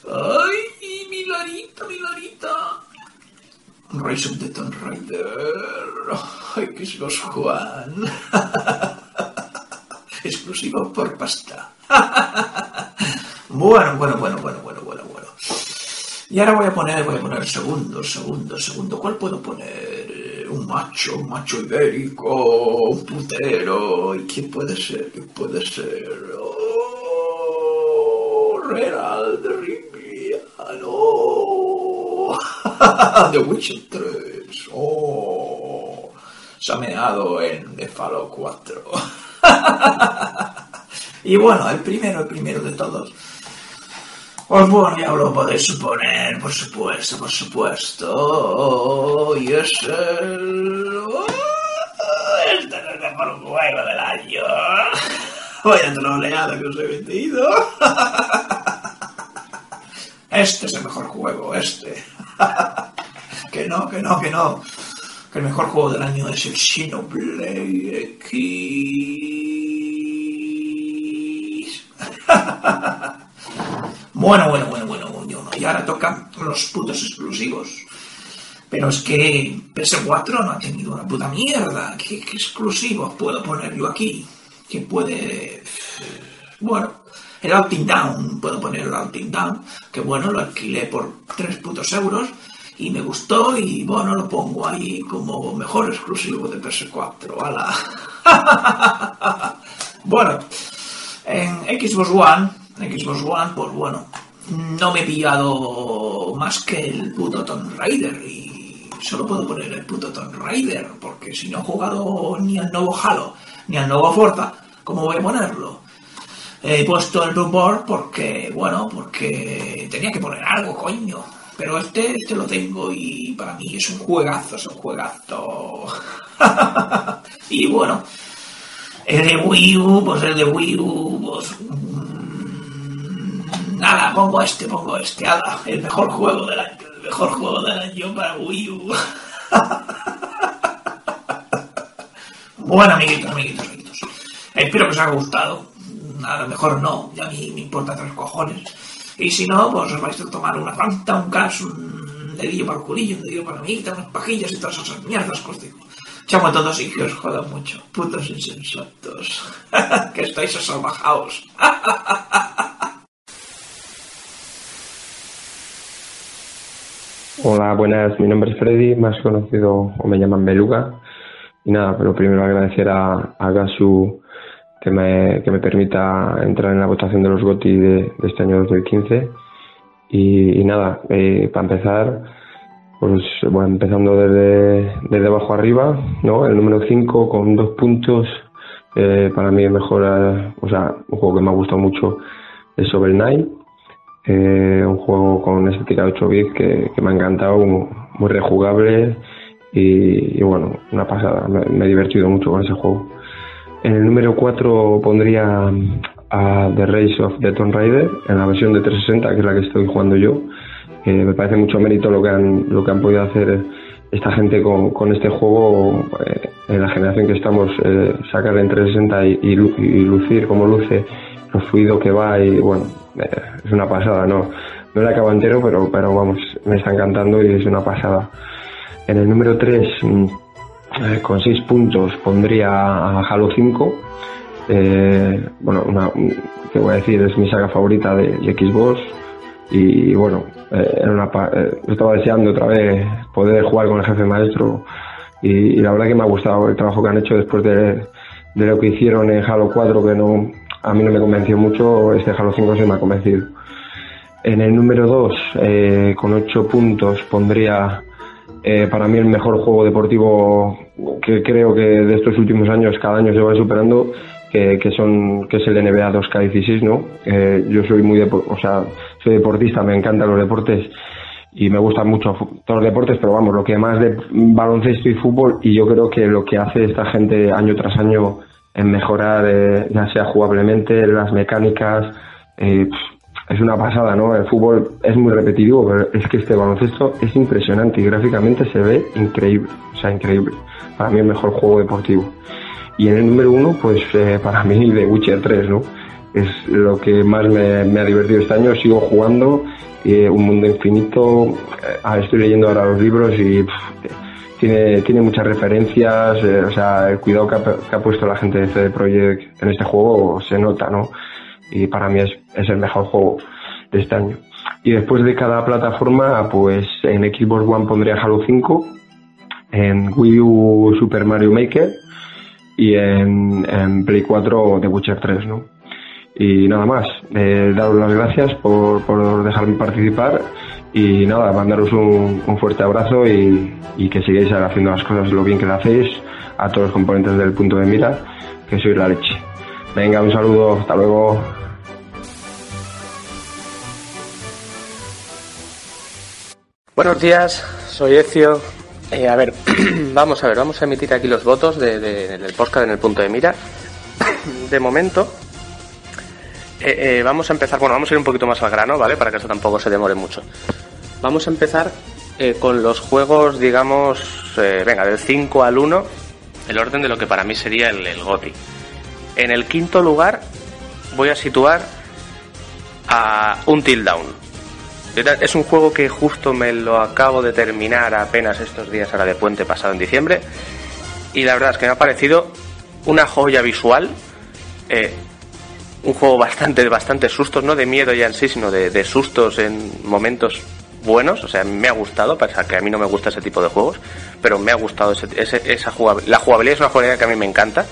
¡Ay, mi Larita, mi Larita! Rise of the Tomb Raider. ¡Ay, que es los Juan! Exclusivo por pasta. bueno, bueno, bueno, bueno, bueno. Y ahora voy a poner, voy a poner segundo, segundo, segundo. ¿Cuál puedo poner? Eh, Un macho, un macho ibérico, un putero. ¿Y quién puede ser? ¿Quién puede ser? Oh, no. The Witcher 3. Oh, se ha meado en Fallout 4. y bueno, el primero, el primero de todos. Bueno, ya lo podéis suponer, por supuesto, por supuesto. Y es el... El mejor juego del año. Vaya troleada que os he metido. Este es el mejor juego, este. Que no, que no, que no. Que el mejor juego del año es el Xenoblade X. Bueno, bueno, bueno, bueno. Y ahora tocan los putos exclusivos. Pero es que PS4 no ha tenido una puta mierda. ¿Qué, exclusivos puedo poner yo aquí? ¿Quién puede...? Bueno, el Outing Down. Puedo poner el Outing Down. Que bueno, lo alquilé por 3 putos euros. Y me gustó y bueno, lo pongo ahí como mejor exclusivo de PS4. ¡Hala! bueno, en Xbox One, Xbox One, pues bueno, no me he pillado más que el puto Tomb Raider y solo puedo poner el puto Tomb Raider porque si no he jugado ni al nuevo Halo ni al nuevo Forza, ¿cómo voy a ponerlo? He puesto el Board porque, bueno, porque tenía que poner algo, coño. Pero este, este lo tengo y para mí es un juegazo, es un juegazo. y bueno, el de Wii U, pues el de Wii U, pues... Nada, pongo este, pongo este, ala, el mejor juego del año, el mejor juego del año para Wii U. bueno, amiguitos, amiguitos, amiguitos. Espero que os haya gustado. A lo mejor no, ya a mí me importa tres cojones. Y si no, pues os vais a tomar una fanta, un gas, un dedillo para el culillo, un dedillo para la amiguita, unas pajillas y todas esas mierdas que os digo. Chamo a todos y que os joda mucho. Putos insensatos. que estáis asalvajados. Hola, buenas. Mi nombre es Freddy, más conocido o me llaman Beluga. Y nada, pero primero agradecer a, Gasu que me, que me permita entrar en la votación de los GOTI de, este año 2015. Y, y nada, eh, para empezar, pues bueno, empezando desde, desde abajo arriba, ¿no? El número 5 con dos puntos, eh, para mí mejora, o sea, un juego que me ha gustado mucho es Shovel Knight. Eh, un juego con estética de 8 bits que, que me ha encantado, muy, muy rejugable y, y bueno, una pasada. Me, me he divertido mucho con ese juego. En el número 4 pondría a The Race of the Tomb Raider en la versión de 360, que es la que estoy jugando yo. Eh, me parece mucho mérito lo que han, lo que han podido hacer esta gente con, con este juego eh, en la generación que estamos, eh, sacar en 360 y, y y lucir como luce, lo fluido que va y bueno, eh, es una pasada, ¿no? No lo acabo pero, pero vamos, me está encantando y es una pasada. En el número 3, eh, con 6 puntos, pondría a Halo 5. Eh, bueno, una, que voy a decir, es mi saga favorita de, Xbox. Y bueno, era una, eh, estaba deseando otra vez poder jugar con el jefe maestro. Y, y la verdad que me ha gustado el trabajo que han hecho después de, de lo que hicieron en Halo 4, que no, a mí no me convenció mucho. Este Halo 5 se me ha convencido. En el número 2, eh, con 8 puntos, pondría eh, para mí el mejor juego deportivo que creo que de estos últimos años cada año se va superando que, que son que es el NBA 2K16 no Eh, yo soy muy o sea soy deportista me encantan los deportes y me gustan mucho todos los deportes pero vamos lo que más de baloncesto y fútbol y yo creo que lo que hace esta gente año tras año en mejorar eh, ya sea jugablemente las mecánicas eh, es una pasada, ¿no? El fútbol es muy repetitivo, pero es que este baloncesto es impresionante y gráficamente se ve increíble, o sea, increíble. Para mí el mejor juego deportivo. Y en el número uno, pues eh, para mí The Witcher 3, ¿no? Es lo que más me, ha divertido este año, sigo jugando, eh, un mundo infinito, eh, estoy leyendo ahora los libros y tiene, tiene muchas referencias, eh, o sea, el cuidado que ha, que ha puesto la gente de CD Projekt en este juego se nota, ¿no? y para mí es, es el mejor juego de este año. Y después de cada plataforma, pues en Xbox One pondría Halo 5, en Wii U Super Mario Maker y en, Play 4 The Witcher 3, ¿no? Y nada más, eh, daros las gracias por, por dejarme participar y nada, mandaros un, un fuerte abrazo y, y que sigáis haciendo las cosas lo bien que lo hacéis a todos los componentes del punto de mira, que sois la leche. Venga, un saludo, hasta luego. Buenos días, soy Ezio. Eh, a ver, vamos a ver, vamos a emitir aquí los votos de, de- del podcast en el punto de mira. De momento, eh, eh, vamos a empezar, bueno, vamos a ir un poquito más al grano, ¿vale? Para que esto tampoco se demore mucho. Vamos a empezar eh, con los juegos, digamos, venga, del 5 al 1, el orden de lo que para mí sería el, el GOTI. En el quinto lugar voy a situar a Dawn. Verdad, Es un juego que justo me lo acabo de terminar apenas estos días ahora de puente pasado en diciembre. Y la verdad es que me ha parecido una joya visual. Un juego bastante, bastante sustos, no de miedo ya en sí, sino de, sustos en momentos buenos. O sea, me ha gustado, pese a que a mí no me gusta ese tipo de juegos, pero me ha gustado ese, ese- esa jugabilidad. La jugabilidad es una jugabilidad que a mí me encanta.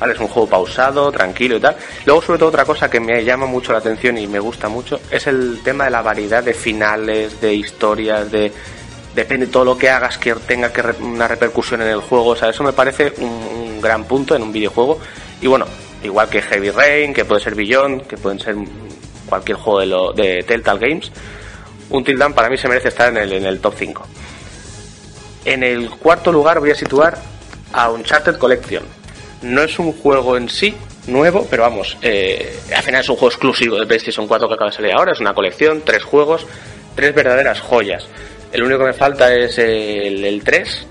¿vale? Es un juego pausado, tranquilo y tal. Luego, sobre todo, otra cosa que me llama mucho la atención y me gusta mucho es el tema de la variedad de finales, de historias, de. Depende de todo lo que hagas que tenga que re- una repercusión en el juego. O sea, eso me parece un, un gran punto en un videojuego. Y bueno, igual que Heavy Rain, que puede ser Beyond, que pueden ser cualquier juego de, lo, de Telltale Games. un Down para mí se merece estar en el, en el top 5. En el cuarto lugar voy a situar a Uncharted Collection. No es un juego en sí nuevo, pero vamos, eh, al final es un juego exclusivo de PlayStation 4 que acaba de salir ahora. Es una colección, tres juegos, tres verdaderas joyas. El único que me falta es el, el 3.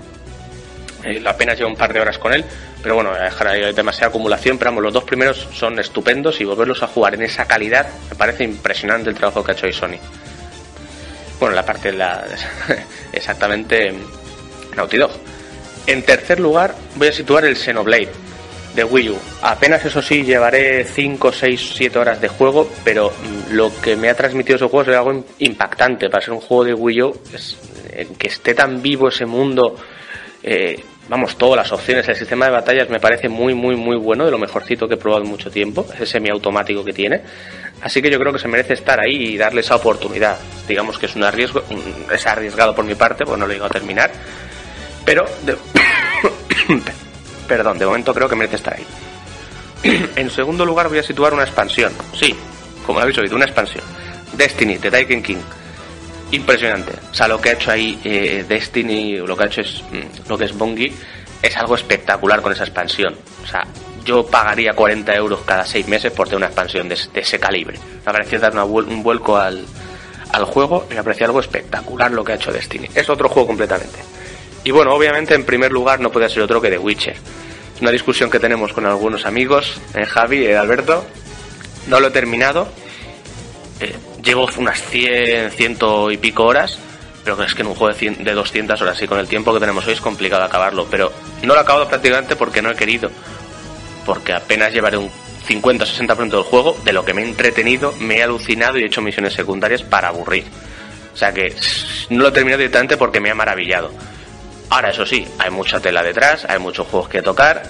Eh, apenas llevo un par de horas con él, pero bueno, hay demasiada acumulación. Pero vamos, los dos primeros son estupendos y volverlos a jugar en esa calidad me parece impresionante el trabajo que ha hecho ahí Sony. Bueno, la parte de la. exactamente. Naughty. En tercer lugar, voy a situar el Xenoblade de Wii U. Apenas eso sí, llevaré 5, 6, 7 horas de juego, pero mm, lo que me ha transmitido ese juego es algo impactante. Para ser un juego de Wii U, es, que esté tan vivo ese mundo, eh, vamos, todas las opciones, el sistema de batallas me parece muy, muy, muy bueno, de lo mejorcito que he probado en mucho tiempo, ese semiautomático que tiene. Así que yo creo que se merece estar ahí y darle esa oportunidad. Digamos que es un arriesgo, es arriesgado por mi parte, pues no lo digo a terminar, pero perdón, de momento creo que merece estar ahí. en segundo lugar voy a situar una expansión, sí, como habéis oído, una expansión. Destiny, de Taken King. Impresionante. O sea, lo que ha hecho ahí eh, Destiny, lo que ha hecho es mm, lo que es Bungie, es algo espectacular con esa expansión. O sea, yo pagaría 40 euros cada 6 meses por tener una expansión de, ese calibre. Me pareció dar un vuelco al, al juego y me pareció algo espectacular lo que ha hecho Destiny. Es otro juego completamente. Y bueno, obviamente en primer lugar no puede ser otro que The Witcher. Es una discusión que tenemos con algunos amigos, eh, Javi eh, Alberto. No lo he terminado. Eh, llevo unas 100, ciento y pico horas, pero es que en un juego de, de 200 horas y con el tiempo que tenemos hoy es complicado acabarlo. Pero no lo he acabado prácticamente porque no he querido. Porque apenas llevaré un 50-60% del juego, de lo que me he entretenido, me he alucinado y he hecho misiones secundarias para aburrir. O sea que no lo he terminado directamente porque me ha maravillado. Ahora, eso sí, hay mucha tela detrás, hay muchos juegos que tocar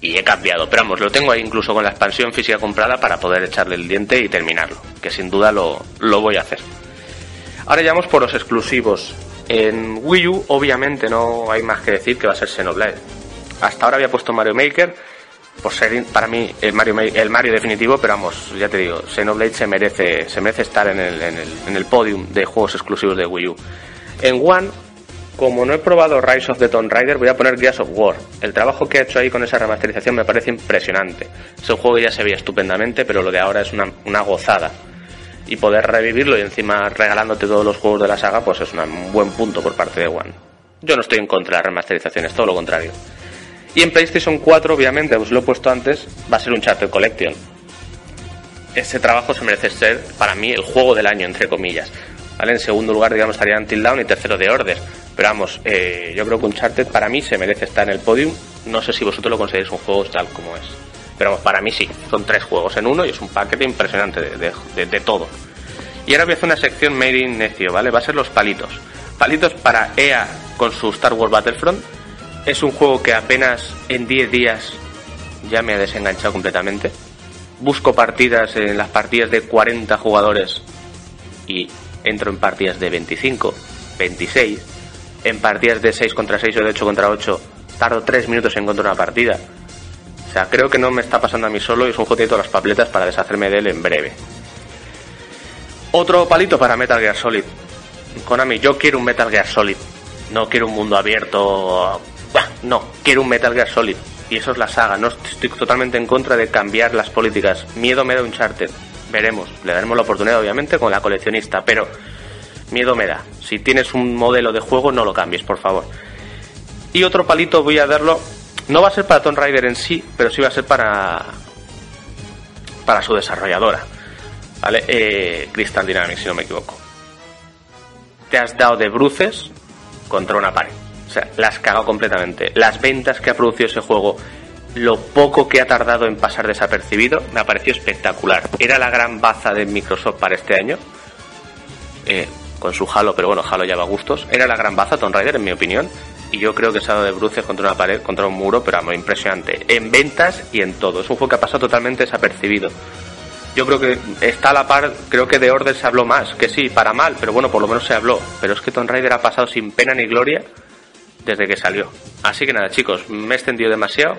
y he cambiado. Pero vamos, lo tengo ahí incluso con la expansión física comprada para poder echarle el diente y terminarlo, que sin duda lo, lo voy a hacer. Ahora ya vamos por los exclusivos. En Wii U, obviamente, no hay más que decir que va a ser Xenoblade. Hasta ahora había puesto Mario Maker, por ser para mí el Mario, el Mario definitivo, pero vamos, ya te digo, Xenoblade se merece, se merece estar en el, en el, en el podium de juegos exclusivos de Wii U. En One como no he probado Rise of the Tomb Raider, voy a poner Gears of War. El trabajo que ha hecho ahí con esa remasterización me parece impresionante. Es un juego que ya se veía estupendamente, pero lo de ahora es una, gozada. Y poder revivirlo y encima regalándote todos los juegos de la saga, pues es un buen punto por parte de One. Yo no estoy en contra de las remasterizaciones, todo lo contrario. Y en PlayStation 4, obviamente, os lo he puesto antes, va a ser un Charter Collection. Ese trabajo se merece ser, para mí, el juego del año, entre comillas. ¿Vale? En segundo lugar, digamos, estaría Until Down y tercero de Order. Pero vamos, eh, yo creo que Uncharted para mí se merece estar en el podium. No sé si vosotros lo consideráis un juego tal como es. Pero vamos, para mí sí. Son tres juegos en uno y es un paquete impresionante de, todo. Y ahora voy a hacer una sección Made in Necio, ¿vale? Va a ser los palitos. Palitos para EA con su Star Wars Battlefront. Es un juego que apenas en 10 días ya me ha desenganchado completamente. Busco partidas en las partidas de 40 jugadores y entro en partidas de 25, 26 en partidas de 6 contra 6 o de 8 contra 8 tardo 3 minutos en encontrar una partida. O sea, creo que no me está pasando a mí solo y es un de todas las papeletas para deshacerme de él en breve. Otro palito para Metal Gear Solid. Konami, yo quiero un Metal Gear Solid. No quiero un mundo abierto. No, quiero un Metal Gear Solid. Y eso es la saga. No estoy totalmente en contra de cambiar las políticas. Miedo me da un charter. Veremos. Le daremos la oportunidad, obviamente, con la coleccionista. Pero miedo me da. Si tienes un modelo de juego, no lo cambies, por favor. Y otro palito voy a darlo. No va a ser para Tomb Raider en sí, pero sí va a ser para. para su desarrolladora. ¿Vale? Eh, Crystal Dynamics, si no me equivoco. Te has dado de bruces contra una pared. O sea, las cago completamente. Las ventas que ha producido ese juego, lo poco que ha tardado en pasar desapercibido, me ha parecido espectacular. Era la gran baza de Microsoft para este año. Eh, con su Halo, pero bueno, Halo ya va a gustos. Era la gran baza Tomb Raider, en mi opinión. Y yo creo que se ha dado de bruces contra una pared, contra un muro, pero muy impresionante. En ventas y en todo. Es un juego que ha pasado totalmente desapercibido. Yo creo que está a la par, creo que de Order se habló más, que sí, para mal, pero bueno, por lo menos se habló. Pero es que Tomb Raider ha pasado sin pena ni gloria desde que salió. Así que nada, chicos, me he extendido demasiado.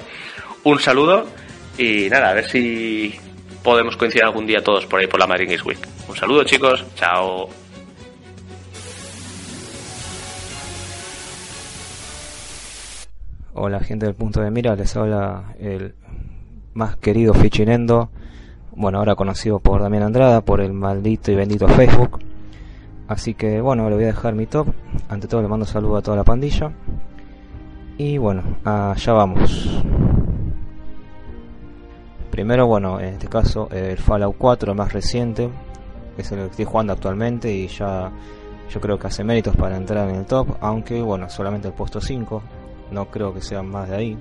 Un saludo y nada, a ver si podemos coincidir algún día todos por ahí por la Marine Week. Un saludo, chicos. Chao. Hola gente del punto de mira, les habla el más querido Fichinendo, bueno ahora conocido por Damián Andrada, por el maldito y bendito Facebook. Así que bueno, le voy a dejar mi top. Ante todo le mando saludo a toda la pandilla. Y bueno, allá vamos. Primero, bueno, en este caso el Fallout 4, el más reciente, es el que estoy jugando actualmente y ya yo creo que hace méritos para entrar en el top, aunque bueno, solamente el puesto 5, no creo que sea más de ahí.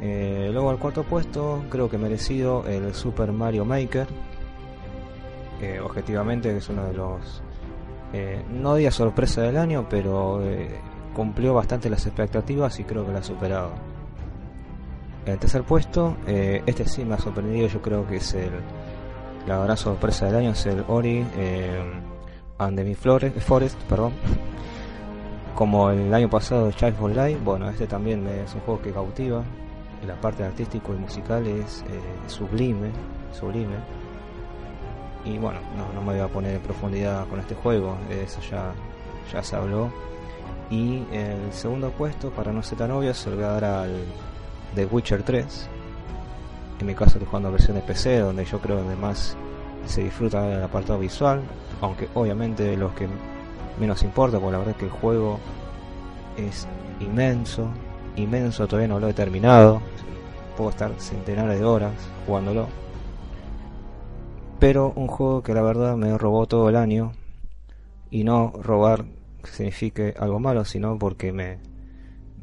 Eh, luego al cuarto puesto, creo que merecido el Super Mario Maker, eh, objetivamente es uno de los, eh, no diría sorpresa del año, pero eh, cumplió bastante las expectativas y creo que la ha superado. El tercer puesto, este sí me ha sorprendido, yo creo que es el, la gran sorpresa del año, es el Ori and the Flores- Forest, perdón. Como el año pasado Childhood Light, bueno, este también es un juego que cautiva, y la parte artístico y musical es eh, sublime, sublime. Y bueno, no, me voy a poner en profundidad con este juego, eso ya, ya se habló. Y el segundo puesto, para no ser tan obvio, se lo voy a dar al The Witcher 3. En mi caso estoy jugando versión de PC, donde yo creo que más se disfruta del apartado visual, aunque obviamente los que menos importa, porque la verdad es que el juego es inmenso, inmenso, todavía no lo he terminado, puedo estar centenares de horas jugándolo. Pero un juego que la verdad me robó todo el año, y no robar signifique algo malo, sino porque me,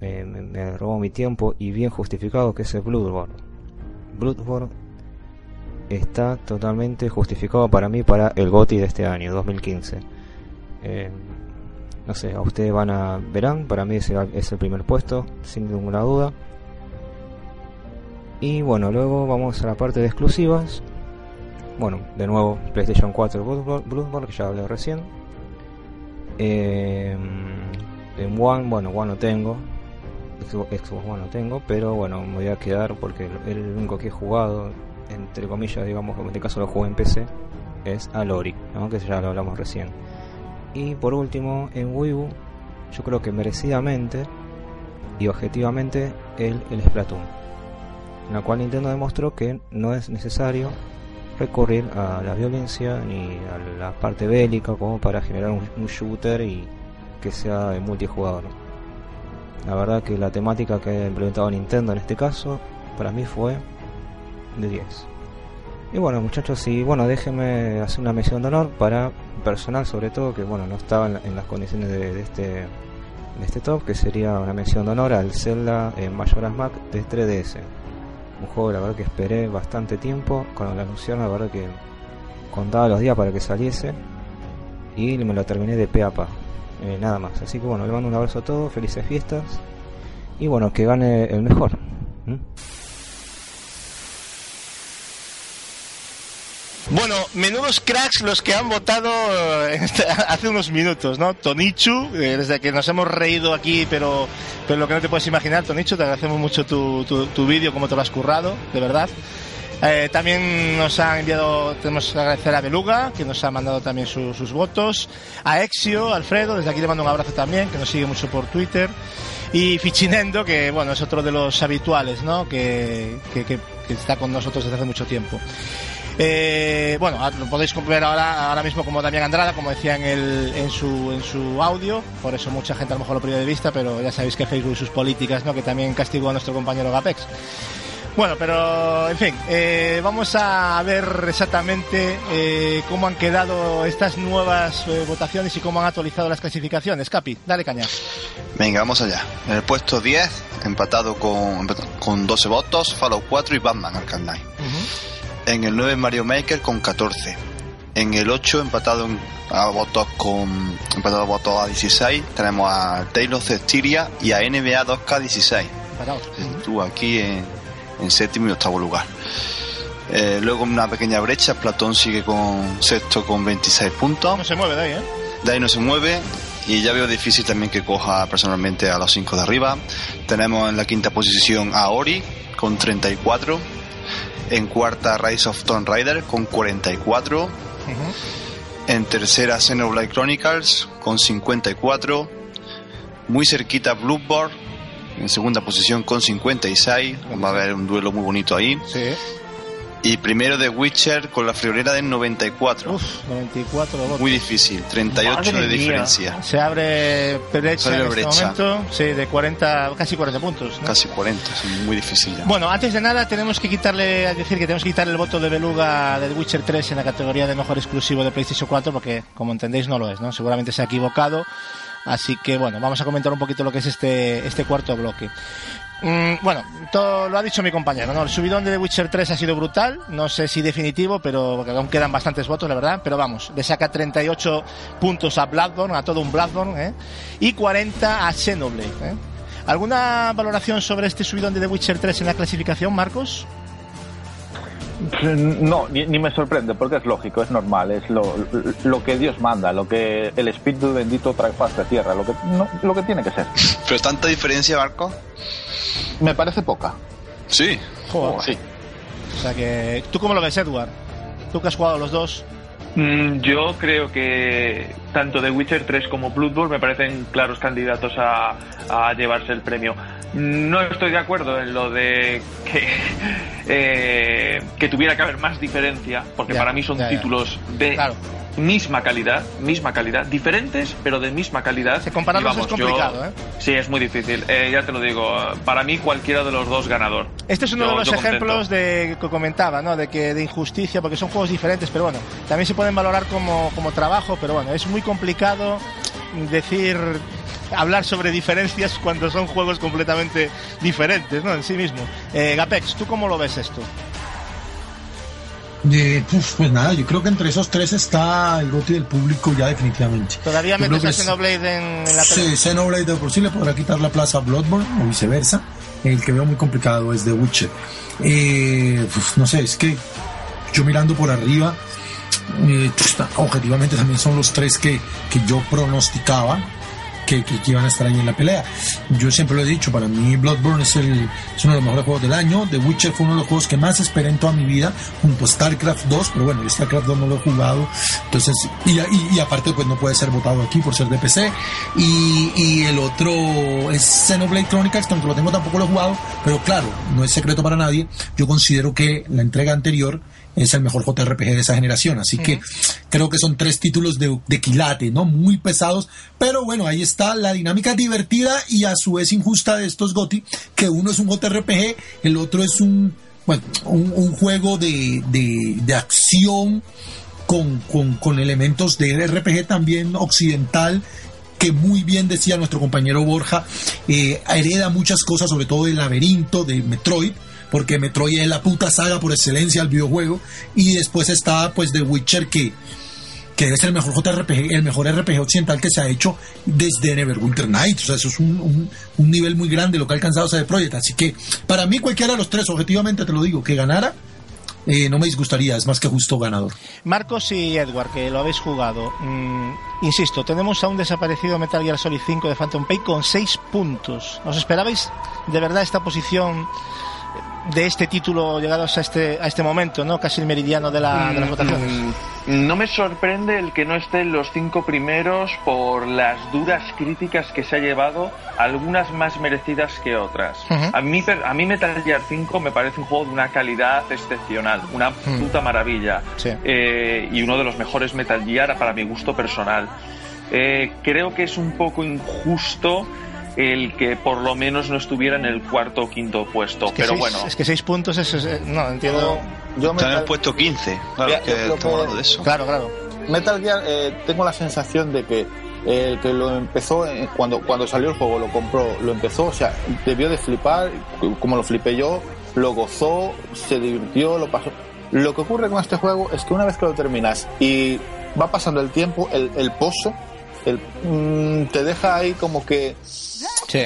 me, me- robó mi tiempo y bien justificado que es el Bloodborne. Bloodborne está totalmente justificado para mí para el GOTY de este año, 2015. Eh, no sé, a ustedes van a verán, para mí es el, es el primer puesto, sin ninguna duda. Y bueno, luego vamos a la parte de exclusivas. Bueno, de nuevo PlayStation 4 Bloodborne, que ya hablé recién. Eh, en One, bueno, One no tengo. Xbox One no tengo, pero bueno, me voy a quedar porque el único que he jugado, entre comillas, digamos, en este caso lo juego en PC, es Alori, ¿no? que ya lo hablamos recién. Y por último, en Wii U, yo creo que merecidamente y objetivamente el, el Splatoon, en la cual Nintendo demostró que no es necesario recurrir a la violencia ni a la parte bélica como para generar un, un shooter y que sea de multijugador. La verdad que la temática que ha implementado Nintendo en este caso para mí fue de 10. Y bueno muchachos, y bueno, déjenme hacer una mención de honor para personal sobre todo, que bueno, no estaba en, la- en las condiciones de, este de este top, que sería una mención de honor al Zelda en Majora's Mask de 3DS. Un juego la verdad que esperé bastante tiempo, cuando lo anunciaron la verdad que contaba los días para que saliese y me lo terminé de pe a pa. Eh, nada más. Así que bueno, le mando un abrazo a todos, felices fiestas y bueno, que gane el mejor. Bueno, menudos cracks los que han votado eh, este- hace unos minutos, ¿no? Tonichu, eh, desde que nos hemos reído aquí, pero, pero lo que no te puedes imaginar, Tonichu, te agradecemos mucho tu, tu, tu vídeo, cómo te lo has currado, de verdad. Eh, también nos ha enviado, tenemos que agradecer a Beluga, que nos ha mandado también su- sus votos, a Exio, Alfredo, desde aquí le mando un abrazo también, que nos sigue mucho por Twitter, y Fichinendo, que bueno, es otro de los habituales, ¿no? Que, que, que- que está con nosotros desde hace mucho tiempo. Eh, bueno, ah, lo podéis ver ahora, ahora mismo como Damián Andrada, como decía en, el, en, su, en su audio, por eso mucha gente a lo mejor lo perdió de vista, pero ya sabéis que Facebook y sus políticas, ¿no? que también castigó a nuestro compañero Gapex. Bueno, pero en fin, eh, vamos a ver exactamente eh, cómo han quedado estas nuevas eh, votaciones y cómo han actualizado las clasificaciones. Capi, dale caña. Venga, vamos allá. En el puesto 10, empatado con, con 12 votos, Fallout 4 y Batman Arkham Knight. En el 9 Mario Maker con 14. En el 8 empatado en- a votos con empatado a votos a 16 tenemos a Taylor Cestiria y a NBA 2K16. Estuvo aquí en, en séptimo y octavo lugar. Eh, luego una pequeña brecha, Platón sigue con sexto con 26 puntos. No se mueve de ahí, ¿eh? De ahí no se mueve y ya veo difícil también que coja personalmente a los 5 de arriba. Tenemos en la quinta posición a Ori con 34. En cuarta Rise of Tomb Raider con 44. En tercera Xenoblade Chronicles con 54. Muy cerquita Bloodborne en segunda posición con 56. Va a haber un duelo muy bonito ahí. Sí. Y primero de Witcher con la friolera del 94. Uf, 94 votos. Muy difícil, 38 Madre de mía. diferencia. Se abre brecha Se abre en brecha. este momento. Sí, de 40, casi 40 puntos. ¿no? Casi 40, es muy difícil ya. Bueno, antes de nada tenemos que quitarle, es decir, que tenemos que quitarle el voto de Beluga del Witcher 3 en la categoría de mejor exclusivo de PlayStation 4 porque, como entendéis, no lo es, ¿no? Seguramente se ha equivocado. Así que, bueno, vamos a comentar un poquito lo que es este, este cuarto bloque. Mm, bueno, todo lo ha dicho mi compañero, ¿no? El subidón de The Witcher 3 ha sido brutal, no sé si definitivo, pero aún quedan bastantes votos, la verdad, pero vamos, le saca 38 puntos a Bloodborne, a todo un Bloodborne, ¿eh? Y 40 a Xenoblade, ¿eh? ¿Alguna valoración sobre este subidón de The Witcher 3 en la clasificación, Marcos? No, ni, ni me sorprende, porque es lógico, es normal, es lo, lo que Dios manda, lo que el Espíritu bendito trae paz de tierra, lo que, no, lo que tiene que ser. ¿Pero tanta diferencia, Marco? Me parece poca. Sí. Joder. Sí. O sea que, ¿tú cómo lo ves, Edward? ¿Tú que has jugado los dos? Mm, yo creo que tanto The Witcher 3 como Bloodborne me parecen claros candidatos a, a llevarse el premio. No estoy de acuerdo en lo de que, eh, que tuviera que haber más diferencia, porque Ya, para mí son ya, ya. títulos de Claro. misma calidad, misma calidad, diferentes, pero de misma calidad. compararlos Y es complicado, ¿eh? Sí, es muy difícil. Eh, ya te lo digo, para mí cualquiera de los dos ganador. Este es uno Yo- de los yo contento. ejemplos de que comentaba, ¿no? De que de injusticia, porque son juegos diferentes, pero bueno, también se pueden valorar como, como trabajo, pero bueno, es muy complicado decir hablar sobre diferencias cuando son juegos completamente diferentes, ¿no? En sí mismo. Eh, Gapex, ¿tú cómo lo ves esto? Eh, pues, pues nada, yo creo que entre esos tres está el goti del público ya definitivamente. ¿Todavía Yo metes a Xenoblade en, en la Sí? Xenoblade de por sí le podrá quitar la plaza a Bloodborne o viceversa. El que veo muy complicado es The Witcher. Eh, uf, no sé, es que yo mirando por arriba, eh, objetivamente también son los tres que, que yo pronosticaba que, que- que iban a estar ahí en la pelea. Yo siempre lo he dicho, para mí Bloodborne es, el, es uno de los mejores juegos del año. The Witcher fue uno de los juegos que más esperé en toda mi vida, junto a StarCraft 2, pero bueno, StarCraft 2 no lo he jugado. Entonces, y, y- y aparte, pues no puede ser votado aquí por ser de PC. Y, y el otro es Xenoblade Chronicles, que aunque lo tengo tampoco lo he jugado, pero claro, no es secreto para nadie. Yo considero que la entrega anterior es el mejor JRPG de esa generación. Así que creo que son tres títulos de, de quilate, ¿no? Muy pesados. Pero bueno, ahí está la dinámica divertida y a su vez injusta de estos GOTI, que uno es un JRPG, el otro es un, bueno, un, un juego de, de, de acción con, con, con elementos de RPG también occidental que muy bien decía nuestro compañero Borja, eh, hereda muchas cosas, sobre todo del laberinto de Metroid, porque Metroid es la puta saga por excelencia del videojuego, y después está pues The Witcher que, que ser el mejor JRPG, el mejor RPG occidental que se ha hecho desde Neverwinter Nights, o sea, eso es un, un- nivel muy grande lo que ha alcanzado ese Project, así que para mí cualquiera de los tres, objetivamente te lo digo, que ganara, eh, no me disgustaría, es más que justo ganador. Marcos y Edward, que lo habéis jugado. mm, insisto, tenemos a un desaparecido Metal Gear Solid 5 de Phantom Pain con 6 puntos. ¿Os esperabais de verdad esta posición de este título llegados a este, a este momento, ¿no? Casi el meridiano de, la, de las votaciones. Mm, No me sorprende el que no esté en los cinco primeros por las duras críticas que se ha llevado, algunas más merecidas que otras. A, mí, a mí Metal Gear 5 me parece un juego de una calidad excepcional, una Mm. puta maravilla. Sí. Eh, y uno de los mejores Metal Gear para mi gusto personal. Eh, creo que es un poco injusto el que por lo menos no estuviera en el cuarto o quinto puesto, Es que pero seis- bueno. Es que 6 puntos es, es- No, entiendo. Yo Están en el puesto 15. Claro, Ya, es que yo creo estamos que- hablando de eso. Claro, claro. Metal Gear, eh, tengo la sensación de que eh, el que lo empezó, eh, cuando, cuando salió el juego, lo compró, lo empezó, o sea, debió de flipar, como lo flipé yo, lo gozó, se divirtió, lo pasó. Lo que ocurre con este juego es que una vez que lo terminas y va pasando el tiempo, el, el pozo, el, mm, te deja ahí como que Sí.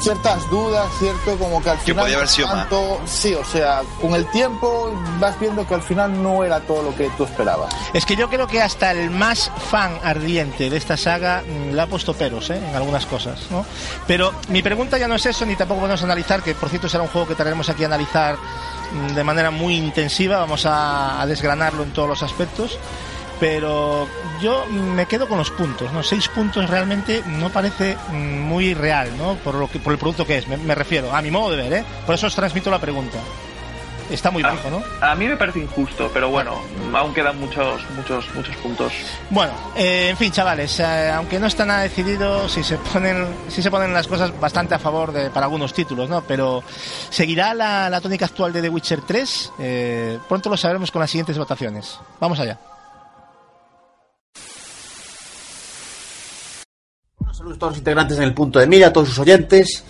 ciertas dudas, cierto, como que al Que final podía haber sido más. tanto- sí, o sea, con el tiempo vas viendo que al final no era todo lo que tú esperabas. Es que yo creo que hasta el más fan ardiente de esta saga mm, le ha puesto peros ¿eh? en algunas cosas, ¿no? Pero mi pregunta ya no es eso, ni tampoco podemos analizar, que por cierto será un juego que traeremos aquí a analizar mm, de manera muy intensiva, vamos a, a desgranarlo en todos los aspectos. Pero yo me quedo con los puntos, ¿no? Seis puntos realmente no parece mm, muy real, ¿no? Por, lo que, por el producto que es, me, me refiero, a mi modo de ver, ¿eh? Por eso os transmito la pregunta. Está muy bajo, ¿no? A mí me parece injusto, pero bueno, aún quedan muchos, muchos, muchos puntos. Bueno, eh, en fin, chavales, eh, aunque no está nada decidido, si se ponen, si se ponen las cosas bastante a favor de, para algunos títulos, ¿no? Pero seguirá la, la tónica actual de The Witcher 3. Eh, pronto lo sabremos con las siguientes votaciones. Vamos allá. Saludos a todos los integrantes en el punto de mira, a todos sus oyentes.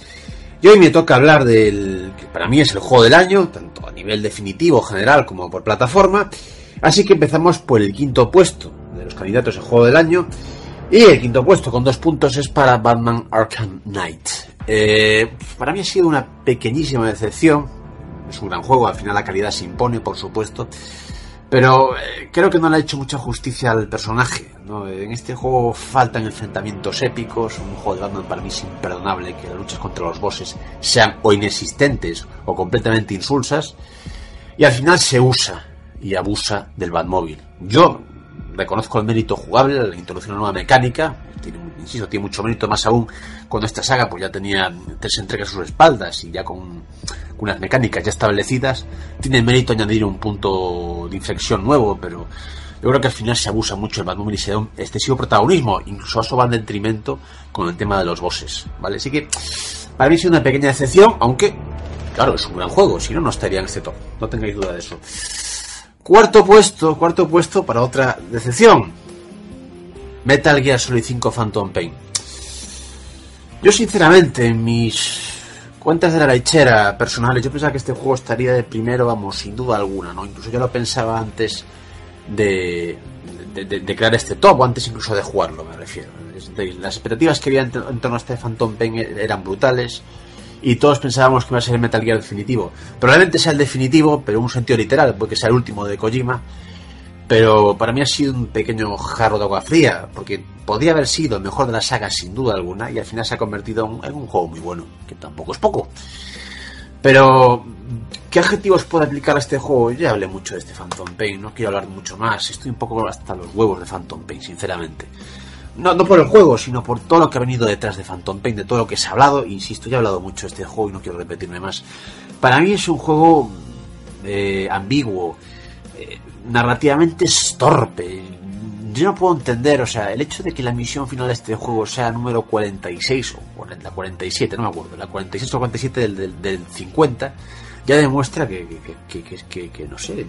Y hoy me toca hablar del que para mí es el juego del año, tanto a nivel definitivo, general, como por plataforma. Así que empezamos por el quinto puesto de los candidatos al juego del año. Y el quinto puesto con dos puntos es para Batman Arkham Knight. Eh, para mí ha sido una pequeñísima decepción. Es un gran juego, al final la calidad se impone, por supuesto. Pero eh, creo que no le ha hecho mucha justicia al personaje. ¿No? En este juego faltan enfrentamientos épicos. Un juego de Batman para mí es imperdonable que las luchas contra los bosses sean o inexistentes o completamente insulsas. Y al final se usa y abusa del Batmóvil. Yo reconozco el mérito jugable, la introducción de una nueva mecánica. Tiene, insisto, tiene mucho mérito más aún cuando esta saga pues ya tenía tres entregas a sus espaldas y ya con, con unas mecánicas ya establecidas. Tiene mérito añadir un punto de inflexión nuevo, pero yo creo que al final se abusa mucho el Batmóvil y se da un excesivo protagonismo. Incluso eso va en detrimento con el tema de los bosses. ¿Vale? Así que para mí sido una pequeña decepción, aunque, claro, es un gran juego. Si no, no estaría en este top. No tengáis duda de eso. Cuarto puesto, cuarto puesto para otra decepción. Metal Gear Solid 5 Phantom Pain. Yo sinceramente en mis cuentas de la lechera personales yo pensaba que este juego estaría de primero, vamos, sin duda alguna, ¿no? Incluso yo lo pensaba antes de, crear este top, o antes incluso de jugarlo, me refiero. Las expectativas que había en, torno a este Phantom Pain eran brutales y todos pensábamos que iba a ser el Metal Gear definitivo. Probablemente sea el definitivo, pero en un sentido literal, porque sea el último de Kojima. Pero para mí ha sido un pequeño jarro de agua fría, porque podría haber sido el mejor de la saga sin duda alguna, y al final se ha convertido en un juego muy bueno, que tampoco es poco. Pero, ¿qué adjetivos puedo aplicar a este juego? Ya hablé mucho de este Phantom Pain, no quiero hablar mucho más, estoy un poco hasta los huevos de Phantom Pain, sinceramente. No, no por el juego, sino por todo lo que ha venido detrás de Phantom Pain, de todo lo que se ha hablado. Insisto, ya he hablado mucho de este juego y no quiero repetirme más. Para mí es un juego eh, ambiguo, eh, narrativamente es torpe. Yo no puedo entender, o sea, el hecho de que la misión final de este juego sea número 46 o 40, 47, no me acuerdo, la 46 o 47 del, del, del 50, ya demuestra que, que, que, que, no sé,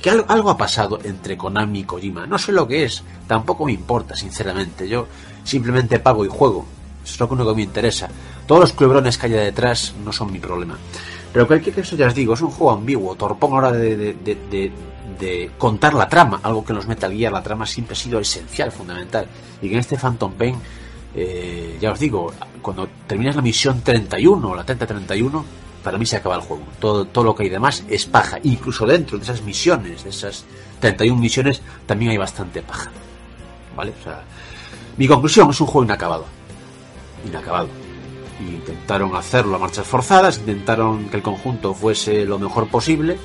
que, algo, ha pasado entre Konami y Kojima. No sé lo que es, tampoco me importa, sinceramente. Yo simplemente pago y juego. Eso es lo único que me interesa. Todos los culebrones que haya detrás no son mi problema. Pero cualquier caso, ya os digo, es un juego ambiguo, torpón a la hora de, de, de- de- de contar la trama, algo que en los Metal Gear la trama siempre ha sido esencial, fundamental. Y que en este Phantom Pain, eh, ya os digo, cuando terminas la misión 31 o la 30-31, para mí se acaba el juego. Todo, todo lo que hay demás es paja. Incluso dentro de esas misiones, de esas 31 misiones, también hay bastante paja. ¿Vale? O sea, mi conclusión es un juego inacabado. Inacabado. Intentaron hacerlo a marchas forzadas, intentaron que el conjunto fuese lo mejor posible,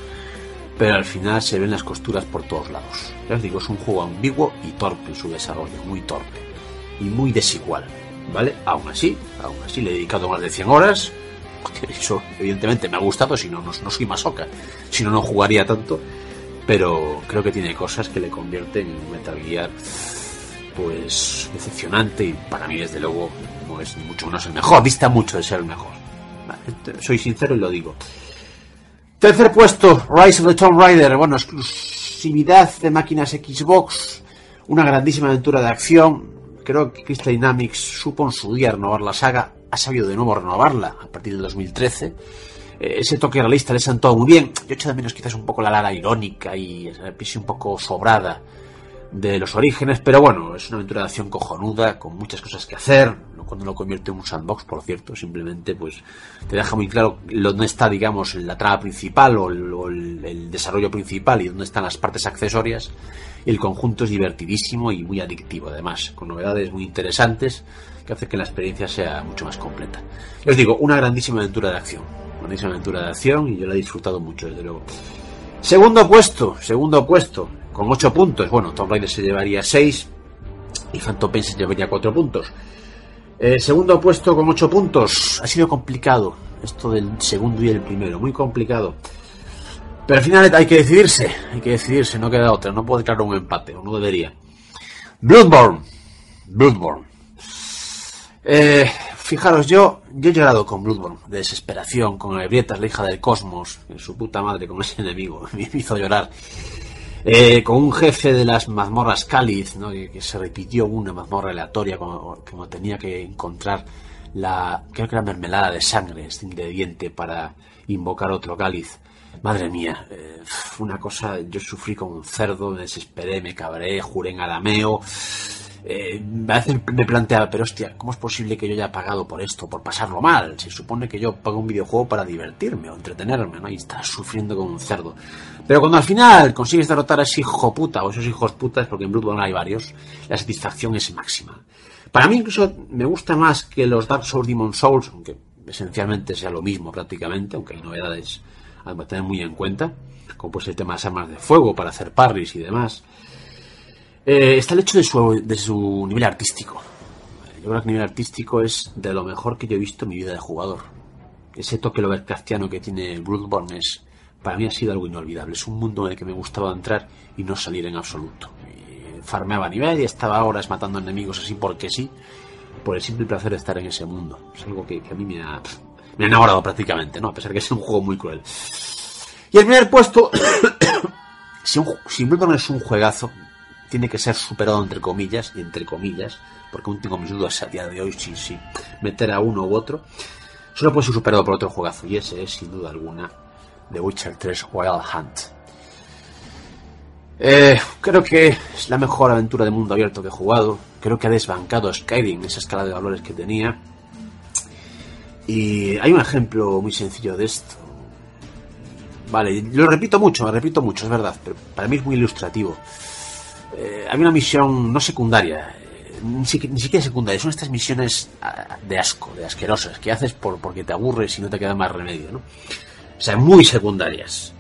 pero al final se ven las costuras por todos lados. Ya os digo, es un juego ambiguo y torpe en su desarrollo, muy torpe y muy desigual. ¿Vale? Aún así, aún así le he dedicado más de 100 horas. Eso, evidentemente, me ha gustado, si no, no, soy masoca. Si no, no jugaría tanto. Pero creo que tiene cosas que le convierten en un Metal Gear, pues, decepcionante. Y para mí, desde luego, no es mucho menos el mejor. Dista mucho de ser el mejor. Soy sincero y lo digo. Tercer puesto, Rise of the Tomb Raider. Bueno, exclusividad de máquinas Xbox. Una grandísima aventura de acción. Creo que Crystal Dynamics supo en su día renovar la saga. Ha sabido de nuevo renovarla a partir del 2013. Eh, ese toque realista le todo muy bien. Yo echo de menos quizás un poco la lara irónica y un poco sobrada de los orígenes, pero bueno, es una aventura de acción cojonuda, con muchas cosas que hacer, no lo convierte en un sandbox, por cierto, simplemente pues te deja muy claro dónde está, digamos, la trama principal o el, desarrollo principal y dónde están las partes accesorias. El conjunto es divertidísimo y muy adictivo, además, con novedades muy interesantes que hace que la experiencia sea mucho más completa. Os digo, una grandísima aventura de acción, grandísima aventura de acción y yo la he disfrutado mucho, desde luego. Segundo puesto, segundo puesto, con 8 puntos. Bueno, Tomb Raider se llevaría 6 y Phantom Pain se llevaría 4 puntos. Eh, segundo puesto con 8 puntos. Ha sido complicado esto del segundo y el primero, muy complicado. Pero al final hay que decidirse, hay que decidirse, no queda otra, no puedo declarar un empate, o no debería. Bloodborne, Bloodborne. Eh, fijaros, yo, yo he llorado con Bloodborne, de desesperación, con Ebrietas, la hija del cosmos, su puta madre, con ese enemigo, me hizo llorar. Eh, con un jefe de las mazmorras cáliz, ¿no? que, se repitió una mazmorra aleatoria, como, como tenía que encontrar la, creo que era mermelada de sangre, este ingrediente para invocar otro cáliz. Madre mía, eh, una cosa, yo sufrí como un cerdo, me desesperé, me cabré, juré en arameo. Eh, a veces me planteaba, pero hostia, ¿cómo es posible que yo haya pagado por esto, por pasarlo mal? Se supone que yo pago un videojuego para divertirme o entretenerme, ¿no? Y estás sufriendo como un cerdo. Pero cuando al final consigues derrotar a ese hijo puta o esos hijos putas, porque en Bloodborne hay varios, la satisfacción es máxima. Para mí incluso me gusta más que los Dark Souls Demon Souls, aunque esencialmente sea lo mismo prácticamente, aunque hay novedades a tener muy en cuenta, como pues el tema de las armas de fuego para hacer parries y demás. Eh, está el hecho de su, de su nivel artístico. Yo creo que el nivel artístico es de lo mejor que yo he visto en mi vida de jugador. Ese toque Lovecraftiano que tiene Bloodborne es, para mí ha sido algo inolvidable. Es un mundo en el que me gustaba entrar y no salir en absoluto. Y farmeaba a nivel y estaba horas matando enemigos así porque sí, por el simple placer de estar en ese mundo. Es algo que, a mí me ha, me ha enamorado prácticamente, ¿no? A pesar que es un juego muy cruel. Y el primer puesto, si Bloodborne es un juegazo, tiene que ser superado entre comillas, y entre comillas, porque aún tengo mis dudas a día de hoy si, si meter a uno u otro, solo puede ser superado por otro juegazo, y ese es sin duda alguna The Witcher 3 Wild Hunt. Eh, creo que es la mejor aventura de mundo abierto que he jugado. Creo que ha desbancado Skyrim, esa escala de valores que tenía. Y hay un ejemplo muy sencillo de esto. Vale, lo repito mucho, lo repito mucho, es verdad, pero para mí es muy ilustrativo. Eh, hay una misión no secundaria, eh, ni, si- ni siquiera secundaria, son estas misiones ah, de asco, de asquerosas, que haces por, porque te aburres y no te queda más remedio, ¿no? O sea, muy secundarias.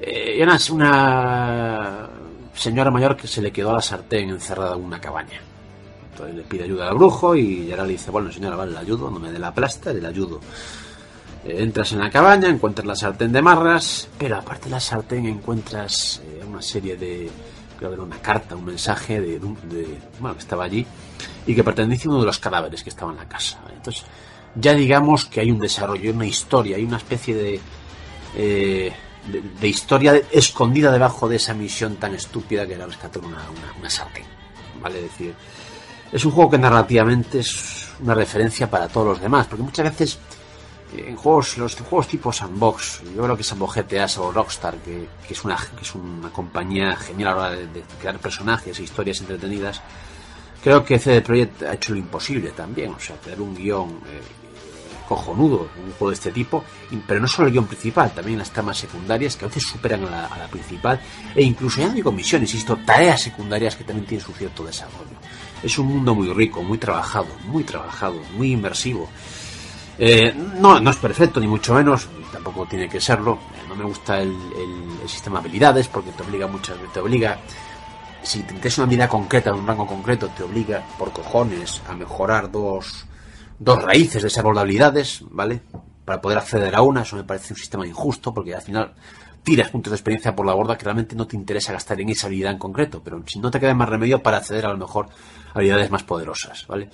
Eh, y una, una señora mayor que se le quedó a la sartén encerrada en una cabaña. Entonces le pide ayuda al brujo y ahora le dice, bueno señora, vale, le ayudo, no me dé la plasta, le ayudo. Eh, entras en la cabaña, encuentras la sartén de marras, pero aparte de la sartén encuentras una serie de, creo que era una carta, un mensaje de, de- bueno, que estaba allí y que pertenecía a uno de los cadáveres que estaba en la casa. Entonces, ya digamos que hay un desarrollo, una historia, hay una especie de, eh, de, historia escondida debajo de esa misión tan estúpida que era rescatar una, una, una sartén. ¿Vale? Es decir, es un juego que narrativamente es una referencia para todos los demás, porque muchas veces en juegos, los juegos tipo Sandbox, yo creo que Sandbox GTA o Rockstar, que, que es una que es una compañía genial a la hora de, crear personajes e historias entretenidas, creo que CD Projekt ha hecho lo imposible también, o sea, tener un guion eh, cojonudo, un juego de este tipo, pero no solo el guion principal, también las tramas secundarias que a veces superan a la, a la principal, e incluso ya no digo misiones, insisto, tareas secundarias que también tienen su cierto desarrollo. Es un mundo muy rico, muy trabajado, muy trabajado, muy inmersivo. Eh, no, no es perfecto, ni mucho menos, tampoco tiene que serlo. Eh, no me gusta el, el- el sistema de habilidades porque te obliga muchas veces, te obliga, si tienes una habilidad concreta, un rango concreto, te obliga por cojones a mejorar dos, dos raíces de de habilidades, ¿vale? Para poder acceder a una, eso me parece un sistema injusto porque al final tiras puntos de experiencia por la borda que realmente no te interesa gastar en esa habilidad en concreto, pero si no te queda más remedio para acceder a lo mejor a habilidades más poderosas, ¿vale?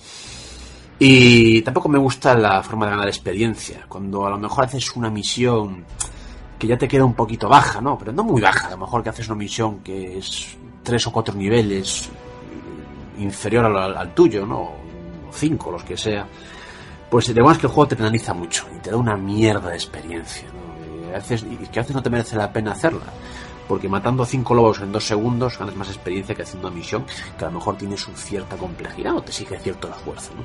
Y tampoco me gusta la forma de ganar experiencia. Cuando a lo mejor haces una misión que ya te queda un poquito baja, ¿no? Pero no muy baja. A lo mejor que haces una misión que es tres o cuatro niveles inferior al, al tuyo, ¿no? O cinco, los que sea. Pues digamos que el juego te penaliza mucho y te da una mierda de experiencia, ¿no? Y, a veces, y que a veces no te merece la pena hacerla. Porque matando a cinco lobos en dos segundos ganas más experiencia que haciendo una misión que a lo mejor tiene su cierta complejidad o te exige cierto esfuerzo, ¿no?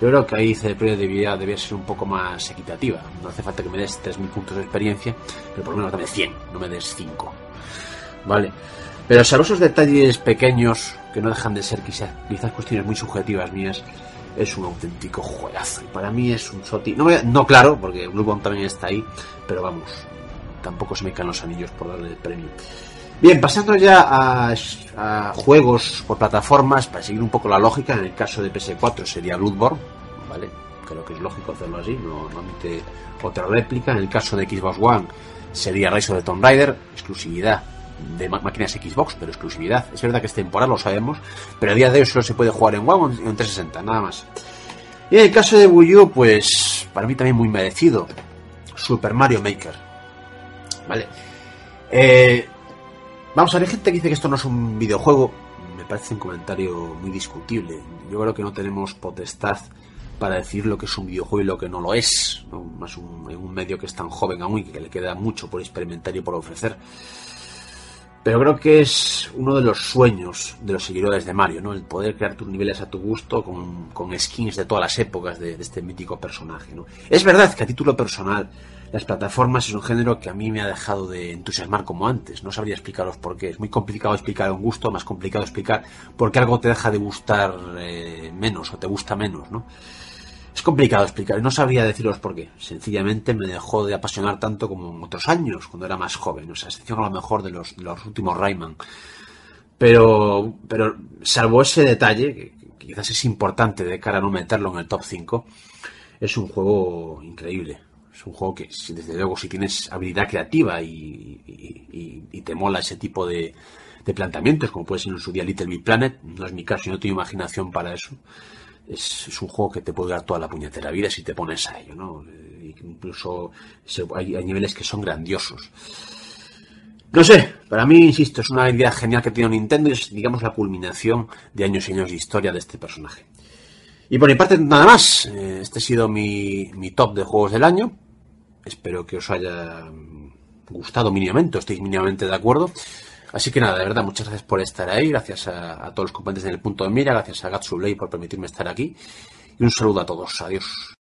Yo creo que ahí CD Projekt debía, debía ser un poco más equitativa. No hace falta que me des 3.000 puntos de experiencia, pero por lo menos dame 100, no me des 5. ¿Vale? Pero salvo esos detalles pequeños, que no dejan de ser quizás, quizás cuestiones muy subjetivas mías, es un auténtico juegazo. Y para mí es un soti. No, a- no claro, porque Bloodborne también está ahí, pero vamos, tampoco se me caen los anillos por darle el premio. Bien, pasando ya a, juegos por plataformas, para seguir un poco la lógica, en el caso de PS4 sería Bloodborne, ¿vale? Creo que es lógico hacerlo así, no, no otra réplica. En el caso de Xbox One sería Rise of the Tomb Raider, exclusividad de máquinas Xbox, pero exclusividad. Es verdad que es temporal, lo sabemos, pero a día de hoy solo se puede jugar en One o en 360, nada más. Y en el caso de Wii U, pues para mí también muy merecido. Super Mario Maker. ¿Vale? Eh, vamos a ver, hay gente que dice que esto no es un videojuego. Me parece un comentario muy discutible. Yo creo que no tenemos potestad para decir lo que es un videojuego y lo que no lo es. ¿no? Más un, en un medio que es tan joven aún y que le queda mucho por experimentar y por ofrecer. Pero creo que es uno de los sueños de los seguidores de Mario, ¿no? El poder crear tus niveles a tu gusto con, skins de todas las épocas de este mítico personaje, ¿no? Es verdad que a título personal las plataformas es un género que a mí me ha dejado de entusiasmar como antes. No sabría explicaros por qué. Es muy complicado explicar un gusto, más complicado explicar por qué algo te deja de gustar eh, menos o te gusta menos, ¿no? Es complicado explicar, no sabría deciros por qué. Sencillamente me dejó de apasionar tanto como en otros años, cuando era más joven. O sea, excepción a lo mejor de los, de los últimos Rayman. Pero, pero salvo ese detalle, que, quizás es importante de cara a no meterlo en el top 5, es un juego increíble. Es un juego que, desde luego, si tienes habilidad creativa y, te mola ese tipo de, de planteamientos, como puede ser en su día Little Big Planet, no es mi caso, yo no tengo imaginación para eso. Es, un juego que te puede dar toda la puñetera vida si te pones a ello, ¿no? Eh, Incluso hay, hay niveles que son grandiosos. No sé, para mí, insisto, es una idea genial que tiene Nintendo y es, digamos, la culminación de años y años de historia de este personaje. Y por mi parte, nada más. Eh, Este ha sido mi, mi top de juegos del año. Espero que os haya gustado mínimamente, estéis mínimamente de acuerdo. Así que nada, de verdad, muchas gracias por estar ahí, gracias a, todos los componentes en el punto de mira, gracias a Gatsublay por permitirme estar aquí. Y un saludo a todos. Adiós.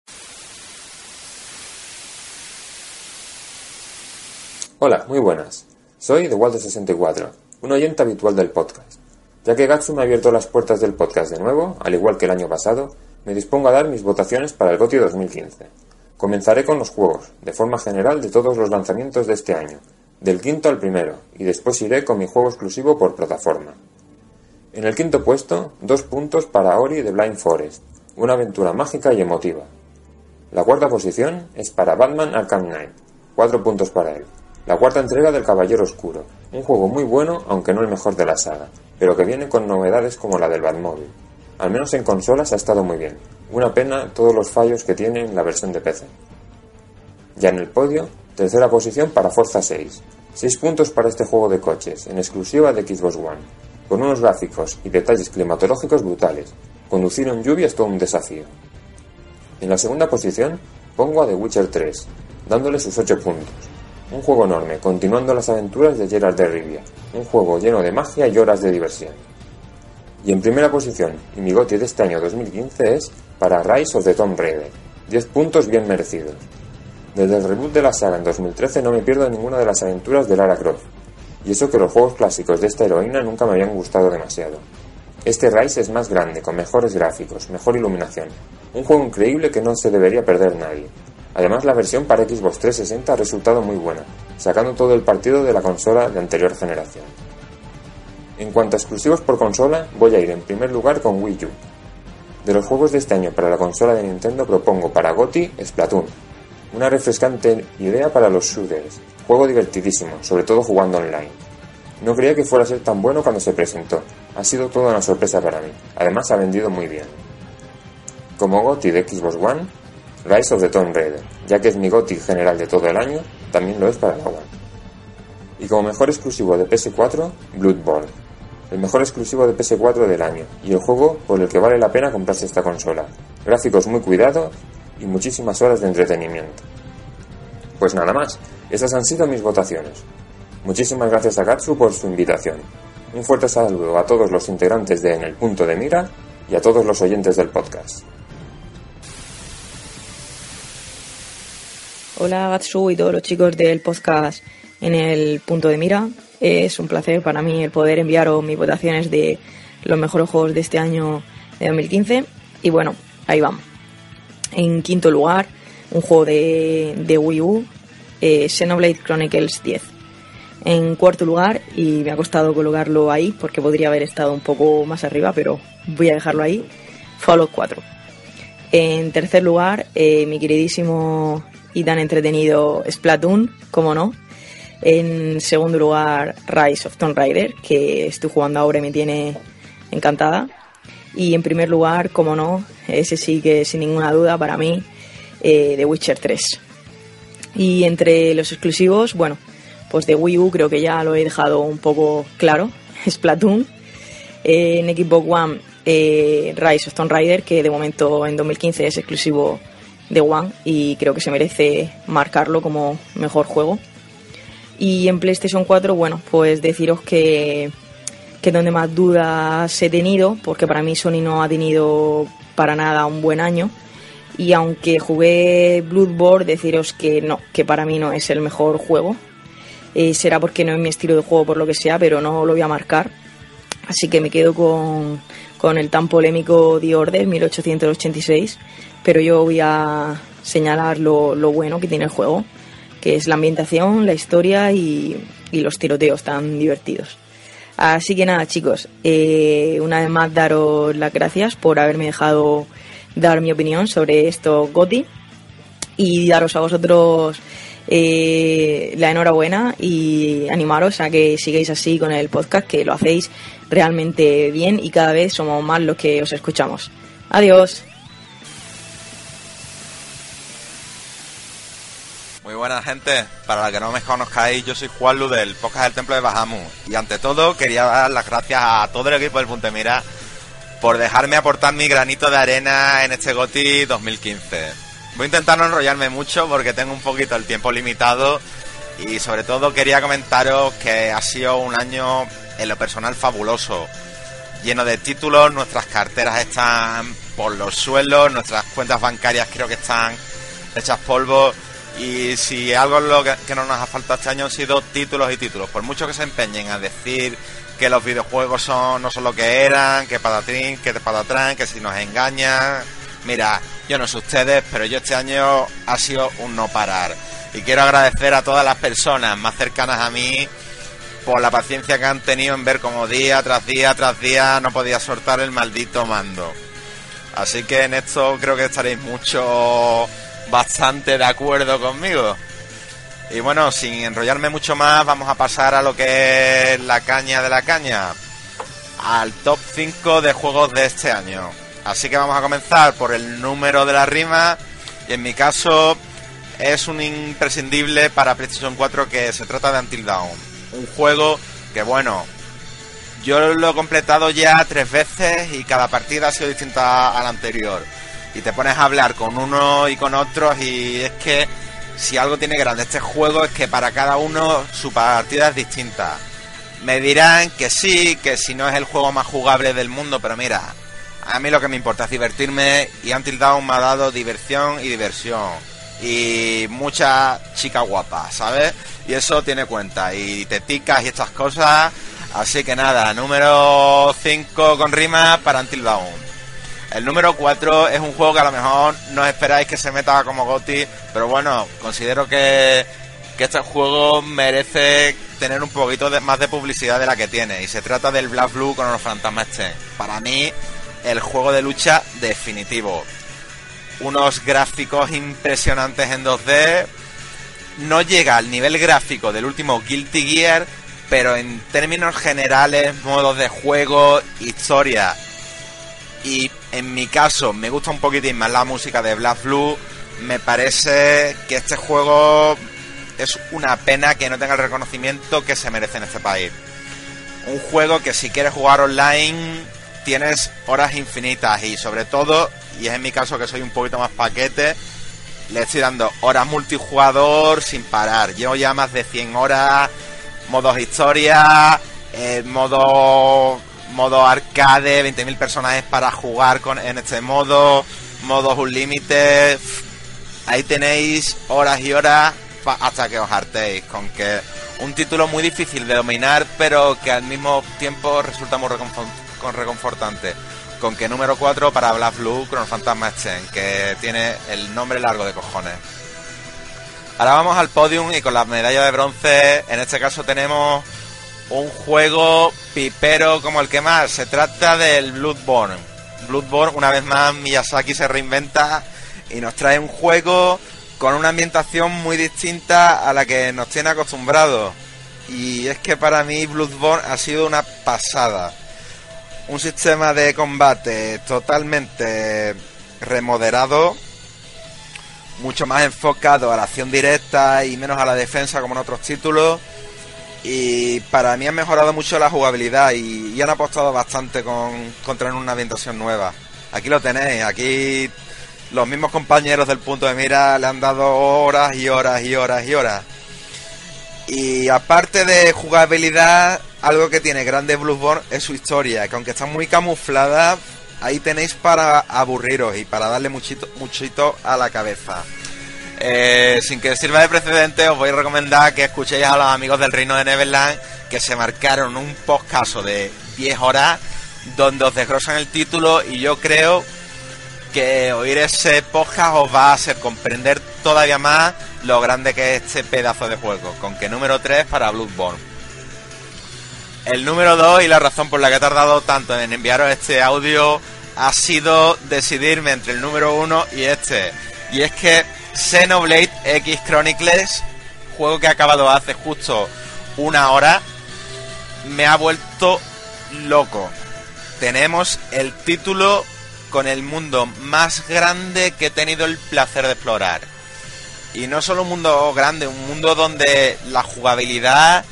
Hola, muy buenas. Soy The Waldo64, un oyente habitual del podcast. Ya que Gatsu me ha abierto las puertas del podcast de nuevo, al igual que el año pasado, me dispongo a dar mis votaciones para el GOTY 2015. Comenzaré con los juegos, de forma general de todos los lanzamientos de este año, del quinto al primero, y después iré con mi juego exclusivo por plataforma. En el quinto puesto, dos puntos para Ori de Blind Forest, una aventura mágica y emotiva. La cuarta posición es para Batman Arkham Knight, cuatro puntos para él. La cuarta entrega del Caballero Oscuro, un juego muy bueno, aunque no el mejor de la saga, pero que viene con novedades como la del Batmóvil. Al menos en consolas ha estado muy bien. Una pena todos los fallos que tiene en la versión de PC. Ya en el podio, tercera posición para Forza 6. 6 puntos para este juego de coches, en exclusiva de Xbox One, con unos gráficos y detalles climatológicos brutales. Conducir en lluvia es todo un desafío. En la segunda posición pongo a The Witcher 3, dándole sus 8 puntos. Un juego enorme, continuando las aventuras de Geralt de Rivia, un juego lleno de magia y horas de diversión. Y en primera posición, y mi de este año 2015 es para Rise of the Tomb Raider, 10 puntos bien merecidos. Desde el reboot de la saga en 2013 no me pierdo ninguna de las aventuras de Lara Croft, y eso que los juegos clásicos de esta heroína nunca me habían gustado demasiado. Este Rise es más grande, con mejores gráficos, mejor iluminación, un juego increíble que no se debería perder nadie. Además, la versión para Xbox 360 ha resultado muy buena, sacando todo el partido de la consola de anterior generación. En cuanto a exclusivos por consola, voy a ir en primer lugar con Wii U. De los juegos de este año para la consola de Nintendo propongo para GOTY Splatoon, una refrescante idea para los shooters, juego divertidísimo, sobre todo jugando online. No creía que fuera a ser tan bueno cuando se presentó, ha sido toda una sorpresa para mí, además ha vendido muy bien. Como GOTY de Xbox One, Rise of the Tomb Raider, ya que es mi GOTY general de todo el año, también lo es para la One. Y como mejor exclusivo de PS4, Bloodborne, el mejor exclusivo de PS4 del año, y el juego por el que vale la pena comprarse esta consola. Gráficos muy cuidados y muchísimas horas de entretenimiento. Pues nada más, esas han sido mis votaciones. Muchísimas gracias a Gatsu por su invitación. Un fuerte saludo a todos los integrantes de En el Punto de Mira y a todos los oyentes del podcast. Hola Gatsu y todos los chicos del podcast en el punto de mira. Es un placer para mí el poder enviaros mis votaciones de los mejores juegos de este año de 2015. Y bueno, ahí vamos. En quinto lugar, un juego de, de Wii U, eh, Xenoblade Chronicles 10. En cuarto lugar, y me ha costado colocarlo ahí porque podría haber estado un poco más arriba, pero voy a dejarlo ahí, Fallout 4. En tercer lugar, eh, mi queridísimo y tan entretenido Splatoon, como no. En segundo lugar, Rise of Tomb Raider, que estoy jugando ahora y me tiene encantada. Y en primer lugar, como no, ese sí que sin ninguna duda para mí, eh, The Witcher 3. Y entre los exclusivos, bueno, pues de Wii U creo que ya lo he dejado un poco claro, Splatoon. Eh, en Xbox One, eh, Rise of Tomb Raider, que de momento en 2015 es exclusivo de One y creo que se merece marcarlo como mejor juego. Y en PlayStation 4, bueno, pues deciros que, que donde más dudas he tenido, porque para mí Sony no ha tenido para nada un buen año. Y aunque jugué Bloodborne, deciros que no, que para mí no es el mejor juego. Eh, será porque no es mi estilo de juego por lo que sea, pero no lo voy a marcar. Así que me quedo con, con el tan polémico The Order 1886, pero yo voy a señalar lo, lo bueno que tiene el juego, que es la ambientación, la historia y, los tiroteos tan divertidos. Así que nada, chicos, eh, una vez más daros las gracias por haberme dejado dar mi opinión sobre esto GOTI y daros a vosotros eh, la enhorabuena y animaros a que sigáis así con el podcast, que lo hacéis realmente bien y cada vez somos más los que os escuchamos. Adiós. Muy buena gente, para la que no me conozcáis, yo soy Juan Lu del del Templo de Bajamu y ante todo quería dar las gracias a todo el equipo del Punte Mira por dejarme aportar mi granito de arena en este GOTI 2015. Voy a intentar no enrollarme mucho porque tengo un poquito el tiempo limitado y sobre todo quería comentaros que ha sido un año en lo personal fabuloso, lleno de títulos, nuestras carteras están por los suelos, nuestras cuentas bancarias creo que están hechas polvo y si algo lo que, no nos ha faltado este año han sido títulos y títulos, por mucho que se empeñen a decir que los videojuegos son no son lo que eran, que patatrín, que patatrán, que si nos engañan. Mira, yo no sé ustedes, pero yo este año ha sido un no parar. Y quiero agradecer a todas las personas más cercanas a mí por la paciencia que han tenido en ver como día tras día tras día no podía soltar el maldito mando. Así que en esto creo que estaréis mucho, bastante de acuerdo conmigo. Y bueno, sin enrollarme mucho más, vamos a pasar a lo que es la caña de la caña. Al top 5 de juegos de este año. Así que vamos a comenzar por el número de la rima. Y en mi caso es un imprescindible para PlayStation 4 que se trata de Until Dawn. Un juego que bueno, yo lo he completado ya tres veces y cada partida ha sido distinta a la anterior. Y te pones a hablar con uno y con otros y es que si algo tiene grande este juego es que para cada uno su partida es distinta. Me dirán que sí, que si no es el juego más jugable del mundo, pero mira, a mí lo que me importa es divertirme y Until Dawn me ha dado diversión y diversión. Y mucha chica guapa, ¿sabes? Y eso tiene cuenta. Y teticas y estas cosas. Así que nada, número 5 con rima para Until Dawn. El número 4 es un juego que a lo mejor no esperáis que se meta como GOTI, pero bueno, considero que, que este juego merece tener un poquito más de publicidad de la que tiene. Y se trata del Black Blue con los fantasmas Chen. Para mí, el juego de lucha definitivo. Unos gráficos impresionantes en 2D. No llega al nivel gráfico del último Guilty Gear, pero en términos generales, modos de juego, historia y en mi caso me gusta un poquitín más la música de Black Blue. Me parece que este juego es una pena que no tenga el reconocimiento que se merece en este país. Un juego que si quieres jugar online tienes horas infinitas y sobre todo, y es en mi caso que soy un poquito más paquete, le estoy dando horas multijugador sin parar. Llevo ya más de 100 horas, modos historia, eh, modo modo arcade, 20.000 personajes para jugar con, en este modo, modos unlimited. Ahí tenéis horas y horas hasta que os hartéis, con que un título muy difícil de dominar, pero que al mismo tiempo resulta muy reconfortante. Con que número 4 para Black Blue Chrono Fantasma que tiene el nombre largo de cojones. Ahora vamos al podium y con la medalla de bronce, en este caso tenemos un juego pipero como el que más. Se trata del Bloodborne. Bloodborne, una vez más, Miyazaki se reinventa y nos trae un juego con una ambientación muy distinta a la que nos tiene acostumbrados. Y es que para mí Bloodborne ha sido una pasada. Un sistema de combate totalmente remodelado, mucho más enfocado a la acción directa y menos a la defensa como en otros títulos. Y para mí han mejorado mucho la jugabilidad y, han apostado bastante con, una ambientación nueva. Aquí lo tenéis, aquí los mismos compañeros del punto de mira le han dado horas y horas y horas y horas. Y aparte de jugabilidad, algo que tiene grande Bloodborne es su historia, que aunque está muy camuflada, ahí tenéis para aburriros y para darle muchito, muchito a la cabeza. Eh, sin que sirva de precedente, os voy a recomendar que escuchéis a los amigos del Reino de Neverland que se marcaron un postcaso de 10 horas donde os desgrosan el título y yo creo que oír ese podcast os va a hacer comprender todavía más lo grande que es este pedazo de juego. Con que número 3 para Bloodborne. El número 2 y la razón por la que he tardado tanto en enviaros este audio ha sido decidirme entre el número 1 y este. Y es que Xenoblade X Chronicles, juego que ha acabado hace justo una hora, me ha vuelto loco. Tenemos el título con el mundo más grande que he tenido el placer de explorar. Y no solo un mundo grande, un mundo donde la jugabilidad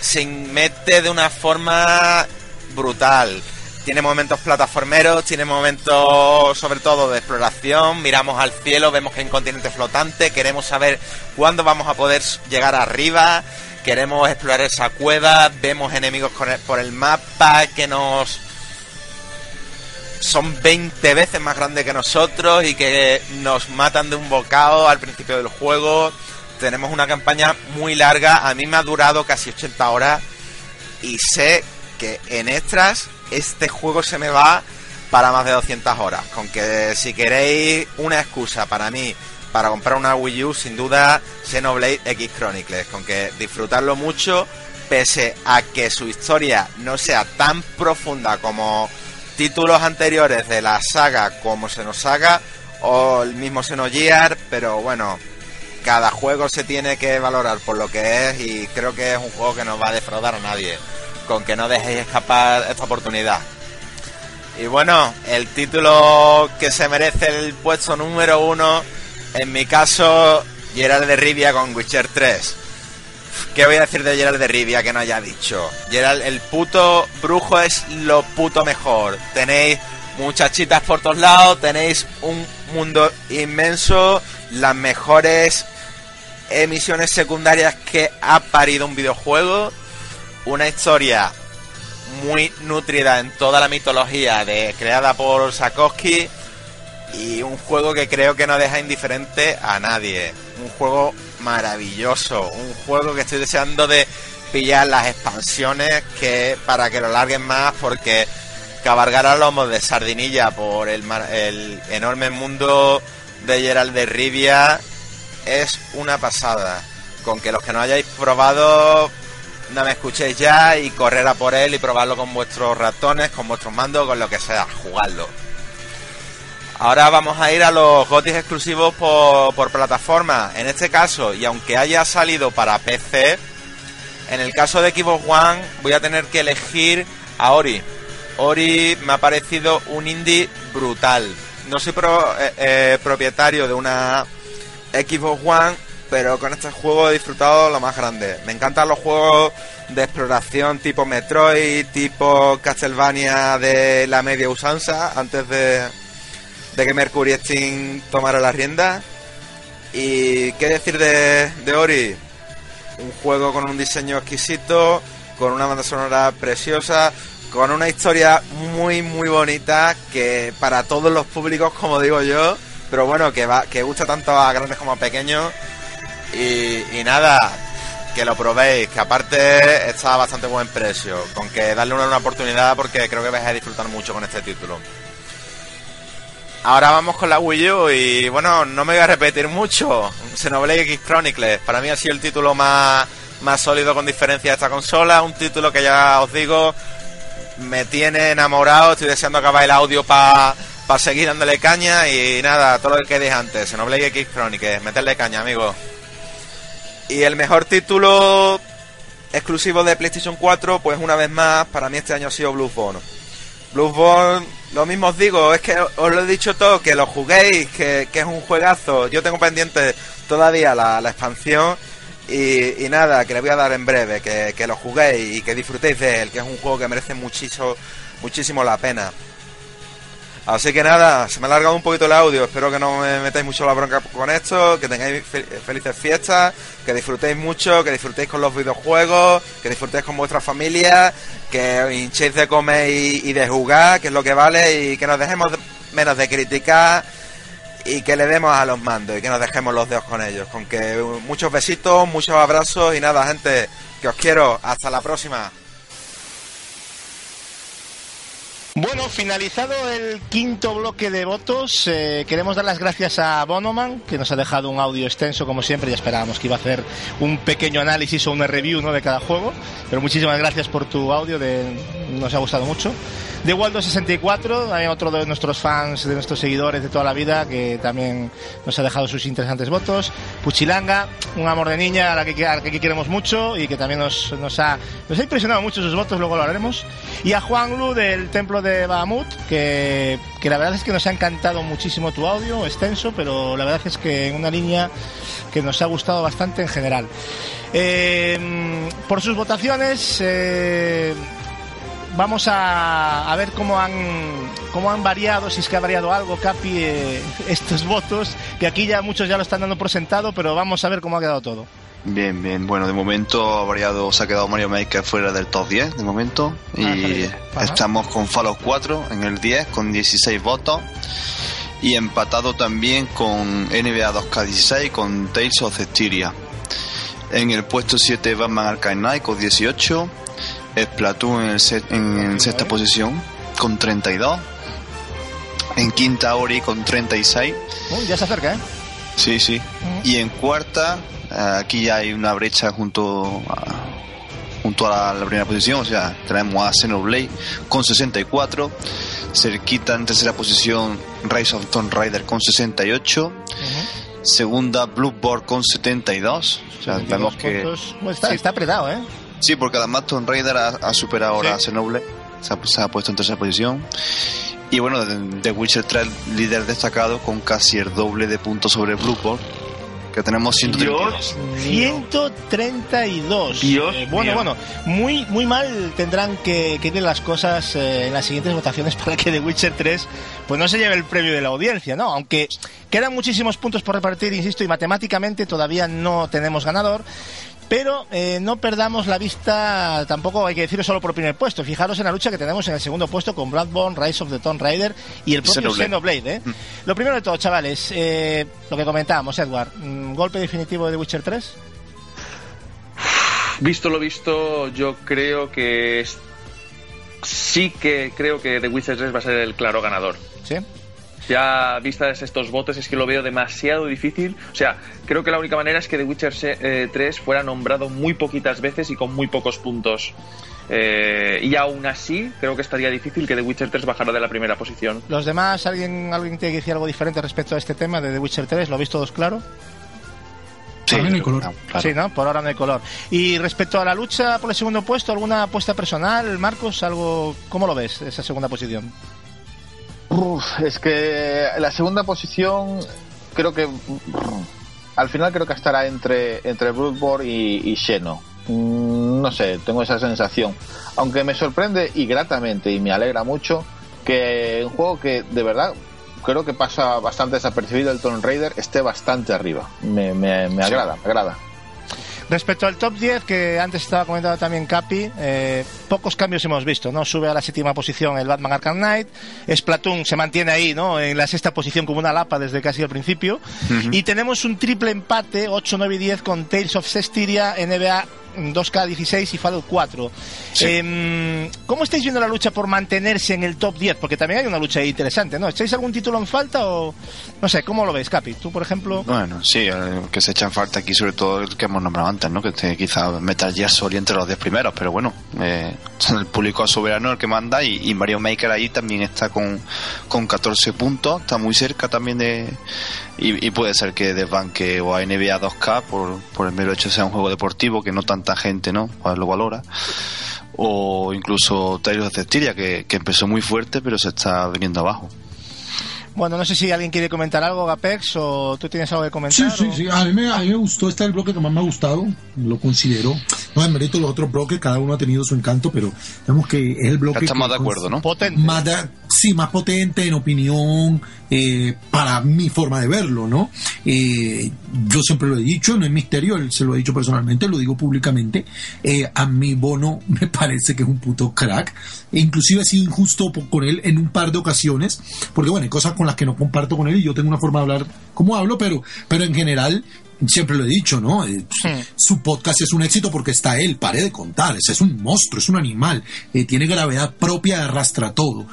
se mete de una forma brutal. Tiene momentos plataformeros, tiene momentos sobre todo de exploración, miramos al cielo, vemos que hay un continente flotante, queremos saber cuándo vamos a poder llegar arriba, queremos explorar esa cueva, vemos enemigos por el mapa que nos son 20 veces más grandes que nosotros y que nos matan de un bocado al principio del juego. Tenemos una campaña muy larga, a mí me ha durado casi 80 horas y sé que en extras este juego se me va para más de 200 horas. Con que si queréis una excusa para mí para comprar una Wii U, sin duda Xenoblade X Chronicles. Con que disfrutarlo mucho, pese a que su historia no sea tan profunda como títulos anteriores de la saga como se nos haga o el mismo Xenogear, pero bueno, cada juego se tiene que valorar por lo que es y creo que es un juego que no va a defraudar a nadie, con que no dejéis escapar esta oportunidad. Y bueno, el título que se merece el puesto número uno, en mi caso, Gerald de Rivia con Witcher 3. ¿Qué voy a decir de Gerald de Rivia que no haya dicho? Gerald, el puto brujo es lo puto mejor. Tenéis muchachitas por todos lados, tenéis un mundo inmenso, las mejores emisiones secundarias que ha parido un videojuego, una historia muy nutrida en toda la mitología de, creada por Sakowski y un juego que creo que no deja indiferente a nadie. Un juego maravilloso, un juego que estoy deseando de pillar las expansiones que para que lo larguen más porque cabalgar a lomos de sardinilla por el, el enorme mundo de Gerald de Rivia es una pasada. Con que los que no hayáis probado no me escuchéis ya y correr a por él y probarlo con vuestros ratones, con vuestros mandos, con lo que sea, jugadlo. Ahora vamos a ir a los GOTIS exclusivos por, plataforma. En este caso, y aunque haya salido para PC, en el caso de Xbox One voy a tener que elegir a Ori. Ori me ha parecido un indie brutal. No soy eh, eh, propietario de una Xbox One, pero con este juego he disfrutado lo más grande. Me encantan los juegos de exploración tipo Metroid, tipo Castlevania de la media usanza, antes de, de que Mercury Steam tomara la rienda. Y qué decir de, de Ori, un juego con un diseño exquisito, con una banda sonora preciosa, con una historia muy muy bonita que para todos los públicos, como digo yo, pero bueno, que va, que gusta tanto a grandes como a pequeños. Y, nada, que lo probéis, que aparte está a bastante buen precio, con que darle una, una oportunidad porque creo que vais a disfrutar mucho con este título. Ahora vamos con la Wii U y bueno, no me voy a repetir mucho. Xenoblade X Chronicles. Para mí ha sido el título más, más sólido con diferencia de esta consola. Un título que ya os digo, me tiene enamorado. Estoy deseando acabar el audio para seguir dándole caña. Y nada, todo lo que dije antes. Xenoblade X Chronicles. Meterle caña, amigos. Y el mejor título exclusivo de PlayStation 4, pues una vez más, para mí este año ha sido Bluesborne. Bluesborne, lo mismo os digo, es que os lo he dicho todo, que lo juguéis, que, que es un juegazo. Yo tengo pendiente todavía la, la expansión y, y nada, que le voy a dar en breve, que, que lo juguéis y que disfrutéis de él, que es un juego que merece muchísimo, muchísimo la pena. Así que nada, se me ha alargado un poquito el audio, espero que no me metáis mucho la bronca con esto, que tengáis fe- felices fiestas, que disfrutéis mucho, que disfrutéis con los videojuegos, que disfrutéis con vuestra familia, que os hinchéis de comer y, de jugar, que es lo que vale, y que nos dejemos de- menos de criticar y que le demos a los mandos y que nos dejemos los dedos con ellos. Con que uh, muchos besitos, muchos abrazos y nada, gente, que os quiero. Hasta la próxima. Bueno, finalizado el quinto bloque de votos, eh, queremos dar las gracias a Bonoman, que nos ha dejado un audio extenso como siempre, ya esperábamos que iba a hacer un pequeño análisis o una review ¿no? de cada juego, pero muchísimas gracias por tu audio, de, nos ha gustado mucho. De Waldo64, también otro de nuestros fans, de nuestros seguidores de toda la vida, que también nos ha dejado sus interesantes votos. Puchilanga, un amor de niña a la que, a la que queremos mucho y que también nos, nos, ha, nos ha impresionado mucho sus votos, luego lo haremos. Y a Juan Lu del Templo de Bahamut, que, que la verdad es que nos ha encantado muchísimo tu audio, extenso, pero la verdad es que en una línea que nos ha gustado bastante en general. Eh, por sus votaciones, eh, vamos a, a ver cómo han, cómo han variado, si es que ha variado algo, Capi, eh, estos votos, que aquí ya muchos ya lo están dando por sentado, pero vamos a ver cómo ha quedado todo. Bien, bien. Bueno, de momento ha variado, se ha quedado Mario Maker fuera del top 10 de momento. Ah, Y estamos con Fallout 4 en el 10 con 16 votos. Y empatado también con NBA 2K16 con Tales of Styria. En el puesto 7 Batman Arkham Knight con 18. Splatoon en, el se- en sexta posición con 32. En quinta Ori con 36. Uy, ya se acerca, ¿eh? Sí, sí. Y en cuarta, aquí ya hay una brecha junto a, junto a la, primera posición, o sea, tenemos a Xenoblade con 64, cerquita en tercera posición Rise of Tomb Raider con 68, segunda Bloodborne con 72, o sea, vemos que... Bueno, está, está apretado, ¿eh? Sí, porque además Tomb Raider ha, ha superado ahora a Xenoblade, se ha, se ha puesto en tercera posición. Y bueno, The The Witcher 3 líder destacado con casi el doble de puntos sobre Bloodborne, que tenemos 132. 132. Dios Eh, bueno, mío. bueno, muy, muy mal tendrán que, que ir las cosas eh, en las siguientes votaciones para que The Witcher 3 pues no se lleve el premio de la audiencia, ¿no? Aunque quedan muchísimos puntos por repartir, insisto, y matemáticamente todavía no tenemos ganador. Pero eh, no perdamos la vista, tampoco hay que decirlo solo por el primer puesto. Fijaros en la lucha que tenemos en el segundo puesto con Bloodborne, Rise of the Tomb Raider y el propio Xenoblade. Xenoblade. ¿eh? Lo primero de todo, chavales, eh, lo que comentábamos, Edward, mm, golpe definitivo de The Witcher 3. Visto lo visto, yo creo que es- sí que creo que The Witcher 3 va a ser el claro ganador. ¿Sí? Ya vistas estos votos es que lo veo demasiado difícil. O sea, creo que la única manera es que The Witcher se- eh, 3 fuera nombrado muy poquitas veces y con muy pocos puntos. Eh, y aún así, creo que estaría difícil que The Witcher 3 bajara de la primera posición. Los demás, ¿alguien, alguien tiene que decir algo diferente respecto a este tema de The Witcher 3? ¿Lo habéis todos claro? Sí, no hay color. Sí, ¿no? Por ahora no hay color. Y respecto a la lucha por el segundo puesto, ¿alguna apuesta personal, Marcos? algo ¿Cómo lo ves, esa segunda posición? Uf, es que la segunda posición creo que al final creo que estará entre entre Bloodborne y, y Xeno. Mm, No sé, tengo esa sensación. Aunque me sorprende y gratamente y me alegra mucho que un juego que de verdad creo que pasa bastante desapercibido el Tomb Raider esté bastante arriba. Me, me, me agrada, me agrada. Respecto al top 10, que antes estaba comentando también Capi, eh, pocos cambios hemos visto, ¿no? Sube a la séptima posición el Batman Arkham Knight, Splatoon se mantiene ahí, ¿no? En la sexta posición como una lapa desde casi el principio. Y tenemos un triple empate, 8, 9 y 10, con Tales of Cestiria, NBA 2K16 y Fallout 4. Em, ¿Cómo estáis viendo la lucha por mantenerse en el top 10? Porque también hay una lucha interesante, ¿no? ¿Echáis algún título en falta o no sé, cómo lo ves, Capi? Tú, por ejemplo, Bueno, sí, eh, que se echan falta aquí sobre todo el que hemos nombrado antes, ¿no? Que quizá Metal Gear Solid entre los 10 primeros, pero bueno, eh, el público soberano el que manda y, y Mario Maker ahí también está con, con 14 puntos, está muy cerca también de... Y, y puede ser que desbanque o a NBA 2K por, por el mero hecho ser un juego deportivo que no tanta gente, ¿no? Pues lo valora. O incluso Tales of Cestiria, que, que empezó muy fuerte pero se está viniendo abajo. bueno, no sé si alguien quiere comentar algo, Gapex, o tú tienes algo que comentar. Sí, sí, o- sí. A mí, me, a mí me gustó. Este es el bloque que más me ha gustado. Lo considero. No, en mérito los otros bloques, cada uno ha tenido su encanto, pero digamos que es el bloque. Estamos de acuerdo, ¿no? Más de- sí, más potente en opinión, eh, para mi forma de verlo, ¿no? Eh, yo siempre lo he dicho, no es misterio, él se lo ha dicho personalmente, lo digo públicamente. Eh, a mi Bono me parece que es un puto crack. E inclusive he sido injusto con él en un par de ocasiones, porque bueno, hay cosas con las que no comparto con él y yo tengo una forma de hablar como hablo, pero, pero en general siempre lo he dicho, ¿no? Eh, su- Su podcast es un éxito porque está él, pare de contar, ese es un monstruo, es un animal, eh, tiene gravedad propia, arrastra todo.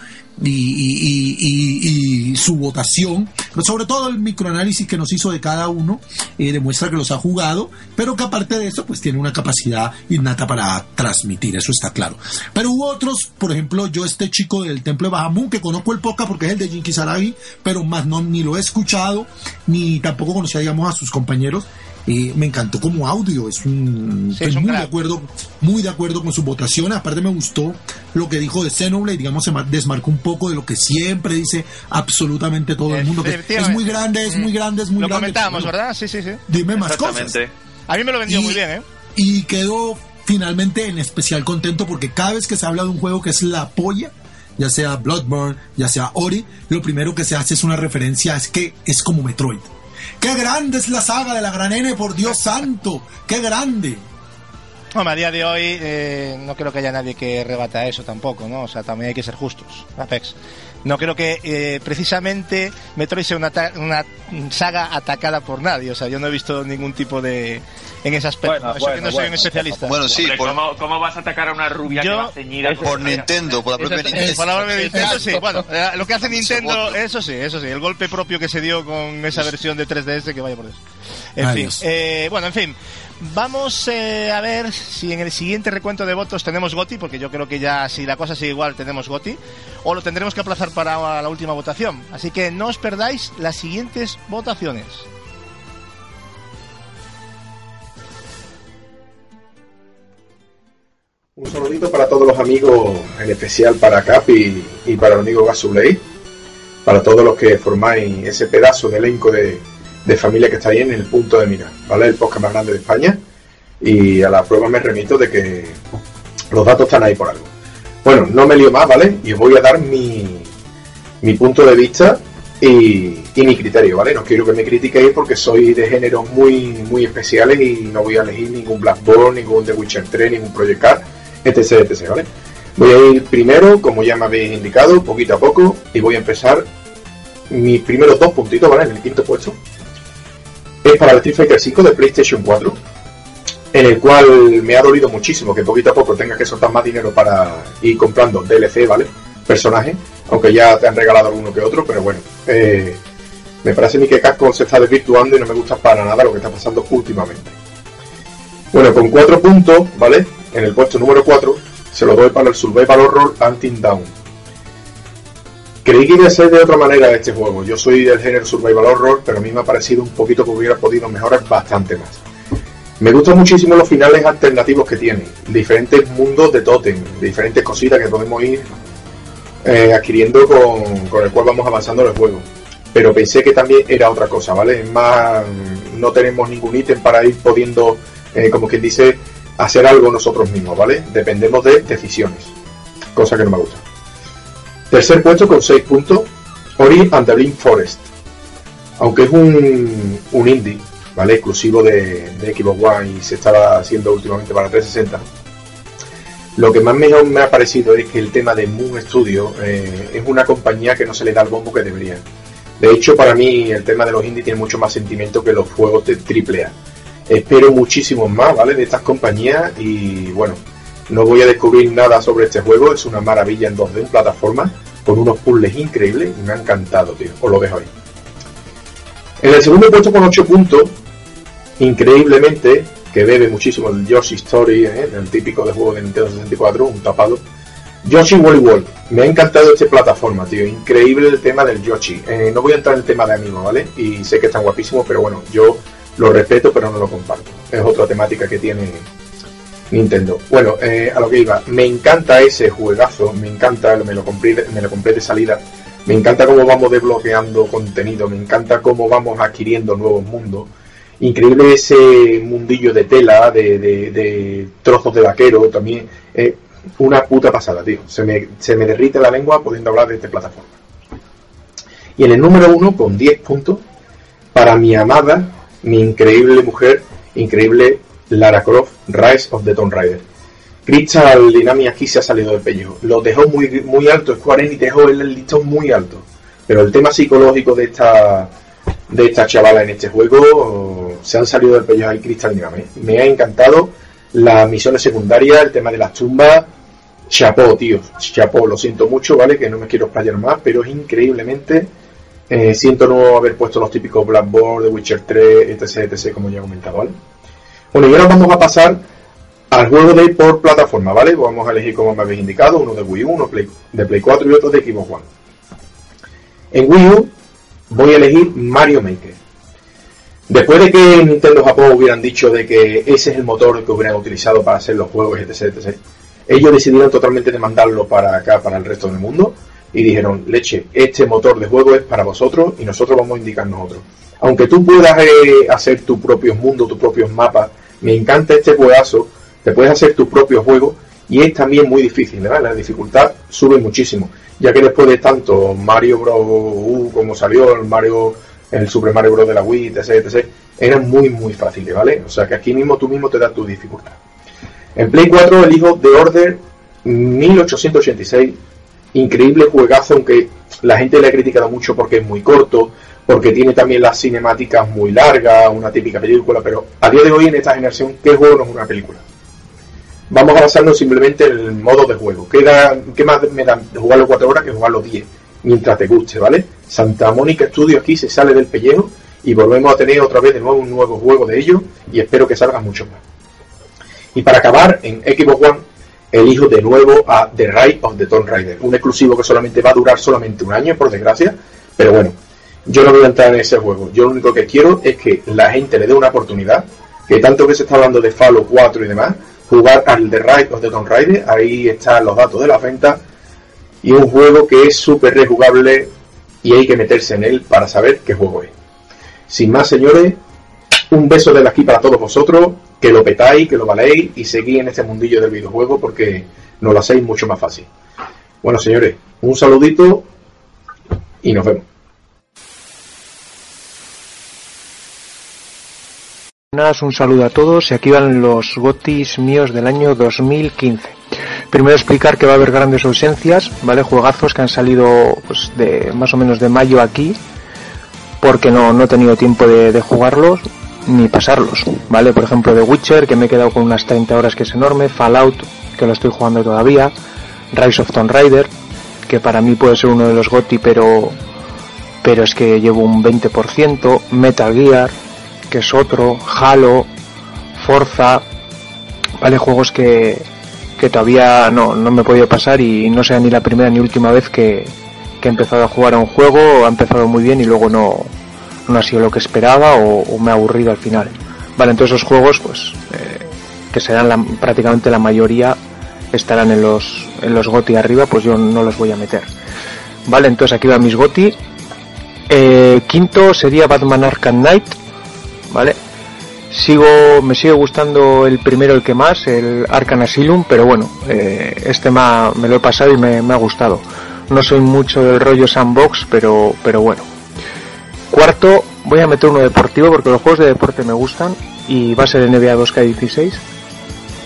Y, y- y- y- su votación, pero sobre todo el microanálisis que nos hizo de cada uno, eh, demuestra que los ha jugado, pero que aparte de eso, pues tiene una capacidad innata para transmitir, eso está claro. Pero hubo otros, por ejemplo, yo este chico del Templo de Bahamut, que conozco el podcast porque es el de Jinky Saragi, pero más no, ni lo he escuchado, ni tampoco conocía, digamos, a sus compañeros. Eh, me encantó como audio, es un, estoy muy de acuerdo, muy de acuerdo con su votación. Aparte me gustó lo que dijo de Xenoblade, digamos, se ma- desmarcó un poco de lo que siempre dice absolutamente todo el mundo, que es muy grande, es muy grande, es muy Lo grande. comentábamos, Bueno, ¿verdad? Sí, sí, sí. Dime más cosas. A mí me lo vendió Y- muy bien, ¿eh? Y quedo finalmente en especial contento porque cada vez que se habla de un juego que es la polla, ya sea Bloodborne, ya sea Ori, lo primero que se hace es una referencia, es que es como Metroid. ¡Qué grande es la saga de la gran N, por Dios santo! ¡Qué grande! Hombre, a día de hoy eh, no creo que haya nadie que rebata eso tampoco, ¿no? O sea, también hay que ser justos, Apex. No creo que eh, precisamente Metroid sea una, una saga atacada por nadie. O sea, yo no he visto ningún tipo de... en ese aspecto. Bueno, Eso que bueno, no soy un especialista. Bueno, sí, Hombre, por- ¿cómo, cómo vas a atacar a una rubia que Yo- va ceñida? Por Nintendo, por la propia Nintendo. Por la propia Nintendo, sí. Bueno, eh, lo que hace Nintendo, eso sí, eso sí. El golpe propio que se dio con esa versión de 3DS, que vaya por eso. En Ay, fin, Dios. eh, bueno, en fin. Vamos eh, a ver si en el siguiente recuento de votos tenemos Goti, porque yo creo que ya si la cosa sigue igual tenemos Goti, o lo tendremos que aplazar para la última votación. Así que no os perdáis las siguientes votaciones. Un saludito para todos los amigos, en especial para Capi y para el amigo Gasuley, para todos los que formáis ese pedazo de elenco de, familia que está ahí en el punto de mira, ¿vale? El podcast más grande de España. Y a la prueba me remito de que los datos están ahí por algo. Bueno, no me lío más, ¿vale? Y os voy a dar mi, mi punto de vista y, mi criterio, ¿vale? No quiero que me critiquéis porque soy de géneros muy, muy especiales y no voy a elegir ningún Blackboard, ningún The Witcher 3, ningún Project Card, etc, etc, ¿vale? Voy a ir primero, como ya me habéis indicado, poquito a poco, y voy a empezar mis primeros dos puntitos, ¿vale? En el quinto puesto. Es para el Street Fighter 5 de PlayStation 4, en el cual me ha dolido muchísimo que poquito a poco tenga que soltar más dinero para ir comprando DLC, ¿vale? Personajes, aunque ya te han regalado alguno que otro, pero bueno, eh, me parece a mí que Capcom se está desvirtuando y no me gusta para nada lo que está pasando últimamente. Bueno, con cuatro puntos, ¿vale? En el puesto número 4 se lo doy para el Survival Horror Hunting Down. Creí que iba a ser de otra manera este juego. Yo soy del género Survival Horror, pero a mí me ha parecido un poquito que hubiera podido mejorar bastante más. Me gustan muchísimo los finales alternativos que tiene, diferentes mundos de Totem, diferentes cositas que podemos ir eh, adquiriendo con, con el cual vamos avanzando en el juego. Pero pensé que también era otra cosa, ¿vale? Es más, no tenemos ningún ítem para ir pudiendo, eh, como quien dice, hacer algo nosotros mismos, ¿vale? Dependemos de decisiones, cosa que no me gusta. Tercer puesto con 6 puntos, Ori and Forest. Aunque es un, un indie, ¿vale? Exclusivo de, de Xbox One y se estaba haciendo últimamente para 360. Lo que más mejor me ha parecido es que el tema de Moon Studio eh, es una compañía que no se le da el bombo que debería. De hecho, para mí el tema de los indies tiene mucho más sentimiento que los juegos de AAA. Espero muchísimos más, ¿vale? De estas compañías y bueno, no voy a descubrir nada sobre este juego, es una maravilla en 2D en plataforma, con unos puzzles increíbles y me ha encantado, tío. Os lo dejo ahí. En el segundo puesto con 8 puntos, increíblemente, que bebe muchísimo el Yoshi Story, ¿eh? el típico de juego de Nintendo 64, un tapado. Yoshi Wally World. Me ha encantado este plataforma, tío. Increíble el tema del Yoshi. Eh, no voy a entrar en el tema de amigo, ¿vale? Y sé que están guapísimos, pero bueno, yo lo respeto, pero no lo comparto. Es otra temática que tiene Nintendo. Bueno, eh, a lo que iba. Me encanta ese juegazo. Me encanta, me lo compré, me lo compré de salida. Me encanta cómo vamos desbloqueando contenido. Me encanta cómo vamos adquiriendo nuevos mundos increíble ese mundillo de tela, de, de, trozos de vaquero, también. Eh, una puta pasada, tío. Se me, se me derrite la lengua pudiendo hablar de esta plataforma. Y en el número uno, con 10 puntos, para mi amada, mi increíble mujer, increíble Lara Croft, Rise of the Tomb Raider. Crystal Dynamics aquí se ha salido del pellejo. Lo dejó muy, muy alto, Square Enix dejó el listón muy alto. Pero el tema psicológico de esta de esta chavala en este juego se han salido del pellejo ahí Crystal Dynamics. Me ha encantado las misiones secundarias, el tema de las tumbas. Chapó, tío, chapó, lo siento mucho, ¿vale? Que no me quiero explayar más, pero es increíblemente. Eh, siento no haber puesto los típicos Blackboard, The Witcher 3, etc, etc, como ya he comentado, ¿vale? Bueno, y ahora vamos a pasar al juego de por plataforma, ¿vale? Vamos a elegir, como me habéis indicado, uno de Wii U, uno de Play 4 y otro de Xbox One. En Wii U voy a elegir Mario Maker. Después de que Nintendo Japón hubieran dicho de que ese es el motor que hubieran utilizado para hacer los juegos, etc, etc, ellos decidieron totalmente demandarlo para acá, para el resto del mundo, y dijeron, leche, este motor de juego es para vosotros y nosotros vamos a indicar nosotros. Aunque tú puedas eh, hacer tus propios mundos, tus propios mapas, me encanta este juegazo, te puedes hacer tus propios juegos y es también muy difícil, ¿verdad? La dificultad sube muchísimo, ya que después de tanto Mario Bros. U como salió, el Mario el Super Mario Bros. de la Wii, etc, etc, eran muy, muy fáciles, ¿vale? O sea que aquí mismo tú mismo te das tu dificultad. En Play 4 elijo The Order 1886, increíble juegazo, aunque la gente le ha criticado mucho porque es muy corto, porque tiene también las cinemáticas muy largas, una típica película, pero a día de hoy en esta generación, ¿qué juego no es una película? Vamos a basarnos simplemente en el modo de juego. ¿Qué, qué más me da jugarlo 4 horas que jugarlo 10? Mientras te guste, ¿vale? Santa Mónica Studios aquí se sale del pellejo y volvemos a tener otra vez de nuevo un nuevo juego de ellos y espero que salgan mucho más. Y para acabar, en Xbox One elijo de nuevo a The Ride of the Tomb Raider, un exclusivo que solamente va a durar solamente un año, por desgracia, pero bueno, yo no voy a entrar en ese juego. Yo lo único que quiero es que la gente le dé una oportunidad, que tanto que se está hablando de Fallout 4 y demás, jugar al The Ride of the Tomb Raider, ahí están los datos de la venta, y un juego que es súper rejugable y hay que meterse en él para saber qué juego es. Sin más, señores, un beso de aquí para todos vosotros, que lo petáis, que lo valéis y seguís en este mundillo del videojuego porque nos lo hacéis mucho más fácil. Bueno, señores, un saludito y nos vemos. Un saludo a todos y aquí van los gotis míos del año 2015. Primero explicar que va a haber grandes ausencias, ¿vale? Juegazos que han salido pues, de más o menos de mayo aquí, porque no, no he tenido tiempo de, jugarlos ni pasarlos, ¿vale? Por ejemplo, The Witcher, que me he quedado con unas 30 horas, que es enorme, Fallout, que lo estoy jugando todavía, Rise of Tomb Raider, que para mí puede ser uno de los GOTI, pero, pero es que llevo un 20%, Metal Gear, que es otro, Halo, Forza, ¿vale? Juegos que, que todavía no, no me he podido pasar y no sea ni la primera ni última vez que, he empezado a jugar a un juego, ha empezado muy bien y luego no, no ha sido lo que esperaba o, me ha aburrido al final. Vale, entonces esos juegos, pues, eh, que serán prácticamente la mayoría, estarán en los, en los GOTI arriba, pues yo no los voy a meter. Vale, entonces aquí van mis GOTI. Eh, quinto sería Batman Arkham Knight, ¿vale? Sigo, me sigue gustando el primero, el que más, el Arcan Asylum, pero bueno, eh, este me, lo he pasado y me, ha gustado. No soy mucho del rollo sandbox, pero, pero bueno. Cuarto, voy a meter uno deportivo porque los juegos de deporte me gustan y va a ser NBA 2K16.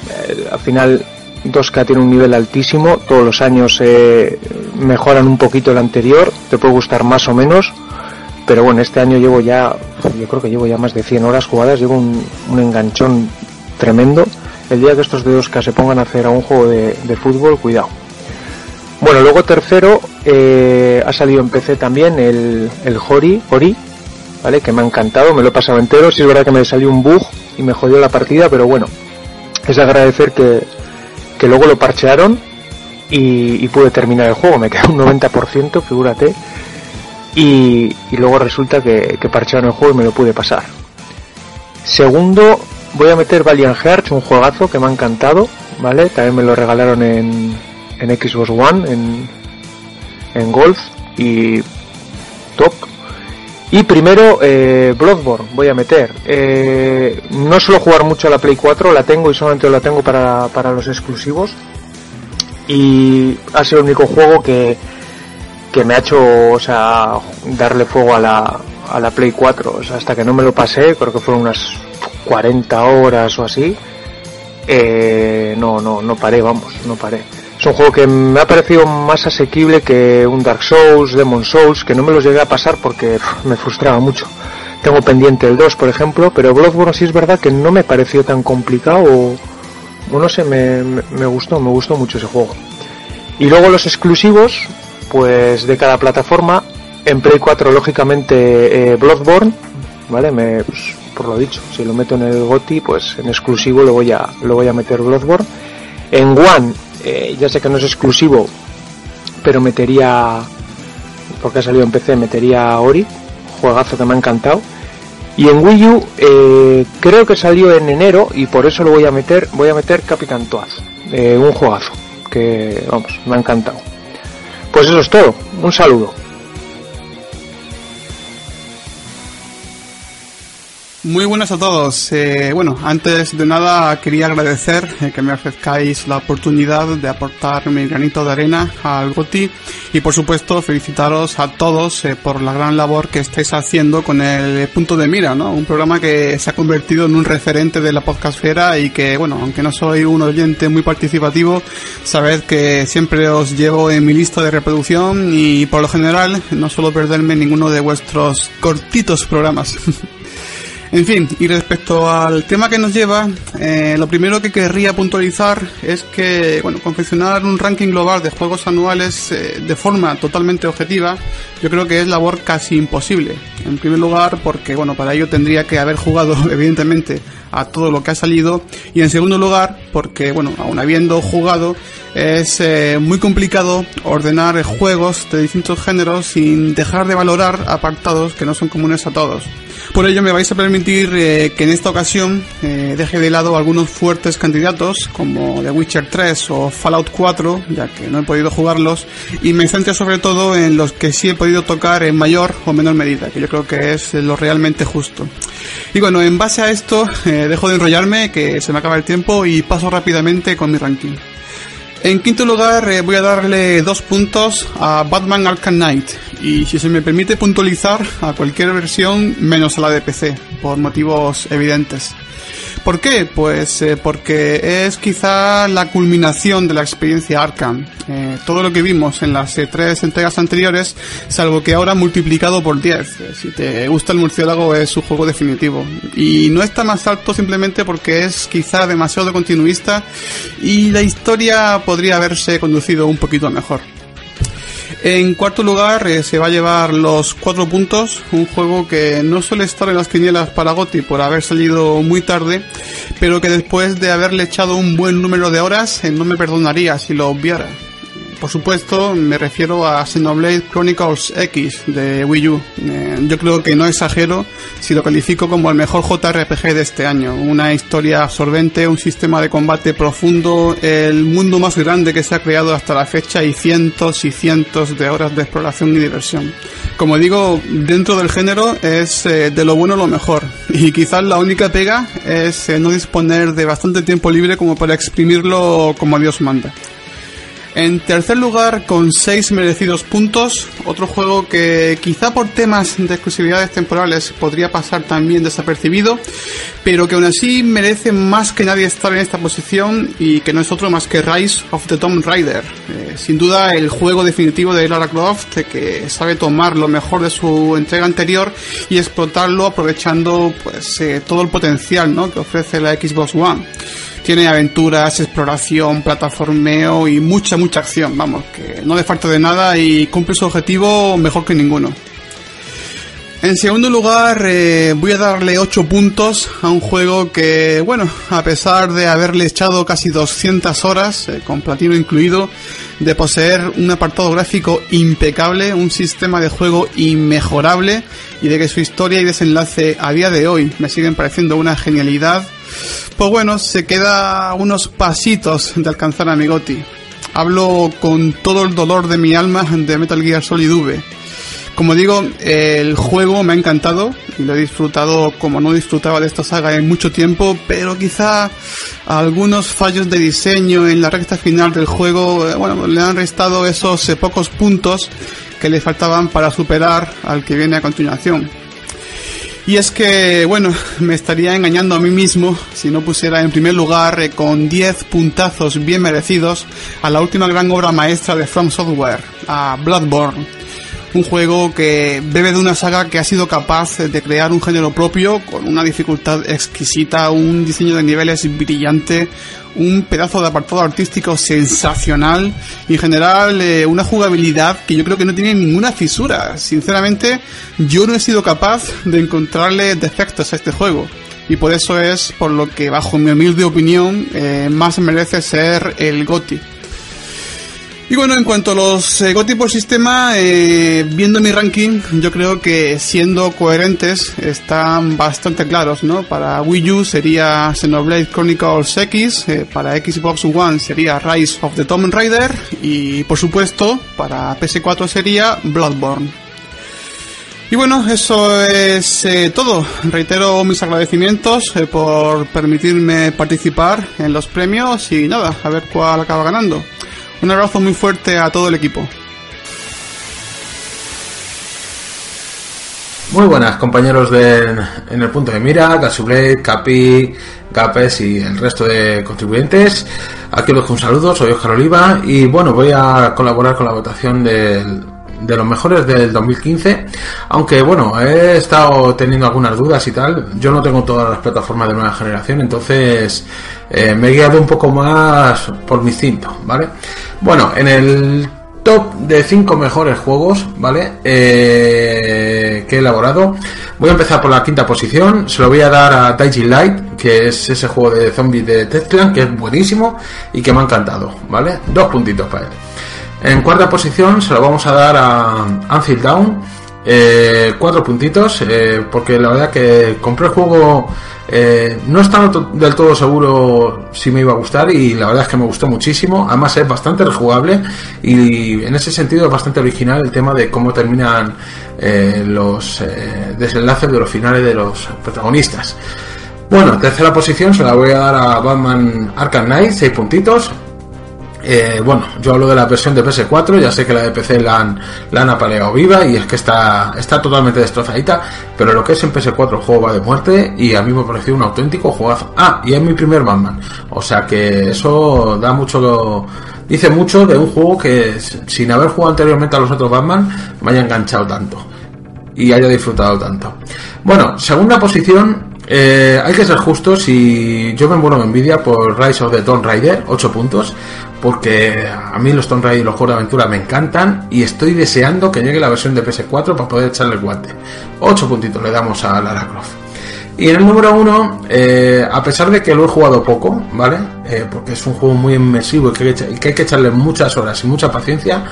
Eh, al final 2K tiene un nivel altísimo, todos los años eh, mejoran un poquito el anterior, te puede gustar más o menos, pero bueno, este año llevo ya, yo creo que llevo ya más de 100 horas jugadas, llevo un, enganchón tremendo. El día que estos dedos que se pongan a hacer a un juego de, de fútbol, cuidado. Bueno, luego tercero, eh, ha salido en PC también el, el Hori, Hori, ¿vale? Que me ha encantado, me lo he pasado entero. Sí es verdad que me salió un bug y me jodió la partida, pero bueno, es agradecer que, que luego lo parchearon y, pude terminar el juego. Me quedó un 90%, figúrate. Y, y luego resulta que, que parchearon el juego y me lo pude pasar. Segundo, voy a meter Valiant Hearts, un juegazo que me ha encantado, ¿vale? También me lo regalaron en, en Xbox One, en, en Golf y top. Y primero, eh, Bloodborne voy a meter. Eh, no suelo jugar mucho a la Play 4, la tengo y solamente la tengo para, para los exclusivos. Y ha sido el único juego que, que me ha hecho, o sea, darle fuego a la, a la Play 4. O sea, hasta que no me lo pasé, creo que fueron unas 40 horas o así. Eh, no, no, no paré, vamos, no paré. Es un juego que me ha parecido más asequible que un Dark Souls, Demon Souls, que no me los llegué a pasar porque me frustraba mucho. Tengo pendiente el 2, por ejemplo, pero Bloodborne sí es verdad que no me pareció tan complicado o, no sé, me gustó, me gustó mucho ese juego. Y luego los exclusivos, pues de cada plataforma, en Play 4 lógicamente eh, Bloodborne, ¿vale? Me, pues, por lo dicho, si lo meto en el GOTI, pues en exclusivo lo voy a, lo voy a meter Bloodborne. En One, ya sé que no es exclusivo, pero metería, porque ha salido en PC, metería Ori, juegazo que me ha encantado. Y en Wii U eh, creo que salió en enero y por eso lo voy a meter, voy a meter Capitán Toad, eh, un juegazo que vamos, me ha encantado. Pues eso es todo, un saludo. Muy buenas a todos. Eh, bueno, antes de nada quería agradecer eh, que me ofrezcáis la oportunidad de aportar mi granito de arena al GOTI y por supuesto felicitaros a todos eh, por la gran labor que estáis haciendo con el punto de mira, ¿no? Un programa que se ha convertido en un referente de la podcastfera y que, bueno, aunque no soy un oyente muy participativo, sabed que siempre os llevo en mi lista de reproducción y por lo general no suelo perderme ninguno de vuestros cortitos programas. En fin, y respecto al tema que nos lleva, eh, lo primero que querría puntualizar es que, bueno, confeccionar un ranking global de juegos anuales eh, de forma totalmente objetiva, yo creo que es labor casi imposible. En primer lugar, porque, bueno, para ello tendría que haber jugado, evidentemente, a todo lo que ha salido. Y en segundo lugar, porque, bueno, aun habiendo jugado, es eh, muy complicado ordenar juegos de distintos géneros sin dejar de valorar apartados que no son comunes a todos. Por ello me vais a permitir eh, que en esta ocasión eh, deje de lado algunos fuertes candidatos como The Witcher 3 o Fallout 4, ya que no he podido jugarlos, y me centre sobre todo en los que sí he podido tocar en mayor o menor medida, que yo creo que es lo realmente justo. Y bueno, en base a esto eh, dejo de enrollarme, que se me acaba el tiempo, y paso rápidamente con mi ranking. En quinto lugar eh, voy a darle dos puntos a Batman Arkham Knight y si se me permite puntualizar a cualquier versión menos a la de PC por motivos evidentes. ¿Por qué? Pues eh, porque es quizá la culminación de la experiencia Arkham. Eh, todo lo que vimos en las eh, tres entregas anteriores, salvo que ahora multiplicado por 10. Eh, si te gusta el murciélago es su juego definitivo. Y no está más alto simplemente porque es quizá demasiado continuista y la historia podría haberse conducido un poquito mejor. En cuarto lugar eh, se va a llevar los cuatro puntos, un juego que no suele estar en las quinielas para Gotti por haber salido muy tarde, pero que después de haberle echado un buen número de horas eh, no me perdonaría si lo obviara. Por supuesto, me refiero a Xenoblade Chronicles X de Wii U. Eh, yo creo que no exagero si lo califico como el mejor JRPG de este año. Una historia absorbente, un sistema de combate profundo, el mundo más grande que se ha creado hasta la fecha y cientos y cientos de horas de exploración y diversión. Como digo, dentro del género es eh, de lo bueno lo mejor. Y quizás la única pega es eh, no disponer de bastante tiempo libre como para exprimirlo como Dios manda. En tercer lugar, con 6 merecidos puntos, otro juego que quizá por temas de exclusividades temporales podría pasar también desapercibido, pero que aún así merece más que nadie estar en esta posición y que no es otro más que Rise of the Tomb Raider. Eh, sin duda el juego definitivo de Lara Croft, que sabe tomar lo mejor de su entrega anterior y explotarlo aprovechando pues eh, todo el potencial ¿no? que ofrece la Xbox One. Tiene aventuras, exploración, plataformeo y mucha, mucha acción. Vamos, que no le falta de nada y cumple su objetivo mejor que ninguno. En segundo lugar, eh, voy a darle 8 puntos a un juego que, bueno, a pesar de haberle echado casi 200 horas, eh, con platino incluido, de poseer un apartado gráfico impecable, un sistema de juego inmejorable y de que su historia y desenlace a día de hoy me siguen pareciendo una genialidad, pues bueno, se queda unos pasitos de alcanzar a Migoti. Hablo con todo el dolor de mi alma de Metal Gear Solid V. Como digo, el juego me ha encantado y lo he disfrutado como no disfrutaba de esta saga en mucho tiempo, pero quizá algunos fallos de diseño en la recta final del juego, eh, le han restado esos pocos puntos que le faltaban para superar al que viene a continuación. Y es que, bueno, me estaría engañando a mí mismo si no pusiera en primer lugar eh, con 10 puntazos bien merecidos a la última gran obra maestra de From Software, a Bloodborne. Un juego que bebe de una saga que ha sido capaz de crear un género propio con una dificultad exquisita, un diseño de niveles brillante, un pedazo de apartado artístico sensacional y en general eh, una jugabilidad que yo creo que no tiene ninguna fisura. Sinceramente, yo no he sido capaz de encontrarle defectos a este juego. Y por eso es por lo que, bajo mi humilde opinión, eh, más merece ser el GOTI. Y bueno, en cuanto a los eh, GOTY sistema, eh, viendo mi ranking, yo creo que siendo coherentes están bastante claros, ¿no? Para Wii U sería Xenoblade Chronicles X, eh, para Xbox One sería Rise of the Tomb Raider y por supuesto para PS4 sería Bloodborne. Y bueno, eso es eh, todo. Reitero mis agradecimientos por permitirme participar en los premios y nada, a ver cuál acaba ganando. Un abrazo muy fuerte a todo el equipo. Muy buenas compañeros de En el Punto de Mira, Gasublade, Capi, Gapes y el resto de contribuyentes. Aquí os dejo un saludo, soy Oscar Oliva y bueno, voy a colaborar con la votación del, de los mejores del 2015. Aunque bueno, he estado teniendo algunas dudas y tal. Yo no tengo todas las plataformas de nueva generación, entonces eh, me he guiado un poco más por mi instinto, ¿vale? Bueno, en el top de 5 mejores juegos, ¿vale? Eh, que he elaborado. Voy a empezar por la quinta posición. Se lo voy a dar a Dying Light, que es ese juego de zombies de Ted Clan, que es buenísimo y que me ha encantado, ¿vale? Dos puntitos para él. En cuarta posición se lo vamos a dar a Anfield Down. Eh, cuatro puntitos, eh, porque la verdad que compré el juego, eh, no estaba del todo seguro si me iba a gustar y la verdad es que me gustó muchísimo. Además es bastante rejugable y en ese sentido es bastante original el tema de cómo terminan los desenlaces de los finales de los protagonistas. Bueno, tercera posición se la voy a dar a Batman Arkham Knight, seis puntitos. Eh, bueno, yo hablo de la versión de PS4, ya sé que la de PC la han, la han viva y es que está, está totalmente destrozadita, pero lo que es en PS4 el juego va de muerte y a mí me pareció un auténtico juegazo. Ah, y es mi primer Batman, o sea que eso da mucho, dice mucho de un juego que sin haber jugado anteriormente a los otros Batman me haya enganchado tanto y haya disfrutado tanto. Bueno, segunda posición, eh, hay que ser justos y yo me muero de envidia por Rise of the Tomb Raider, 8 puntos, porque a mí los Tomb Raider y los juegos de aventura me encantan y estoy deseando que llegue la versión de PS4 para poder echarle el guante. 8 puntitos le damos a Lara Croft. Y en el número uno, eh, a pesar de que lo he jugado poco, ¿vale? Eh, porque es un juego muy inmersivo y que hay que echarle muchas horas y mucha paciencia,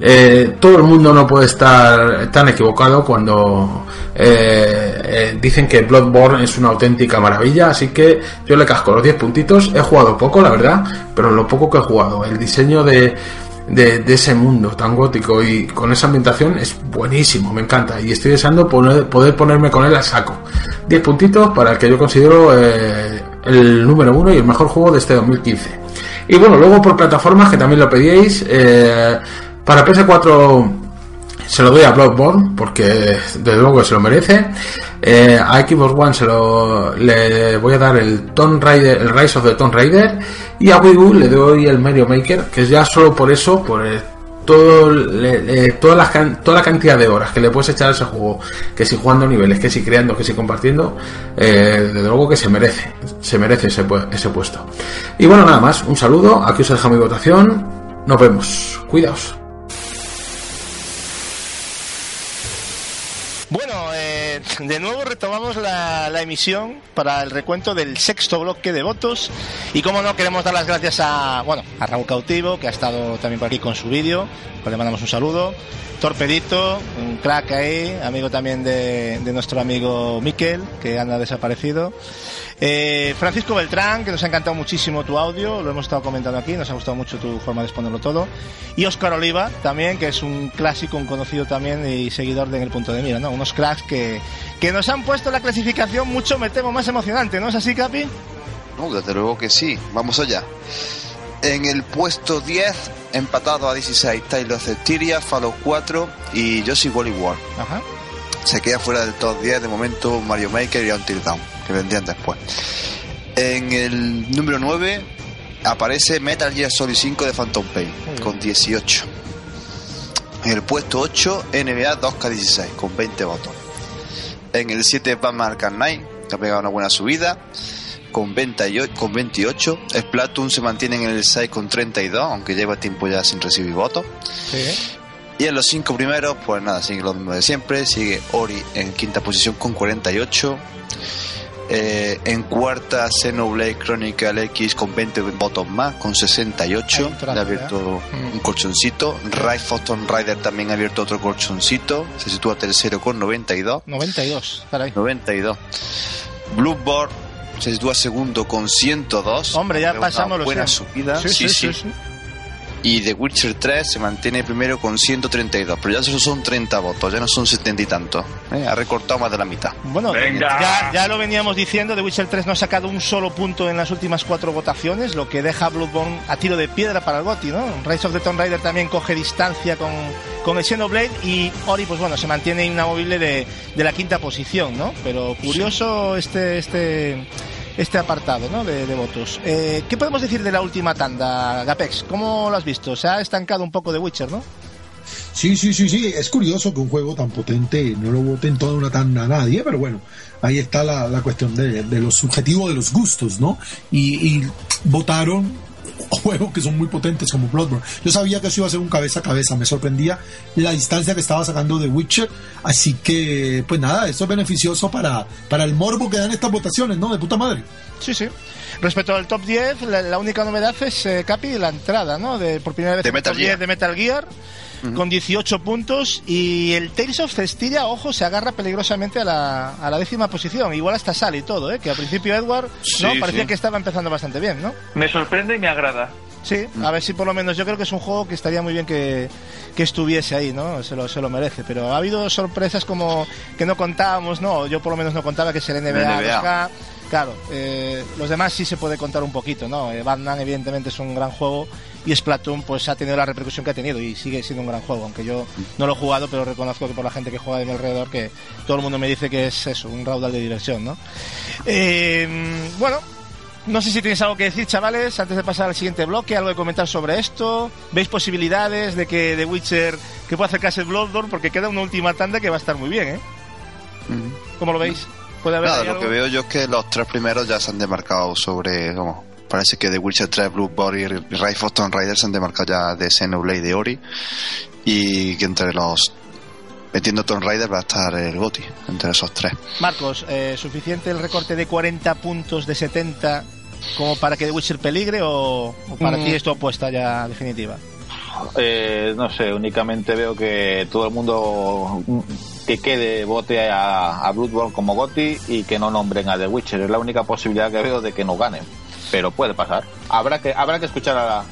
eh, todo el mundo no puede estar tan equivocado cuando eh, eh, dicen que Bloodborne es una auténtica maravilla, así que yo le casco los 10 puntitos, he jugado poco, la verdad, pero lo poco que he jugado, el diseño de, de, ese mundo tan gótico y con esa ambientación es buenísimo, me encanta y estoy deseando poner- poder ponerme con él a saco. 10 puntitos para el que yo considero el número uno y el mejor juego de este 2015. Y bueno, luego por plataformas, que también lo pedíais, para PS4 se lo doy a Bloodborne, porque desde luego se lo merece. Eh, a Xbox One se lo, le voy a dar el Tomb Raider, el Rise of the Tomb Raider. Y a Wii U le doy el Mario Maker, que es ya solo por eso, por el- todo, toda, la, cantidad de horas que le puedes echar a ese juego, que si jugando niveles, que si creando, que si compartiendo, eh, desde luego que se merece, se merece ese, ese puesto. Y bueno, nada más, un saludo, aquí os dejo mi votación, nos vemos, cuidaos. De nuevo retomamos la, emisión para el recuento del sexto bloque de votos. Y como no, queremos dar las gracias a, bueno, a Raúl Cautivo, que ha estado también por aquí con su vídeo, pues le mandamos un saludo. Torpedito, un crack ahí, amigo también de, de nuestro amigo Miquel, que anda desaparecido. Eh, Francisco Beltrán, que nos ha encantado muchísimo tu audio, lo hemos estado comentando aquí, nos ha gustado mucho tu forma de exponerlo todo. Y Oscar Oliva, también, que es un clásico, un conocido también y seguidor de En el Punto de Mira, ¿no? Unos cracks que, que nos han puesto la clasificación mucho, me temo, más emocionante, ¿no es así, Capi? No, desde luego que sí. Vamos allá. En el puesto 10, empatado a 16, Tyler Cestiria, Fallout 4 y Yoshi Wally World. Ajá. Se queda fuera del top 10 de momento Mario Maker y Until Dawn, que vendrían después. En el número 9 aparece Metal Gear Solid 5 de Phantom Pain, con 18. En el puesto 8, NBA 2K16, con 20 votos. En el 7, Batman Arkham Knight, que ha pegado una buena subida, con 28, con 28. Splatoon se mantiene en el 6 con 32, aunque lleva tiempo ya sin recibir votos. Y en los cinco primeros, pues nada, sigue lo mismo de siempre. Sigue Ori en quinta posición con 48. Eh, en cuarta, Xenoblade Chronicle X con 20 votos más, con 68. Hay un trato, Le ha abierto ¿eh? un colchoncito. Rise of Tomb Raider también ha abierto otro colchoncito. Se sitúa tercero con 92. 92, caray. 92. Bloodborne se sitúa segundo con 102. Hombre, ya pasamos los buena 100. subida. Sí, sí, sí, sí. Y The Witcher 3 se mantiene primero con 132, pero ya solo son 30 votos, ya no son 70 y tantos. ¿eh? Ha recortado más de la mitad. Bueno, ya, ya lo veníamos diciendo, The Witcher 3 no ha sacado un solo punto en las últimas cuatro votaciones, lo que deja a Bloodborne a tiro de piedra para el GOTY, ¿no? Rise of the Tomb Raider también coge distancia con, con el Xenoblade y Ori, pues bueno, se mantiene inamovible de, de la quinta posición, ¿no? Pero curioso este, este, este apartado, ¿no? De, de votos. Eh, ¿Qué podemos decir de la última tanda, Gapex? ¿Cómo lo has visto? Se ha estancado un poco The Witcher, ¿no? Sí, sí, sí, sí. Es curioso que un juego tan potente no lo vote en toda una tanda a nadie, pero bueno, ahí está la, la cuestión de, de lo subjetivo de los gustos, ¿no? Y votaron juegos que son muy potentes como Bloodborne. Yo sabía que eso iba a ser un cabeza a cabeza, me sorprendía la distancia que estaba sacando de Witcher, así que pues nada, eso es beneficioso para, para el morbo que dan estas votaciones, ¿no? De puta madre. Sí, sí. Respecto al top 10, la, la única novedad es, eh, Capi, la entrada, ¿no? De, por primera vez De Metal top 10 Gear. de Metal Gear, con 18 puntos. Y el Tales of Cestiria, ojo, se agarra peligrosamente a la, a la décima posición. Igual hasta sale y todo, ¿eh? Que al principio Edward, ¿no? Sí, Parecía sí. que estaba empezando bastante bien, ¿no? Me sorprende y me agrada. Sí, a ver si por lo menos yo creo que es un juego que estaría muy bien que, que estuviese ahí, ¿no? Se lo, se lo merece. Pero ha habido sorpresas como que no contábamos, ¿no? Yo por lo menos no contaba que es el NBA, NBA. 2K. Claro, eh, los demás sí se puede contar un poquito, ¿no? Eh, Batman evidentemente es un gran juego y Splatoon pues ha tenido la repercusión que ha tenido y sigue siendo un gran juego, aunque yo no lo he jugado, pero reconozco que por la gente que juega de mi alrededor que todo el mundo me dice que es eso, un raudal de diversión, ¿no? Eh, bueno, no sé si tenéis algo que decir, chavales, antes de pasar al siguiente bloque, algo que comentar sobre esto. ¿Veis posibilidades de que The Witcher que pueda acercarse el Bloodborne? Porque queda una última tanda que va a estar muy bien, ¿eh? ¿Cómo lo veis? ¿Puede haber Nada, lo algo? que veo yo es que los tres primeros ya se han demarcado sobre. Parece que The Witcher 3, Bloodborne y Rise of Tomb Raider se han demarcado ya de Xenoblade y de Ori. Y que entre los. Metiendo Tomb Raider va a estar el Goti, entre esos tres. Marcos, eh, ¿suficiente el recorte de 40 puntos de 70 como para que The Witcher peligre o, o para Mm. ti es tu apuesta ya definitiva? Eh, no sé, únicamente veo que todo el mundo mm, que quede vote a, a Bloodborne como Gotti y que no nombren a The Witcher. Es la única posibilidad que veo de que no ganen. Pero puede pasar. Habrá que, habrá que escuchar a,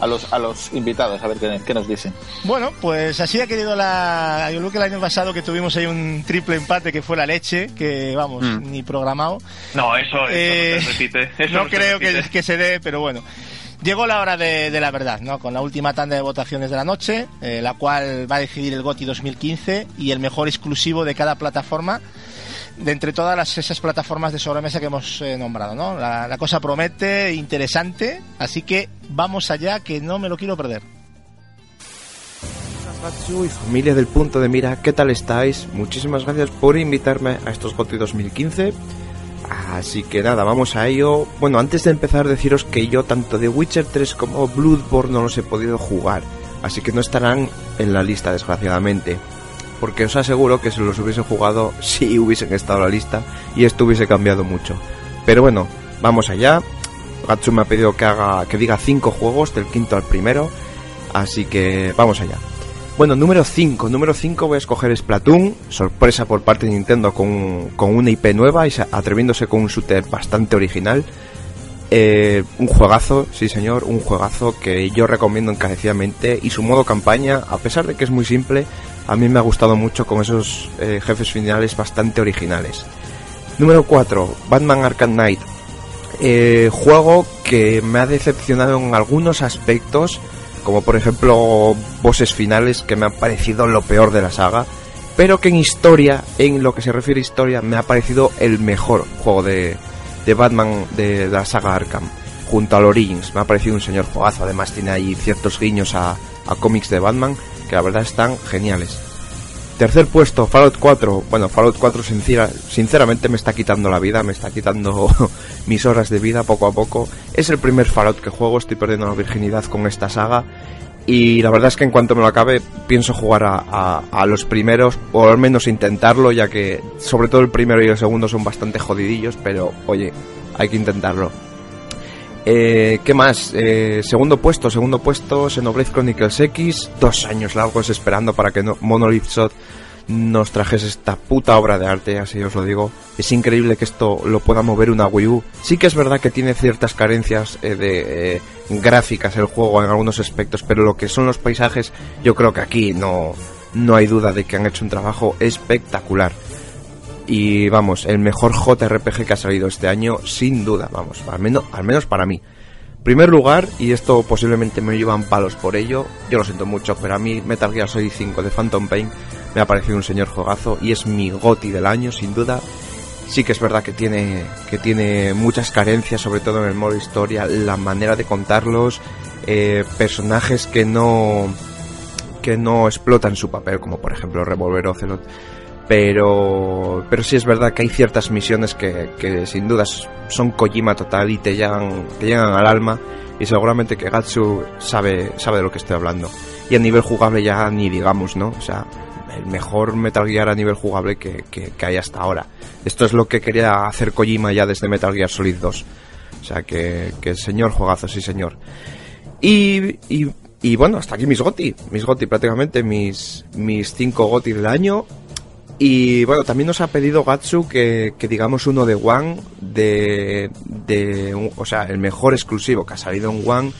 a los, a los invitados a ver qué, qué nos dicen. Bueno, pues así ha querido la. Yo creo que el año pasado que tuvimos ahí un triple empate que fue la leche, que vamos, Mm. ni programado. No, eso, eso Eh, no se repite. Eso no no se creo que, repite. que se dé, pero bueno. Llegó la hora de, de la verdad, ¿no? Con la última tanda de votaciones de la noche, eh, la cual va a decidir el GOTI 2015 y el mejor exclusivo de cada plataforma de entre todas las, esas plataformas de sobremesa que hemos eh, nombrado, ¿no? La, cosa promete, interesante, así que vamos allá, que no me lo quiero perder. Y familia del punto de mira, ¿qué tal estáis? Muchísimas gracias por invitarme a estos GOTY 2015. Así que nada, vamos a ello. Bueno, antes de empezar deciros que yo tanto de Witcher 3 como Bloodborne no los he podido jugar, así que no estarán en la lista desgraciadamente. Porque os aseguro que si los hubiese jugado, sí hubiesen estado en la lista y esto hubiese cambiado mucho. Pero bueno, vamos allá. Gatsu me ha pedido que haga que diga 5 juegos del quinto al primero, así que vamos allá. Bueno, número 5. Número 5 voy a escoger Splatoon. Sorpresa por parte de Nintendo con, con una IP nueva y atreviéndose con un shooter bastante original. Eh, un juegazo, sí señor, un juegazo que yo recomiendo encarecidamente. Y su modo campaña, a pesar de que es muy simple, a mí me ha gustado mucho con esos eh, jefes finales bastante originales. Número 4. Batman Arkham Knight. Eh, juego que me ha decepcionado en algunos aspectos, como por ejemplo bosses finales que me han parecido lo peor de la saga, pero que en historia, en lo que se refiere a historia, me ha parecido el mejor juego de, de Batman de, la saga Arkham, junto al Origins. Me ha parecido un señor juegazo, además tiene ahí ciertos guiños a, a cómics de Batman la verdad están geniales. Tercer puesto, Fallout 4. Bueno, Fallout 4 sincera- sinceramente me está quitando la vida, me está quitando mis horas de vida poco a poco. Es el primer Fallout que juego, estoy perdiendo la virginidad con esta saga. Y la verdad es que en cuanto me lo acabe, pienso jugar a- a los primeros, o al menos intentarlo, ya que sobre todo el primero y el segundo son bastante jodidillos, pero oye, hay que intentarlo. Eh, ¿Qué más? Eh, segundo puesto, segundo puesto, Xenoblade Chronicles X, dos años largos esperando para que no- Monolith Soft nos trajese esta puta obra de arte, así os lo digo. Es increíble que esto lo pueda mover una Wii U. Sí que es verdad que tiene ciertas carencias eh, de eh, gráficas el juego en algunos aspectos, pero lo que son los paisajes, yo creo que aquí no, no hay duda de que han hecho un trabajo espectacular. Y vamos, el mejor JRPG que ha salido este año, sin duda, vamos, al menos, al menos para mí. Primer lugar, y esto posiblemente me llevan palos por ello, yo lo siento mucho, pero a mí Metal Gear Solid 5 de Phantom Pain me ha parecido un señor juegazo y es mi goti del año, sin duda. Sí que es verdad que tiene, que tiene muchas carencias, sobre todo en el modo historia, la manera de contarlos, eh, personajes que no, que no explotan su papel, como por ejemplo Revolver Ocelot. Pero, pero sí es verdad que hay ciertas misiones que, que sin dudas son Kojima total y te llegan, te llegan al alma. Y seguramente que Gatsu sabe, sabe de lo que estoy hablando. Y a nivel jugable ya ni digamos, ¿no? O sea, el mejor Metal Gear a nivel jugable que, que, hay hasta ahora. Esto es lo que quería hacer Kojima ya desde Metal Gear Solid 2. O sea, que, que señor juegazo, sí señor. Y, y, y bueno, hasta aquí mis goti, mis goti prácticamente, mis, mis cinco goti del año. Y bueno, también nos ha pedido Gatsu que, que digamos uno de One, de, de, o sea, el mejor exclusivo que ha salido en One,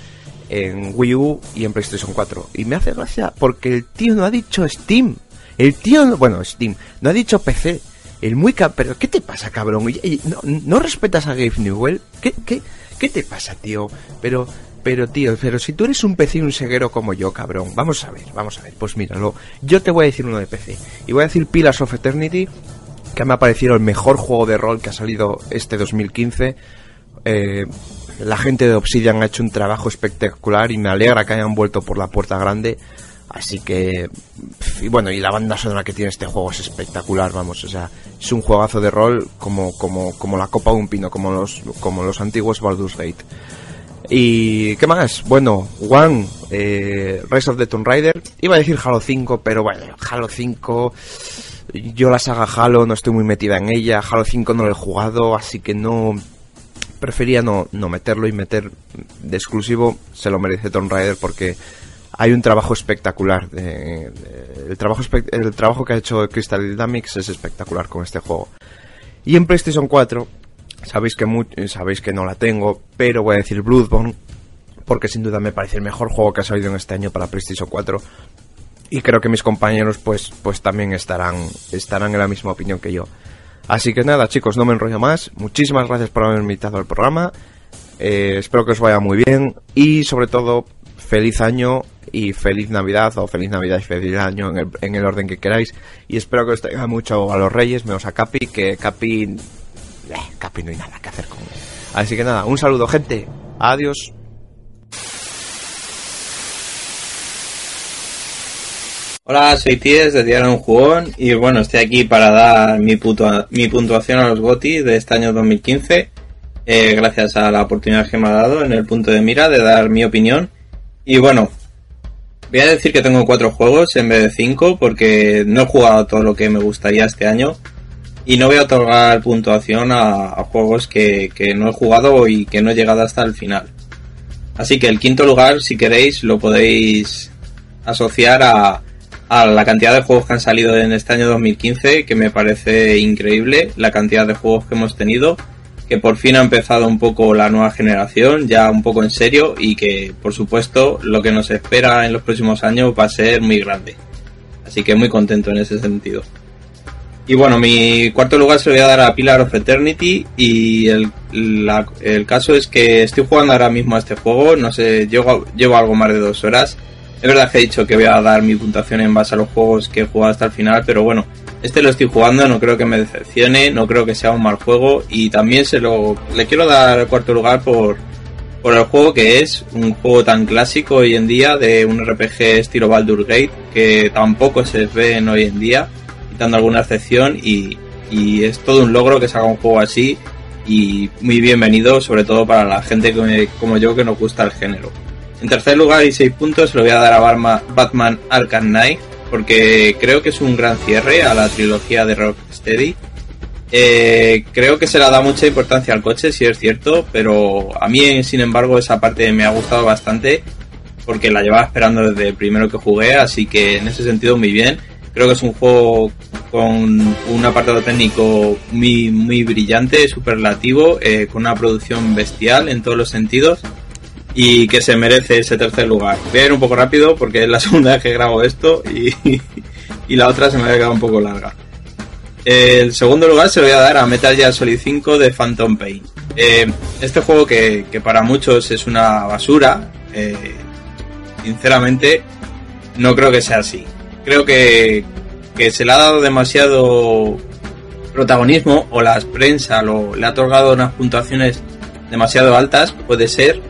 en Wii U y en PlayStation 4. Y me hace gracia porque el tío no ha dicho Steam. El tío, no- bueno, Steam, no ha dicho PC. El muy pero ¿qué te pasa, cabrón? ¿No, no respetas a Gabe Newell? ¿Qué, qué, ¿Qué te pasa, tío? Pero, pero, tío, pero si tú eres un PC y un ceguero como yo, cabrón, vamos a ver, vamos a ver, pues míralo. Yo te voy a decir uno de PC. Y voy a decir Pillars of Eternity, que me ha parecido el mejor juego de rol que ha salido este 2015. Eh, la gente de Obsidian ha hecho un trabajo espectacular y me alegra que hayan vuelto por la puerta grande. Así que, bueno, y la banda sonora que tiene este juego es espectacular, vamos, o sea, es un juegazo de rol como, como, como la copa de un pino, como los, como los antiguos Baldur's Gate. Y, ¿qué más? Bueno, One, eh, Rise of the Tomb Raider, iba a decir Halo 5, pero bueno, Halo 5, yo la saga Halo no estoy muy metida en ella, Halo 5 no lo he jugado, así que no, prefería no, no meterlo y meter de exclusivo, se lo merece Tomb Raider porque hay un trabajo espectacular. el, trabajo el trabajo que ha hecho Crystal Dynamics es espectacular con este juego. Y en PlayStation 4, sabéis que, mu- sabéis que no la tengo, pero voy a decir Bloodborne, porque sin duda me parece el mejor juego que ha salido en este año para PlayStation 4. Y creo que mis compañeros pues, pues también estarán, estarán en la misma opinión que yo. Así que nada, chicos, no me enrollo más. Muchísimas gracias por haberme invitado al programa. Eh, espero que os vaya muy bien y sobre todo feliz año y feliz Navidad o feliz Navidad y feliz año en el, en el orden que queráis y espero que os traiga mucho a los Reyes, menos a Capi, que Capi... Eh, Capi no hay nada que hacer con él. Así que nada, un saludo gente, adiós. Hola, soy Ties de Diario Un Jugón y bueno, estoy aquí para dar mi, mi puntuación a los GOTI de este año 2015. eh, gracias a la oportunidad que me ha dado en el punto de mira de dar mi opinión. Y bueno, voy a decir que tengo cuatro juegos en vez de cinco porque no he jugado todo lo que me gustaría este año. Y no voy a otorgar puntuación a, juegos que, que no he jugado y que no he llegado hasta el final. Así que el quinto lugar, si queréis, lo podéis asociar a, a la cantidad de juegos que han salido en este año 2015, que me parece increíble, la cantidad de juegos que hemos tenido, que por fin ha empezado un poco la nueva generación, ya un poco en serio, y que por supuesto lo que nos espera en los próximos años va a ser muy grande. Así que muy contento en ese sentido. Y bueno, mi cuarto lugar se lo voy a dar a Pillar of Eternity y el, el caso es que estoy jugando ahora mismo a este juego, no sé, llevo, llevo algo más de dos horas. Es verdad que he dicho que voy a dar mi puntuación en base a los juegos que he jugado hasta el final, pero bueno, este lo estoy jugando, no creo que me decepcione, no creo que sea un mal juego y también se lo le quiero dar el cuarto lugar por, por el juego que es, un juego tan clásico hoy en día de un RPG estilo Baldur Gate que tampoco se ven hoy en día, quitando alguna excepción y, es todo un logro que se haga un juego así y muy bienvenido sobre todo para la gente que- como yo que nos gusta el género. En tercer lugar y seis puntos se lo voy a dar a Batman Arkham Knight porque creo que es un gran cierre a la trilogía de Rocksteady. Eh, creo que se le da mucha importancia al coche, si es cierto, pero a mí, sin embargo, esa parte me ha gustado bastante porque la llevaba esperando desde el primero que jugué, así que en ese sentido muy bien. Creo que es un juego con un apartado técnico muy, muy brillante, superlativo, eh, con una producción bestial en todos los sentidos y que se merece ese tercer lugar. Voy a ir un poco rápido porque es la segunda vez que grabo esto y, y la otra se me había quedado un poco larga. El segundo lugar se lo voy a dar a Metal Gear Solid 5 de Phantom Pain. Eh, este juego que, que para muchos es una basura, eh, sinceramente no creo que sea así. Creo que, que se le ha dado demasiado protagonismo o la prensa lo, le ha otorgado unas puntuaciones demasiado altas, puede ser.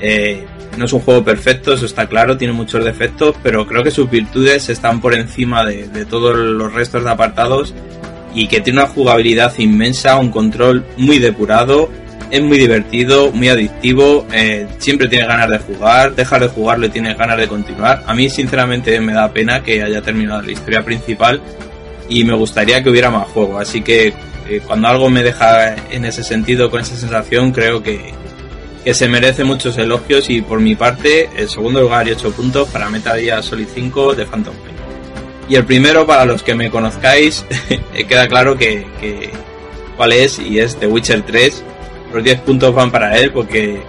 Eh, no es un juego perfecto, eso está claro, tiene muchos defectos, pero creo que sus virtudes están por encima de, de todos los restos de apartados y que tiene una jugabilidad inmensa, un control muy depurado, es muy divertido, muy adictivo, eh, siempre tienes ganas de jugar, dejas de jugarlo y tienes ganas de continuar. A mí sinceramente me da pena que haya terminado la historia principal y me gustaría que hubiera más juego, así que eh, cuando algo me deja en ese sentido, con esa sensación, creo que, que se merece muchos elogios y por mi parte el segundo lugar y 8 puntos para Metal Gear Solid 5 de Phantom Pain. Y el primero, para los que me conozcáis, queda claro que, que cuál es y es The Witcher 3. Los 10 puntos van para él porque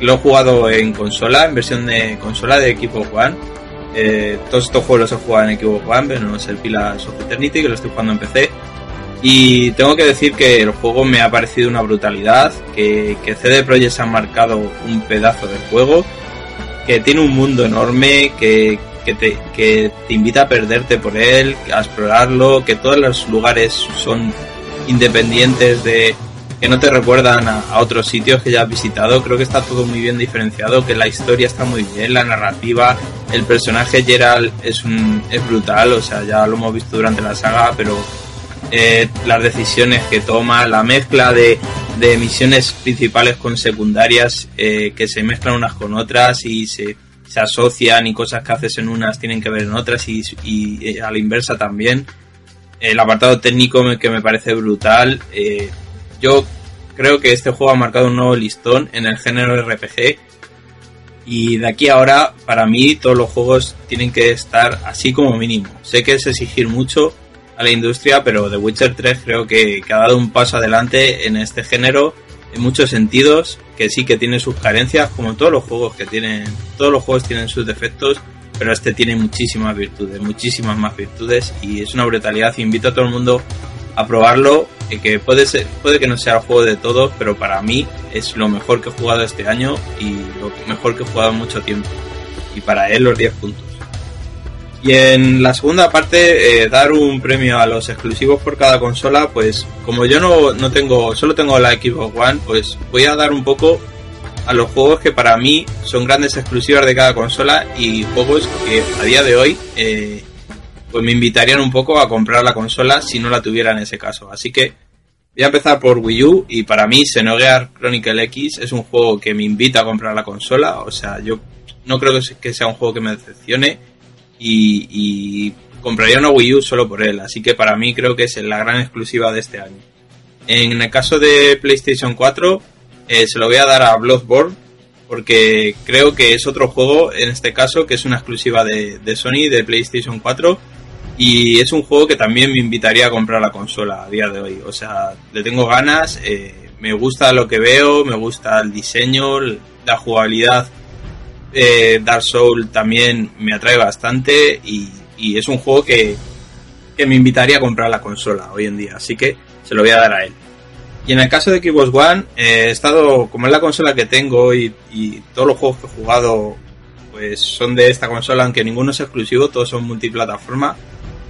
lo he jugado en consola, en versión de consola de equipo One. Eh, todos estos juegos los he jugado en equipo One, pero no es el Pillars of Eternity, que lo estoy jugando en PC. Y tengo que decir que el juego me ha parecido una brutalidad, que, que CD Projekt ha marcado un pedazo de juego, que tiene un mundo enorme, que, que, te, que te invita a perderte por él, a explorarlo, que todos los lugares son independientes de que no te recuerdan a, otros sitios que ya has visitado. Creo que está todo muy bien diferenciado, que la historia está muy bien, la narrativa, el personaje Geralt es, un, es brutal, o sea, ya lo hemos visto durante la saga, pero eh, las decisiones que toma, la mezcla de, de misiones principales con secundarias eh, que se mezclan unas con otras y se, se asocian y cosas que haces en unas tienen que ver en otras y, y, eh, a la inversa también. El apartado técnico que me parece brutal. yo creo que este juego ha marcado un nuevo listón en el género RPG y de aquí a ahora para mí todos los juegos tienen que estar así como mínimo. Sé que es exigir mucho a la industria, pero The Witcher 3 creo que, que ha dado un paso adelante en este género en muchos sentidos, que sí que tiene sus carencias, como todos los juegos que tienen, todos los juegos tienen sus defectos, pero este tiene muchísimas virtudes, muchísimas más virtudes y es una brutalidad. Invito a todo el mundo a probarlo, eh, que puede ser, puede que no sea el juego de todos, pero para mí es lo mejor que he jugado este año y lo mejor que he jugado mucho tiempo. Y para él los 10 puntos. Y en la segunda parte, eh, dar un premio a los exclusivos por cada consola, pues como yo no, no tengo, solo tengo la Xbox One, pues voy a dar un poco a los juegos que para mí son grandes exclusivas de cada consola y juegos que a día de hoy eh, pues me invitarían un poco a comprar la consola si no la tuviera en ese caso. Así que voy a empezar por Wii U y para mí Xenogears Chronicle X es un juego que me invita a comprar la consola. O sea, yo no creo que sea un juego que me decepcione y, compraría una Wii U solo por él. Así que para mí creo que es la gran exclusiva de este año. En el caso de PlayStation 4 eh, se lo voy a dar a Bloodborne porque creo que es otro juego en este caso que es una exclusiva de Sony de PlayStation 4 y es un juego que también me invitaría a comprar la consola a día de hoy. O sea, le tengo ganas, eh, me gusta lo que veo, me gusta el diseño, la jugabilidad. Eh, Dark Soul también me atrae bastante y, y es un juego que, que me invitaría a comprar la consola hoy en día. Así que se lo voy a dar a él. Y en el caso de Xbox One, eh, he estado, como es la consola que tengo y, y, todos los juegos que he jugado pues son de esta consola, aunque ninguno es exclusivo, todos son multiplataforma,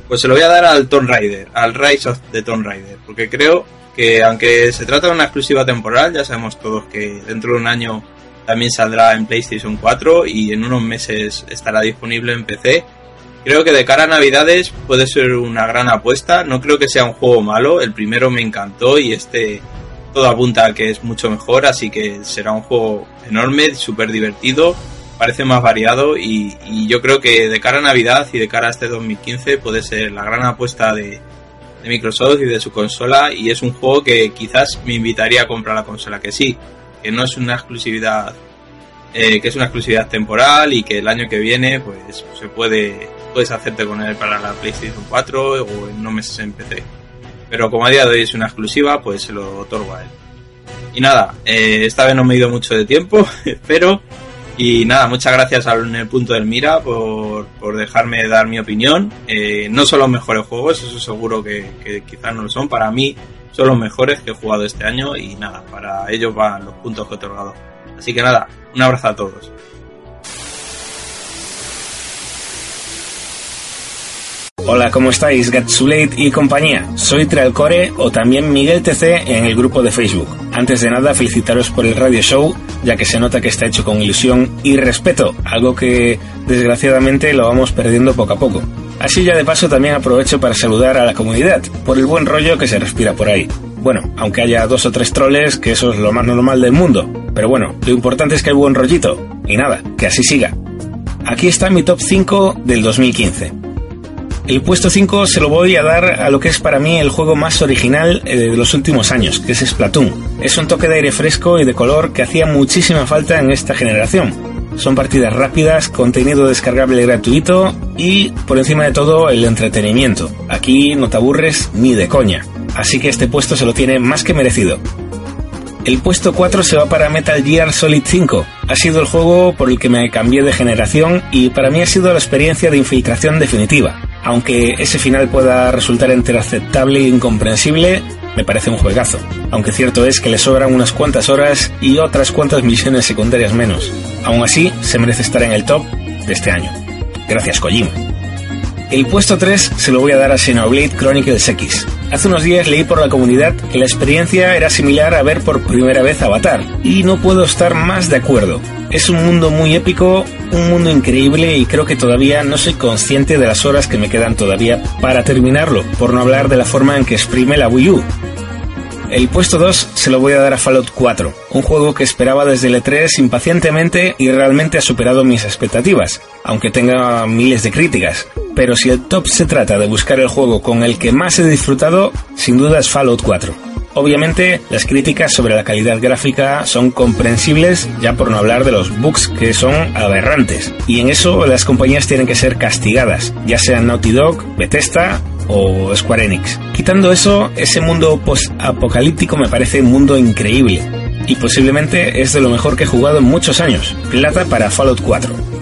pues se lo voy a dar al Tomb Raider, al Rise of the Tomb Raider, porque creo que aunque se trata de una exclusiva temporal, ya sabemos todos que dentro de un año también saldrá en PlayStation 4 y en unos meses estará disponible en PC. Creo que de cara a Navidades puede ser una gran apuesta. No creo que sea un juego malo. El primero me encantó y este todo apunta a que es mucho mejor, así que será un juego enorme, súper divertido, parece más variado y, yo creo que de cara a Navidad y de cara a este 2015 puede ser la gran apuesta de, de Microsoft y de su consola y es un juego que quizás me invitaría a comprar la consola, que sí, que no es una exclusividad, eh, que es una exclusividad temporal y que el año que viene pues se puede, puedes hacerte con él para la PlayStation 4 o en unos meses en PC. Pero como a día de hoy es una exclusiva, pues se lo otorgo a él. Y nada, eh, esta vez no me he ido mucho de tiempo, pero y nada, muchas gracias al el punto del Mira por, por dejarme dar mi opinión. Eh, no son los mejores juegos, eso seguro que, quizás no lo son. Para mí son los mejores que he jugado este año y nada, para ellos van los puntos que he otorgado. Así que nada, un abrazo a todos. Hola, ¿cómo estáis? Gatsulate y compañía. Soy Tralcore o también Miguel TC en el grupo de Facebook. Antes de nada, felicitaros por el radio show, ya que se nota que está hecho con ilusión y respeto, algo que desgraciadamente lo vamos perdiendo poco a poco. Así ya de paso también aprovecho para saludar a la comunidad, por el buen rollo que se respira por ahí. Bueno, aunque haya dos o tres troles, que eso es lo más normal del mundo. Pero bueno, lo importante es que hay buen rollito. Y nada, que así siga. Aquí está mi top 5 del 2015. El puesto 5 se lo voy a dar a lo que es para mí el juego más original de los últimos años, que es Splatoon. Es un toque de aire fresco y de color que hacía muchísima falta en esta generación. Son partidas rápidas, contenido descargable gratuito y, por encima de todo, el entretenimiento. Aquí no te aburres ni de coña. Así que este puesto se lo tiene más que merecido. El puesto 4 se va para Metal Gear Solid 5. Ha sido el juego por el que me cambié de generación y para mí ha sido la experiencia de infiltración definitiva. Aunque ese final pueda resultar entre aceptable e incomprensible, me parece un juegazo. Aunque cierto es que le sobran unas cuantas horas y otras cuantas misiones secundarias menos. Aún así, se merece estar en el top de este año. Gracias, Kojima. El puesto 3 se lo voy a dar a Xenoblade Chronicles X. Hace unos días leí por la comunidad que la experiencia era similar a ver por primera vez Avatar, y no puedo estar más de acuerdo. Es un mundo muy épico, un mundo increíble y creo que todavía no soy consciente de las horas que me quedan todavía para terminarlo, por no hablar de la forma en que exprime la Wii U. El puesto 2 se lo voy a dar a Fallout 4, un juego que esperaba desde el E3 impacientemente y realmente ha superado mis expectativas, aunque tenga miles de críticas. Pero si el top se trata de buscar el juego con el que más he disfrutado, sin duda es Fallout 4. Obviamente, las críticas sobre la calidad gráfica son comprensibles, ya por no hablar de los bugs que son aberrantes. Y en eso las compañías tienen que ser castigadas, ya sean Naughty Dog, Bethesda o Square Enix. Quitando eso, ese mundo post-apocalíptico me parece un mundo increíble. Y posiblemente es de lo mejor que he jugado en muchos años. Plata para Fallout 4.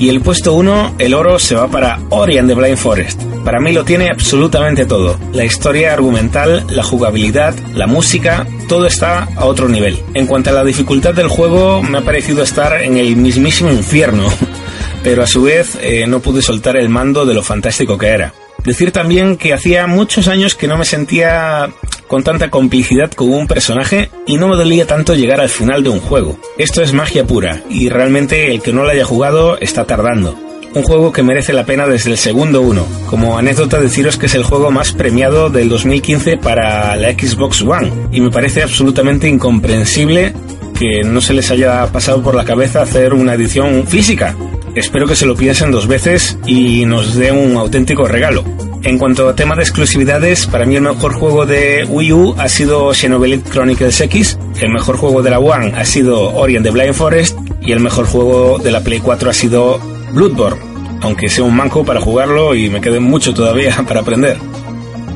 Y el puesto 1, el oro, se va para Ori and the Blind Forest. Para mí lo tiene absolutamente todo. La historia argumental, la jugabilidad, la música, todo está a otro nivel. En cuanto a la dificultad del juego, me ha parecido estar en el mismísimo infierno. Pero a su vez eh, no pude soltar el mando de lo fantástico que era. Decir también que hacía muchos años que no me sentía con tanta complicidad con un personaje y no me dolía tanto llegar al final de un juego. Esto es magia pura y realmente el que no lo haya jugado está tardando. Un juego que merece la pena desde el segundo uno. Como anécdota deciros que es el juego más premiado del 2015 para la Xbox One y me parece absolutamente incomprensible que no se les haya pasado por la cabeza hacer una edición física. Espero que se lo piensen dos veces y nos dé un auténtico regalo. En cuanto a tema de exclusividades, para mí el mejor juego de Wii U ha sido Xenoblade Chronicles X, el mejor juego de la One ha sido Ori and the Blind Forest y el mejor juego de la Play 4 ha sido Bloodborne, aunque sea un manco para jugarlo y me quede mucho todavía para aprender.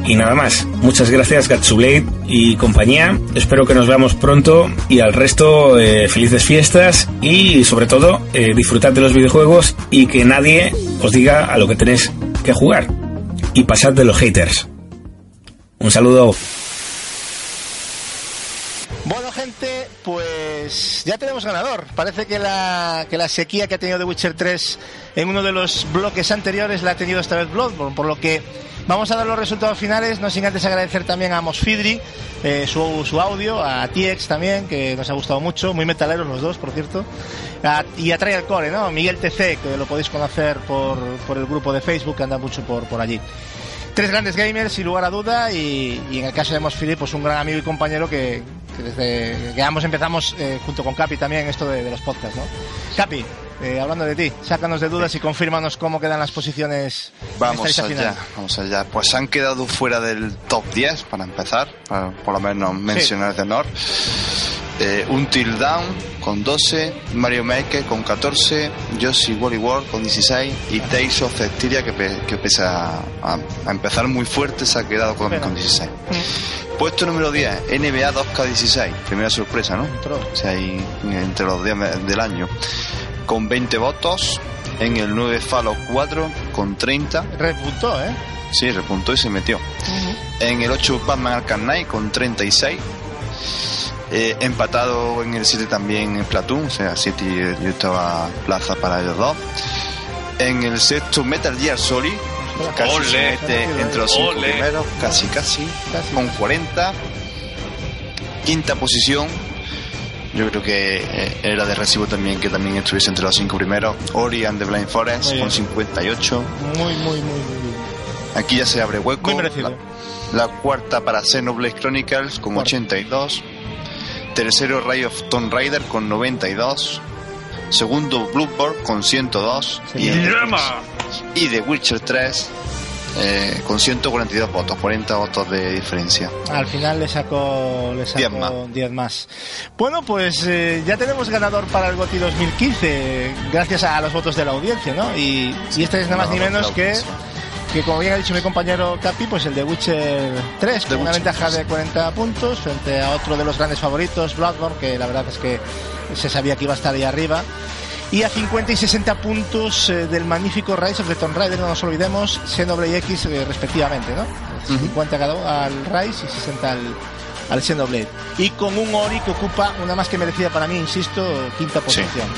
Y nada más, muchas gracias Gatsublade y compañía, espero que nos veamos pronto y al resto eh, felices fiestas y sobre todo eh, disfrutad de los videojuegos y que nadie os diga a lo que tenéis que jugar y pasad de los haters. Un saludo. Bueno, gente, pues ya tenemos ganador. Parece que la, que la sequía que ha tenido The Witcher 3 en uno de los bloques anteriores la ha tenido esta vez Bloodborne, por lo que vamos a dar los resultados finales, no sin antes agradecer también a Mosfidri eh, su, su audio, a TX también, que nos ha gustado mucho, muy metaleros los dos, por cierto, a- y a Trial Core, ¿no? Miguel TC, que lo podéis conocer por, por el grupo de Facebook, que anda mucho por, por allí. Tres grandes gamers, sin lugar a duda, y, y en el caso de Mosfidri, pues un gran amigo y compañero que, que desde que ambos empezamos eh, junto con Capi también esto de, de los podcasts, ¿no? Capi, eh, hablando de ti, sácanos de dudas y confírmanos cómo quedan las posiciones Vamos esta allá, final. vamos allá. Pues han quedado fuera del top 10 para empezar, para por lo menos mencionar de honor. Eh, Until Down con 12, Mario Maker con 14, Yoshi Wally World con 16 y Tales of Cestiria que, pe- que pese a, a- a empezar muy fuerte se ha quedado con, con 16. Puesto número 10, NBA 2K16, primera sorpresa, ¿no? O sea, ahí entre los 10 me- del año. Con 20 votos, en el 9 Fallout 4 con 30. Repuntó, ¿eh? Sí, repuntó y se metió. En el 8 Batman Arkham Knight con 36. Eh, empatado en el 7 también en Platoon, o sea, 7 y yo estaba plaza para ellos dos. En el sexto Metal Gear Solid, casi se Ole. mete entre los 5 Ole. primeros, casi, casi, con 40. Quinta posición, yo creo que eh, era de recibo también que también estuviese entre los 5 primeros. Ori and the Blind Forest Muy con bien. 58. Muy, muy, muy, muy bien. Aquí ya se abre hueco. Muy merecido. La, la cuarta para Xenoblade Chronicles con 82. Tercero Ray of Tomb Raider con 92. Segundo Bloodborne con 102. Y, y The Witcher 3 eh, con 142 votos, 40 votos de diferencia. Al final le sacó, le sacó 10 más. 10 más. Bueno, pues eh, ya tenemos ganador para el GOTY 2015, gracias a los votos de la audiencia, ¿no? Y, y este es nada más ni No, no, menos no, que. Que, como bien ha dicho mi compañero Capi, pues el de Witcher 3, con una ventaja 3. de 40 puntos frente a otro de los grandes favoritos, Bloodborne, que la verdad es que se sabía que iba a estar ahí arriba. Y a 50 y 60 puntos eh, del magnífico Rise of the Tomb Raider, no nos olvidemos, Xenoblade X eh, respectivamente, ¿no? 50 cada al Rise y 60 al, al Xenoblade. Y con un Ori que ocupa una más que merecida para mí, insisto, quinta posición.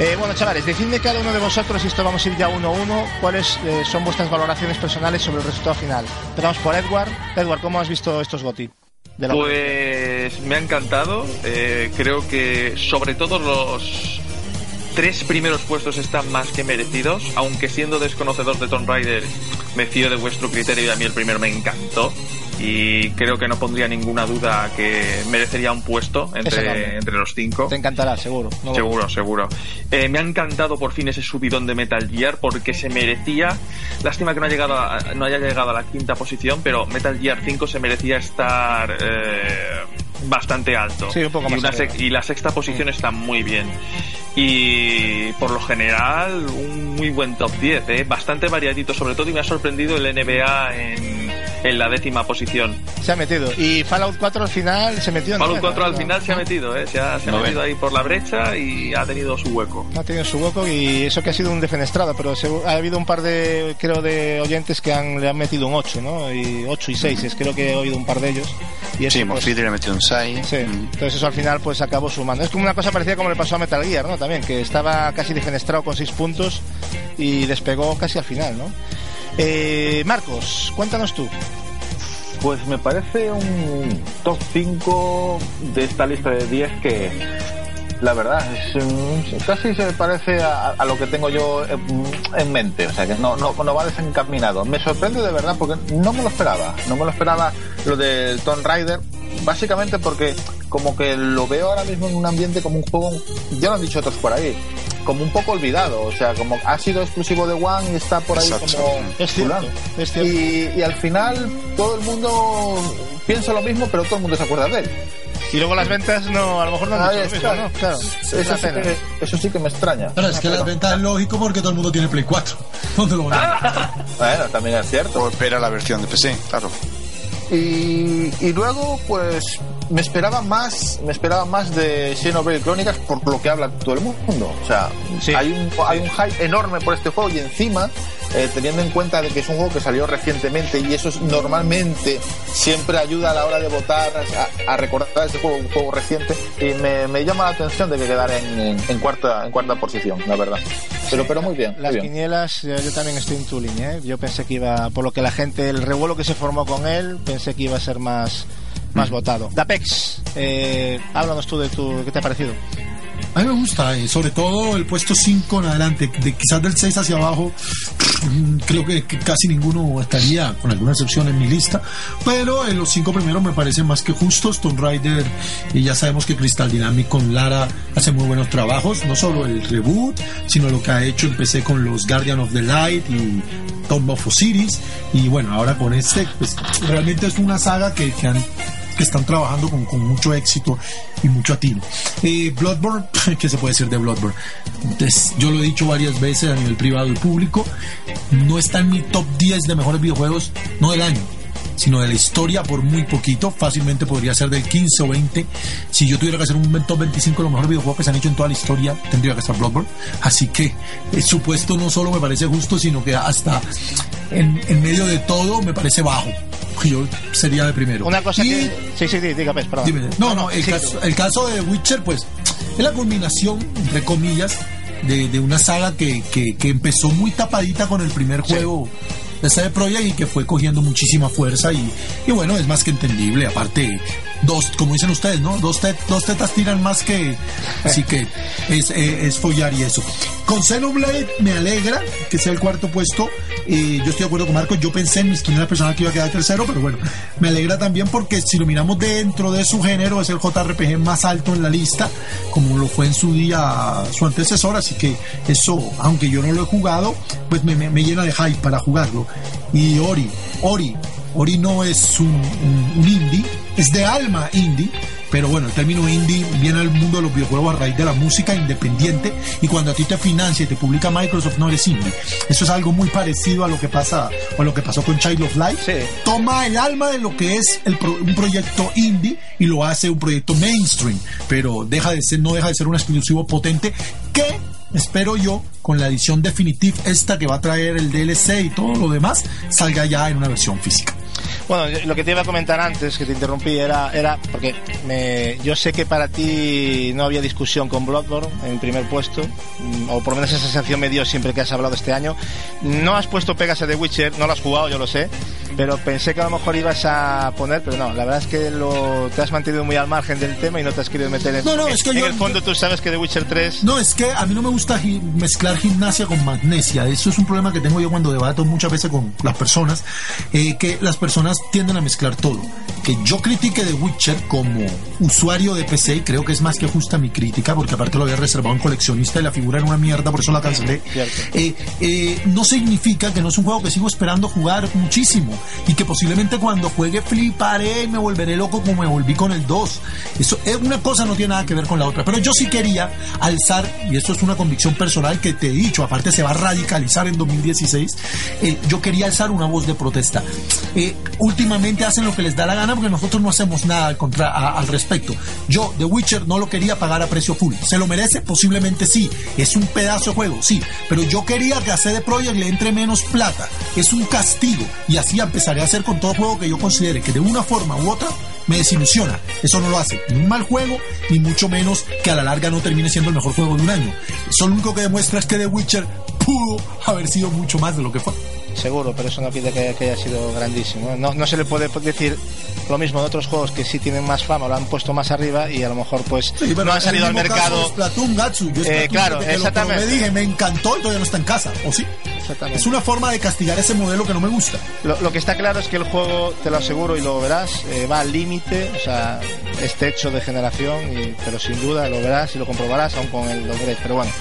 Eh, bueno, chavales, decidme cada uno de vosotros, y esto vamos a ir ya uno a uno, cuáles eh, son vuestras valoraciones personales sobre el resultado final. Empezamos por Edward. Edward, ¿cómo has visto estos GOTI? Pues me ha encantado. Eh, creo que sobre todo los tres primeros puestos están más que merecidos. Aunque siendo desconocedor de Tomb Raider, me fío de vuestro criterio y a mí el primero me encantó. Y creo que no pondría ninguna duda que merecería un puesto Es entre, entre los cinco. Te encantará, seguro. No Seguro, seguro. Eh, me ha encantado por fin ese subidón de Metal Gear porque se merecía. Lástima que no, ha llegado a- no haya llegado a la quinta posición, pero Metal Gear 5 se merecía estar eh, bastante alto. Sí, un poco y, más una sec- y la sexta posición está muy bien. Y por lo general, un muy buen top 10, ¿eh? bastante variadito, sobre todo, y me ha sorprendido el NBA en, en la décima posición. Se ha metido. Y Fallout 4 al final se metió en Fallout novena, 4 al final se ha metido, ¿eh? se ha, se ha metido ahí por la brecha y ha tenido su hueco. Ha tenido su hueco y eso que ha sido un defenestrado, pero se- ha habido un par de, creo, de oyentes que han, le han metido un 8, ¿no? Y 8 y 6, es, creo que he oído un par de ellos. Y eso, Sí, pues, Mofidi le metió un 6. Sí, entonces eso al final pues acabó sumando. Es como una cosa parecida como le pasó a Metal Gear, ¿no? También, que estaba casi defenestrado con 6 puntos y despegó casi al final, ¿no? Eh, Marcos, cuéntanos tú. Pues me parece un top 5 de esta lista de 10 que la verdad es, casi se parece a, lo que tengo yo en, en mente, o sea que no, no, no va desencaminado. Me sorprende de verdad porque no me lo esperaba, no me lo esperaba lo del Tomb Raider, básicamente porque como que lo veo ahora mismo en un ambiente como un juego, ya lo han dicho otros por ahí, como un poco olvidado, o sea, como ha sido exclusivo de One y está por ahí Exacto. como Es cierto, fulano. es cierto. Y, y al final todo el mundo piensa lo mismo, pero todo el mundo se acuerda de él. Y luego las ventas no, a lo mejor no han. Claro, es Eso sí, que, eso sí que me extraña. Pero es que la venta es lógico porque todo el mundo tiene Play 4. ¿Dónde lo van a Bueno, también es cierto. O espera la versión de PC, claro. Y, y luego, pues, me esperaba más, me esperaba más de Xenoblade Chronicles por lo que habla todo el mundo. O sea, hay un, hay un hype enorme por este juego y encima, eh, teniendo en cuenta de que es un juego que salió recientemente y eso es, normalmente siempre ayuda a la hora de votar a, a recordar este juego, un juego reciente y me, me llama la atención de que quedara en, en- en cuarta, en cuarta posición, la verdad. Pero, pero muy bien. muy Las bien. quinielas, yo, yo también estoy en tu línea, ¿eh? Yo pensé que iba, por lo que la gente, el revuelo que se formó con él, pensé que iba a ser más. Más votado. Dapex, eh, háblanos tú de tu, ¿qué te ha parecido? A mí me gusta, eh, sobre todo el puesto 5 en adelante, de quizás del 6 hacia abajo, creo que, que casi ninguno estaría, con alguna excepción, en mi lista, pero en los cinco primeros me parecen más que justos. Tomb Raider, y ya sabemos que Crystal Dynamics con Lara hace muy buenos trabajos, no solo el reboot, sino lo que ha hecho, empecé con los Guardian of the Light y Tomb of Osiris, y bueno, ahora con este, pues realmente es una saga que, que han que están trabajando con, mucho éxito y mucho atino. Eh, Bloodborne, ¿qué se puede decir de Bloodborne? Es- yo lo he dicho varias veces a nivel privado y público, no está en mi top 10 de mejores videojuegos, no del año, sino de la historia por muy poquito, fácilmente podría ser del 15 o 20. Si yo tuviera que hacer un top 25 de los mejores videojuegos que se han hecho en toda la historia, tendría que ser Bloodborne. Así que eh, su puesto no solo me parece justo, sino que hasta en medio de todo me parece bajo. Yo sería de primero. Una cosa Y- que... Sí, sí, sí, perdón. Dime. No, no, el, sí, caso, el caso de Witcher, pues, es la culminación, entre comillas, de, de una saga que, que, que empezó muy tapadita con el primer juego de CD Projekt y que fue cogiendo muchísima fuerza y, y bueno, es más que entendible. Aparte, dos, como dicen ustedes, ¿no? Dos, tet- dos tetas tiran más que... Así que es, eh, es follar y eso. Con Xenoblade me alegra que sea el cuarto puesto. Eh, yo estoy de acuerdo con Marcos. Yo pensé en mis quinielas personal que iba a quedar tercero, pero bueno, me alegra también porque si lo miramos dentro de su género, es el JRPG más alto en la lista, como lo fue en su día su antecesor. Así que eso, aunque yo no lo he jugado, pues me, me- me llena de hype para jugarlo. Y Ori, Ori, Ori no es un, un- un indie, es de alma indie. Pero bueno, el término indie viene al mundo de los videojuegos a raíz de la música independiente y cuando a ti te financia y te publica Microsoft no eres indie. Eso es algo muy parecido a lo que pasa o a lo que pasó con Child of Light. Toma el alma de lo que es el pro- un proyecto indie y lo hace un proyecto mainstream, pero deja de ser no deja de ser un exclusivo potente que espero yo con la edición definitiva esta que va a traer el DLC y todo lo demás salga ya en una versión física. Bueno, lo que te iba a comentar antes, que te interrumpí, era, era porque me, yo sé que para ti no había discusión con Bloodborne en primer puesto, mm, o por lo menos esa sensación me dio siempre que has hablado este año. No has puesto pegas a The Witcher, no lo has jugado, yo lo sé, pero pensé que a lo mejor ibas a poner, pero no, la verdad es que lo, te has mantenido muy al margen del tema y no te has querido meter en, No, no, es que en yo- el fondo tú sabes que The Witcher 3... No, es que a mí no me gusta gi- mezclar gimnasia con magnesia. Eso es un problema que tengo yo cuando debato muchas veces con las personas, eh, que las personas tienden a mezclar todo. Que yo critique The Witcher como usuario de PC, y creo que es más que justa mi crítica, porque aparte lo había reservado un coleccionista y la figura era una mierda, por eso la cancelé. Eh, eh, no significa que no es un juego que sigo esperando jugar muchísimo. y que posiblemente cuando juegue fliparé y me volveré loco como me volví con el 2. Eso es una cosa no tiene nada que ver con la otra, pero yo sí quería alzar y esto es una convicción personal que te he dicho, aparte se va a radicalizar en 2016. eh, yo quería alzar una voz de protesta. Eh, últimamente hacen lo que les da la gana porque nosotros no hacemos nada al, contra, al respecto. Yo, The Witcher, no lo quería pagar a precio full. ¿Se lo merece? Posiblemente sí. Es un pedazo de juego, sí. Pero yo quería que a CD Projekt le entre menos plata. Es un castigo. Y así empezaré a hacer con todo juego que yo considere que de una forma u otra me desilusiona. Eso no lo hace ni un mal juego, ni mucho menos que a la larga no termine siendo el mejor juego de un año. Eso lo único que demuestra es que The Witcher pudo haber sido mucho más de lo que fue. Seguro, pero eso no quita que, que haya sido grandísimo. ¿eh? No, no se le puede decir lo mismo de otros juegos que sí tienen más fama, lo han puesto más arriba y a lo mejor pues Sí, no han salido al mercado. de Splatoon, Gatsu. Yo Eh, claro, que exactamente. probé, dije, me encantó y todavía no está en casa, ¿o sí? Es una forma de castigar ese modelo que no me gusta. Lo, lo que está claro es que el juego, te lo aseguro y lo verás, eh, va al límite, o sea, este hecho de generación, y, pero sin duda lo verás y lo comprobarás aún con el downgrade. Pero bueno,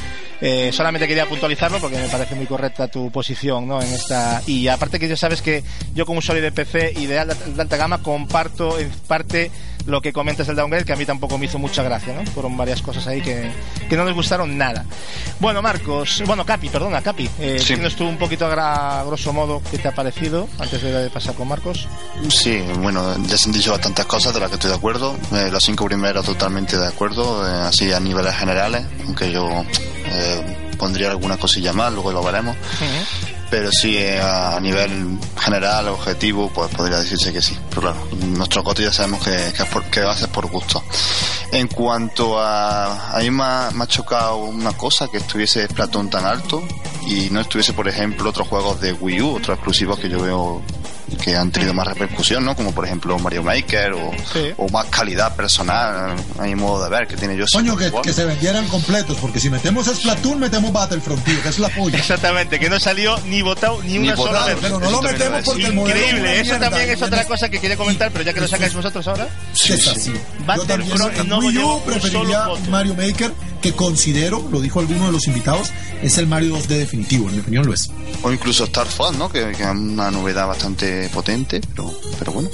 eh, solamente quería puntualizarlo porque me parece muy correcta tu posición ¿no? en esta. Y aparte que ya sabes que yo como usuario de PC y de alta, de alta gama comparto en parte lo que comentas del downgrade, que a mí tampoco me hizo mucha gracia, ¿no? Fueron varias cosas ahí que, que no les gustaron nada. Bueno, Marcos, bueno, Capi, perdona, Capi, eh, Sí. tienes tú un poquito a, grosso modo qué te ha parecido antes de pasar con Marcos. Sí, bueno, ya se han dicho bastantes cosas de las que estoy de acuerdo. Eh, los cinco primeros totalmente de acuerdo, eh, así a niveles generales, aunque yo eh, pondría alguna cosilla más, luego lo veremos. Pero sí, eh, a nivel general, objetivo, pues podría decirse que sí. Pero claro, nuestro coto ya sabemos que, que, es por- que va a ser por gusto. En cuanto a... A mí me ha, me ha chocado una cosa, que estuviese Splatoon tan alto y no estuviese, por ejemplo, otros juegos de Wii U, otros exclusivos que yo veo que han tenido más repercusión, ¿no? Como por ejemplo Mario Maker o, o más calidad personal, a mi modo de ver, que tiene yo Coño, que, que se vendieran completos, porque si metemos Splatoon, metemos Battlefront, tío, que es la polla. Exactamente, que no salió ni votado ni, Ni una sola votado, vez. pero no lo metemos porque el Increíble, eso mierda, también es otra cosa que quería comentar, pero ya que lo sacáis vosotros ahora. así. Yo también Battlefront no Wii U un preferiría solo voto. Mario Maker, que considero, lo dijo alguno de los invitados, es el Mario 2D definitivo, en mi opinión lo es. O incluso Star Fox, ¿no? Que, que es una novedad bastante potente, pero, pero bueno.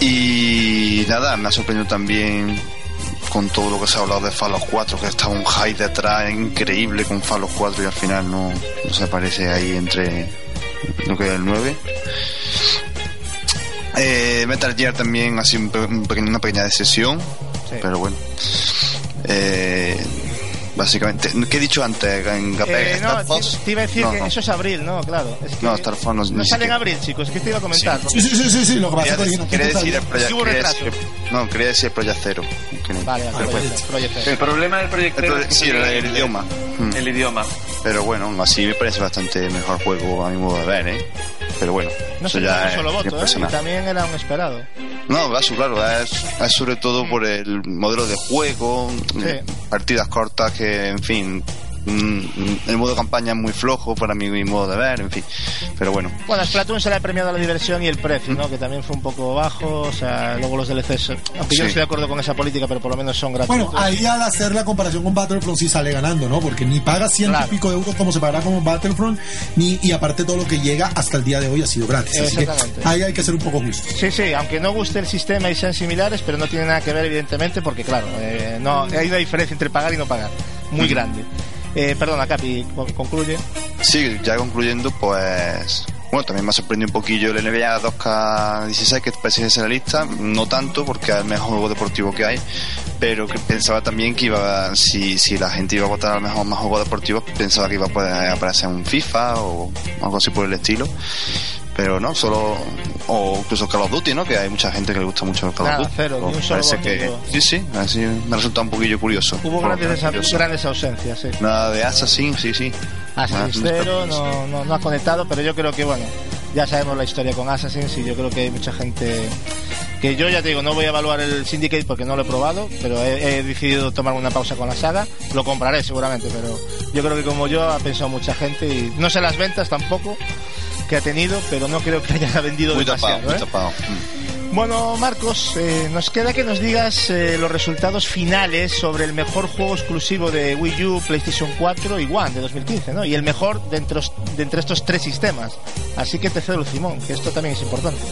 Y nada, me ha sorprendido también con todo lo que se ha hablado de Fallout 4, que estaba un hype detrás increíble con Fallout 4 y al final no, no se aparece ahí entre lo que es el 9. Eh, Metal Gear también ha sido un pe- un pequeño- una pequeña decepción, pero bueno. Eh, básicamente, ¿qué he dicho antes? En Eh, no, Star Fox? te iba a decir No, que no. eso es abril, ¿no? Claro. Es que No, Star Fox no, no sale en abril, chicos, es que te iba a comentar. Sí, sí, sí, sí, sí, lo que pasa es que Quería, decir el no, quería decir el Project Zero. Vale, pero bueno. El problema del proyecto El que sí, el, no el tiene idioma. Mm. El idioma. Pero bueno, así me parece bastante mejor juego a mi modo de ver, ¿eh? Pero bueno, No eso ya un es, solo voto, ¿eh? Y también era un esperado. No, claro, es, es sobre todo por el modelo de juego, partidas cortas que, en fin, mm, el modo campaña es muy flojo para mi, mi modo de ver, en fin. Pero bueno, Bueno, Splatoon se le ha premiado la diversión y el precio, ¿no? Que también fue un poco bajo, o sea, luego los DLCs, aunque yo no Sí. estoy de acuerdo con esa política, pero por lo menos son gratuitos. Bueno, ahí al hacer la comparación con Battlefront sí sale ganando, ¿no? Porque ni paga ciento Claro. y pico de euros como se pagará con Battlefront, ni, y aparte todo lo que llega hasta el día de hoy ha sido gratis. Así que Exactamente. ahí hay que ser un poco justo. Sí, sí, aunque no guste el sistema y sean similares, pero no tiene nada que ver, evidentemente, porque claro, eh, no hay una diferencia entre pagar y no pagar, muy Ujú. grande. Eh, perdona, Capi, con- concluye. sí, ya concluyendo, pues. Bueno, también me ha sorprendido un poquillo el NBA 2K16 que parece en la lista, no tanto porque es el mejor juego deportivo que hay, pero que pensaba también que iba, si, si la gente iba a votar al mejor más juego deportivo, pensaba que iba a poder aparecer un FIFA o algo así por el estilo. Pero no, solo. O incluso Call of Duty, ¿no? Que hay mucha gente que le gusta mucho Call of Duty. cero, ni Pues un solo parece que. Sí, sí, así me resulta un poquillo curioso. Hubo grandes, ausencias, sí. Nada de Assassin, sí, sí. Assassin's Ah, Zero no, no, no ha conectado, pero yo creo que, bueno, ya sabemos la historia con Assassin's y yo creo que hay mucha gente que yo ya te digo, no voy a evaluar el Syndicate porque no lo he probado, pero he, he decidido tomar una pausa con la saga, lo compraré seguramente, pero yo creo que como yo ha pensado mucha gente y no sé las ventas tampoco que ha tenido, pero no creo que haya vendido Muy tapado, demasiado. muy ¿eh? tapado. Mm. Bueno, Marcos, eh, nos queda que nos digas eh, los resultados finales sobre el mejor juego exclusivo de Wii U, PlayStation 4 y One de 2015, ¿no? Y el mejor de entre, de entre estos tres sistemas. Así que te cedo, Simón, que esto también es importante.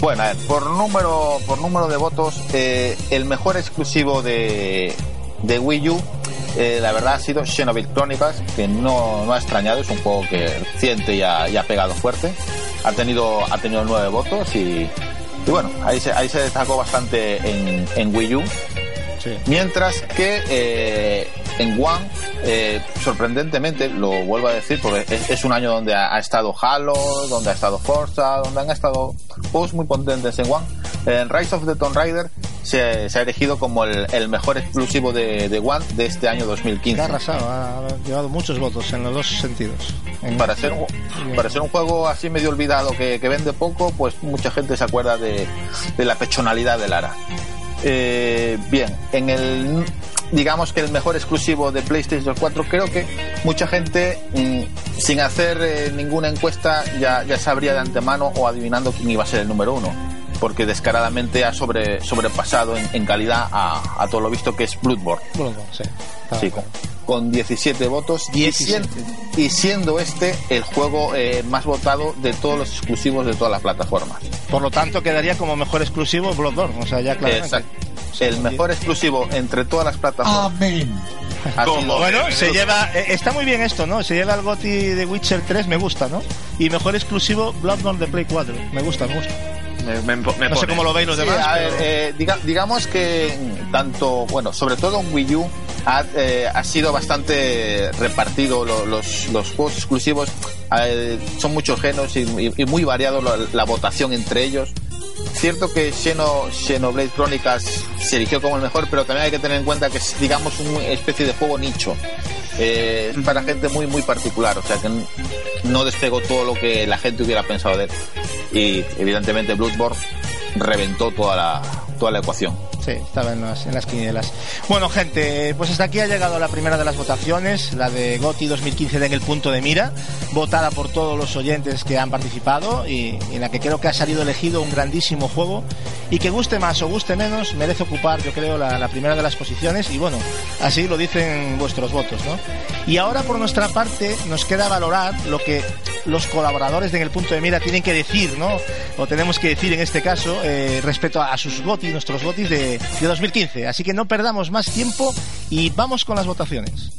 Bueno, a ver, por número, por número de votos, el mejor exclusivo de, de Wii U, eh, la verdad ha sido Xenoblade Chronicles, que no, no ha extrañado, es un juego que reciente y ha, y ha pegado fuerte. Ha tenido, ha tenido nueve votos y, y bueno, ahí se, ahí se destacó bastante en, en Wii U. Mientras que eh, en One, eh, sorprendentemente, lo vuelvo a decir, porque es, es un año donde ha, ha, estado Halo, donde ha estado Forza, donde han estado juegos muy potentes en One. En Rise of the Tomb Raider se, se ha elegido como el, el mejor exclusivo de, de, One de este año 2015. Ha arrasado, ha llevado muchos votos en los dos sentidos. En para, ser un, para ser un juego así medio olvidado que, que vende poco, pues mucha gente se acuerda de, de la pechonalidad de Lara. Eh, bien, en el digamos que el mejor exclusivo de PlayStation 4 creo que mucha gente mmm, sin hacer eh, ninguna encuesta ya, ya sabría de antemano o adivinando quién iba a ser el número uno porque descaradamente ha sobre, sobrepasado en, en calidad a, a, todo lo visto que es Bloodborne. Bloodborne sí. sí con, con, 17 votos 17. Y, siendo, y, siendo, este el juego eh, más votado de todos los exclusivos de todas las plataformas. Por lo tanto, quedaría como mejor exclusivo Bloodborne, o sea, ya claramente. Exacto. El mejor exclusivo entre todas las plataformas. Amén. bueno, se lleva. eh, Está muy bien esto, ¿no? Se lleva el GOTI de Witcher 3, me gusta, ¿no? Y mejor exclusivo Bloodborne de Play 4. Me gusta, me gusta. Me, me, me no sé cómo lo veis los sí, demás. A pero... ver, eh, diga, digamos que tanto, bueno, sobre todo en Wii U ha, eh, ha sido bastante repartido lo, los, los, juegos exclusivos. Eh, son muchos genos y, y, y muy variado la, la, votación entre ellos. Cierto que Xeno, Xenoblade Chronicles se eligió como el mejor, pero también hay que tener en cuenta que es, digamos, una especie de juego nicho. Eh, es para gente muy, muy particular, o sea que no despegó todo lo que la gente hubiera pensado de él. Y evidentemente Bloodborne reventó toda la, toda la ecuación. Sí, estaba en las, en las quinielas. Bueno, gente, pues hasta aquí ha llegado la primera de las votaciones, la de GOTI 2015 de En el Punto de Mira, votada por todos los oyentes que han participado y, y en la que creo que ha salido elegido un grandísimo juego y que guste más o guste menos, merece ocupar, yo creo, la, primera de las posiciones y bueno, así lo dicen vuestros votos, ¿no? Y ahora por nuestra parte nos queda valorar lo que los colaboradores de En el Punto de Mira tienen que decir, ¿no? O tenemos que decir en este caso eh, respecto a, a sus GOTI, nuestros GOTIs de de 2015. Así que no perdamos más tiempo y vamos con las votaciones.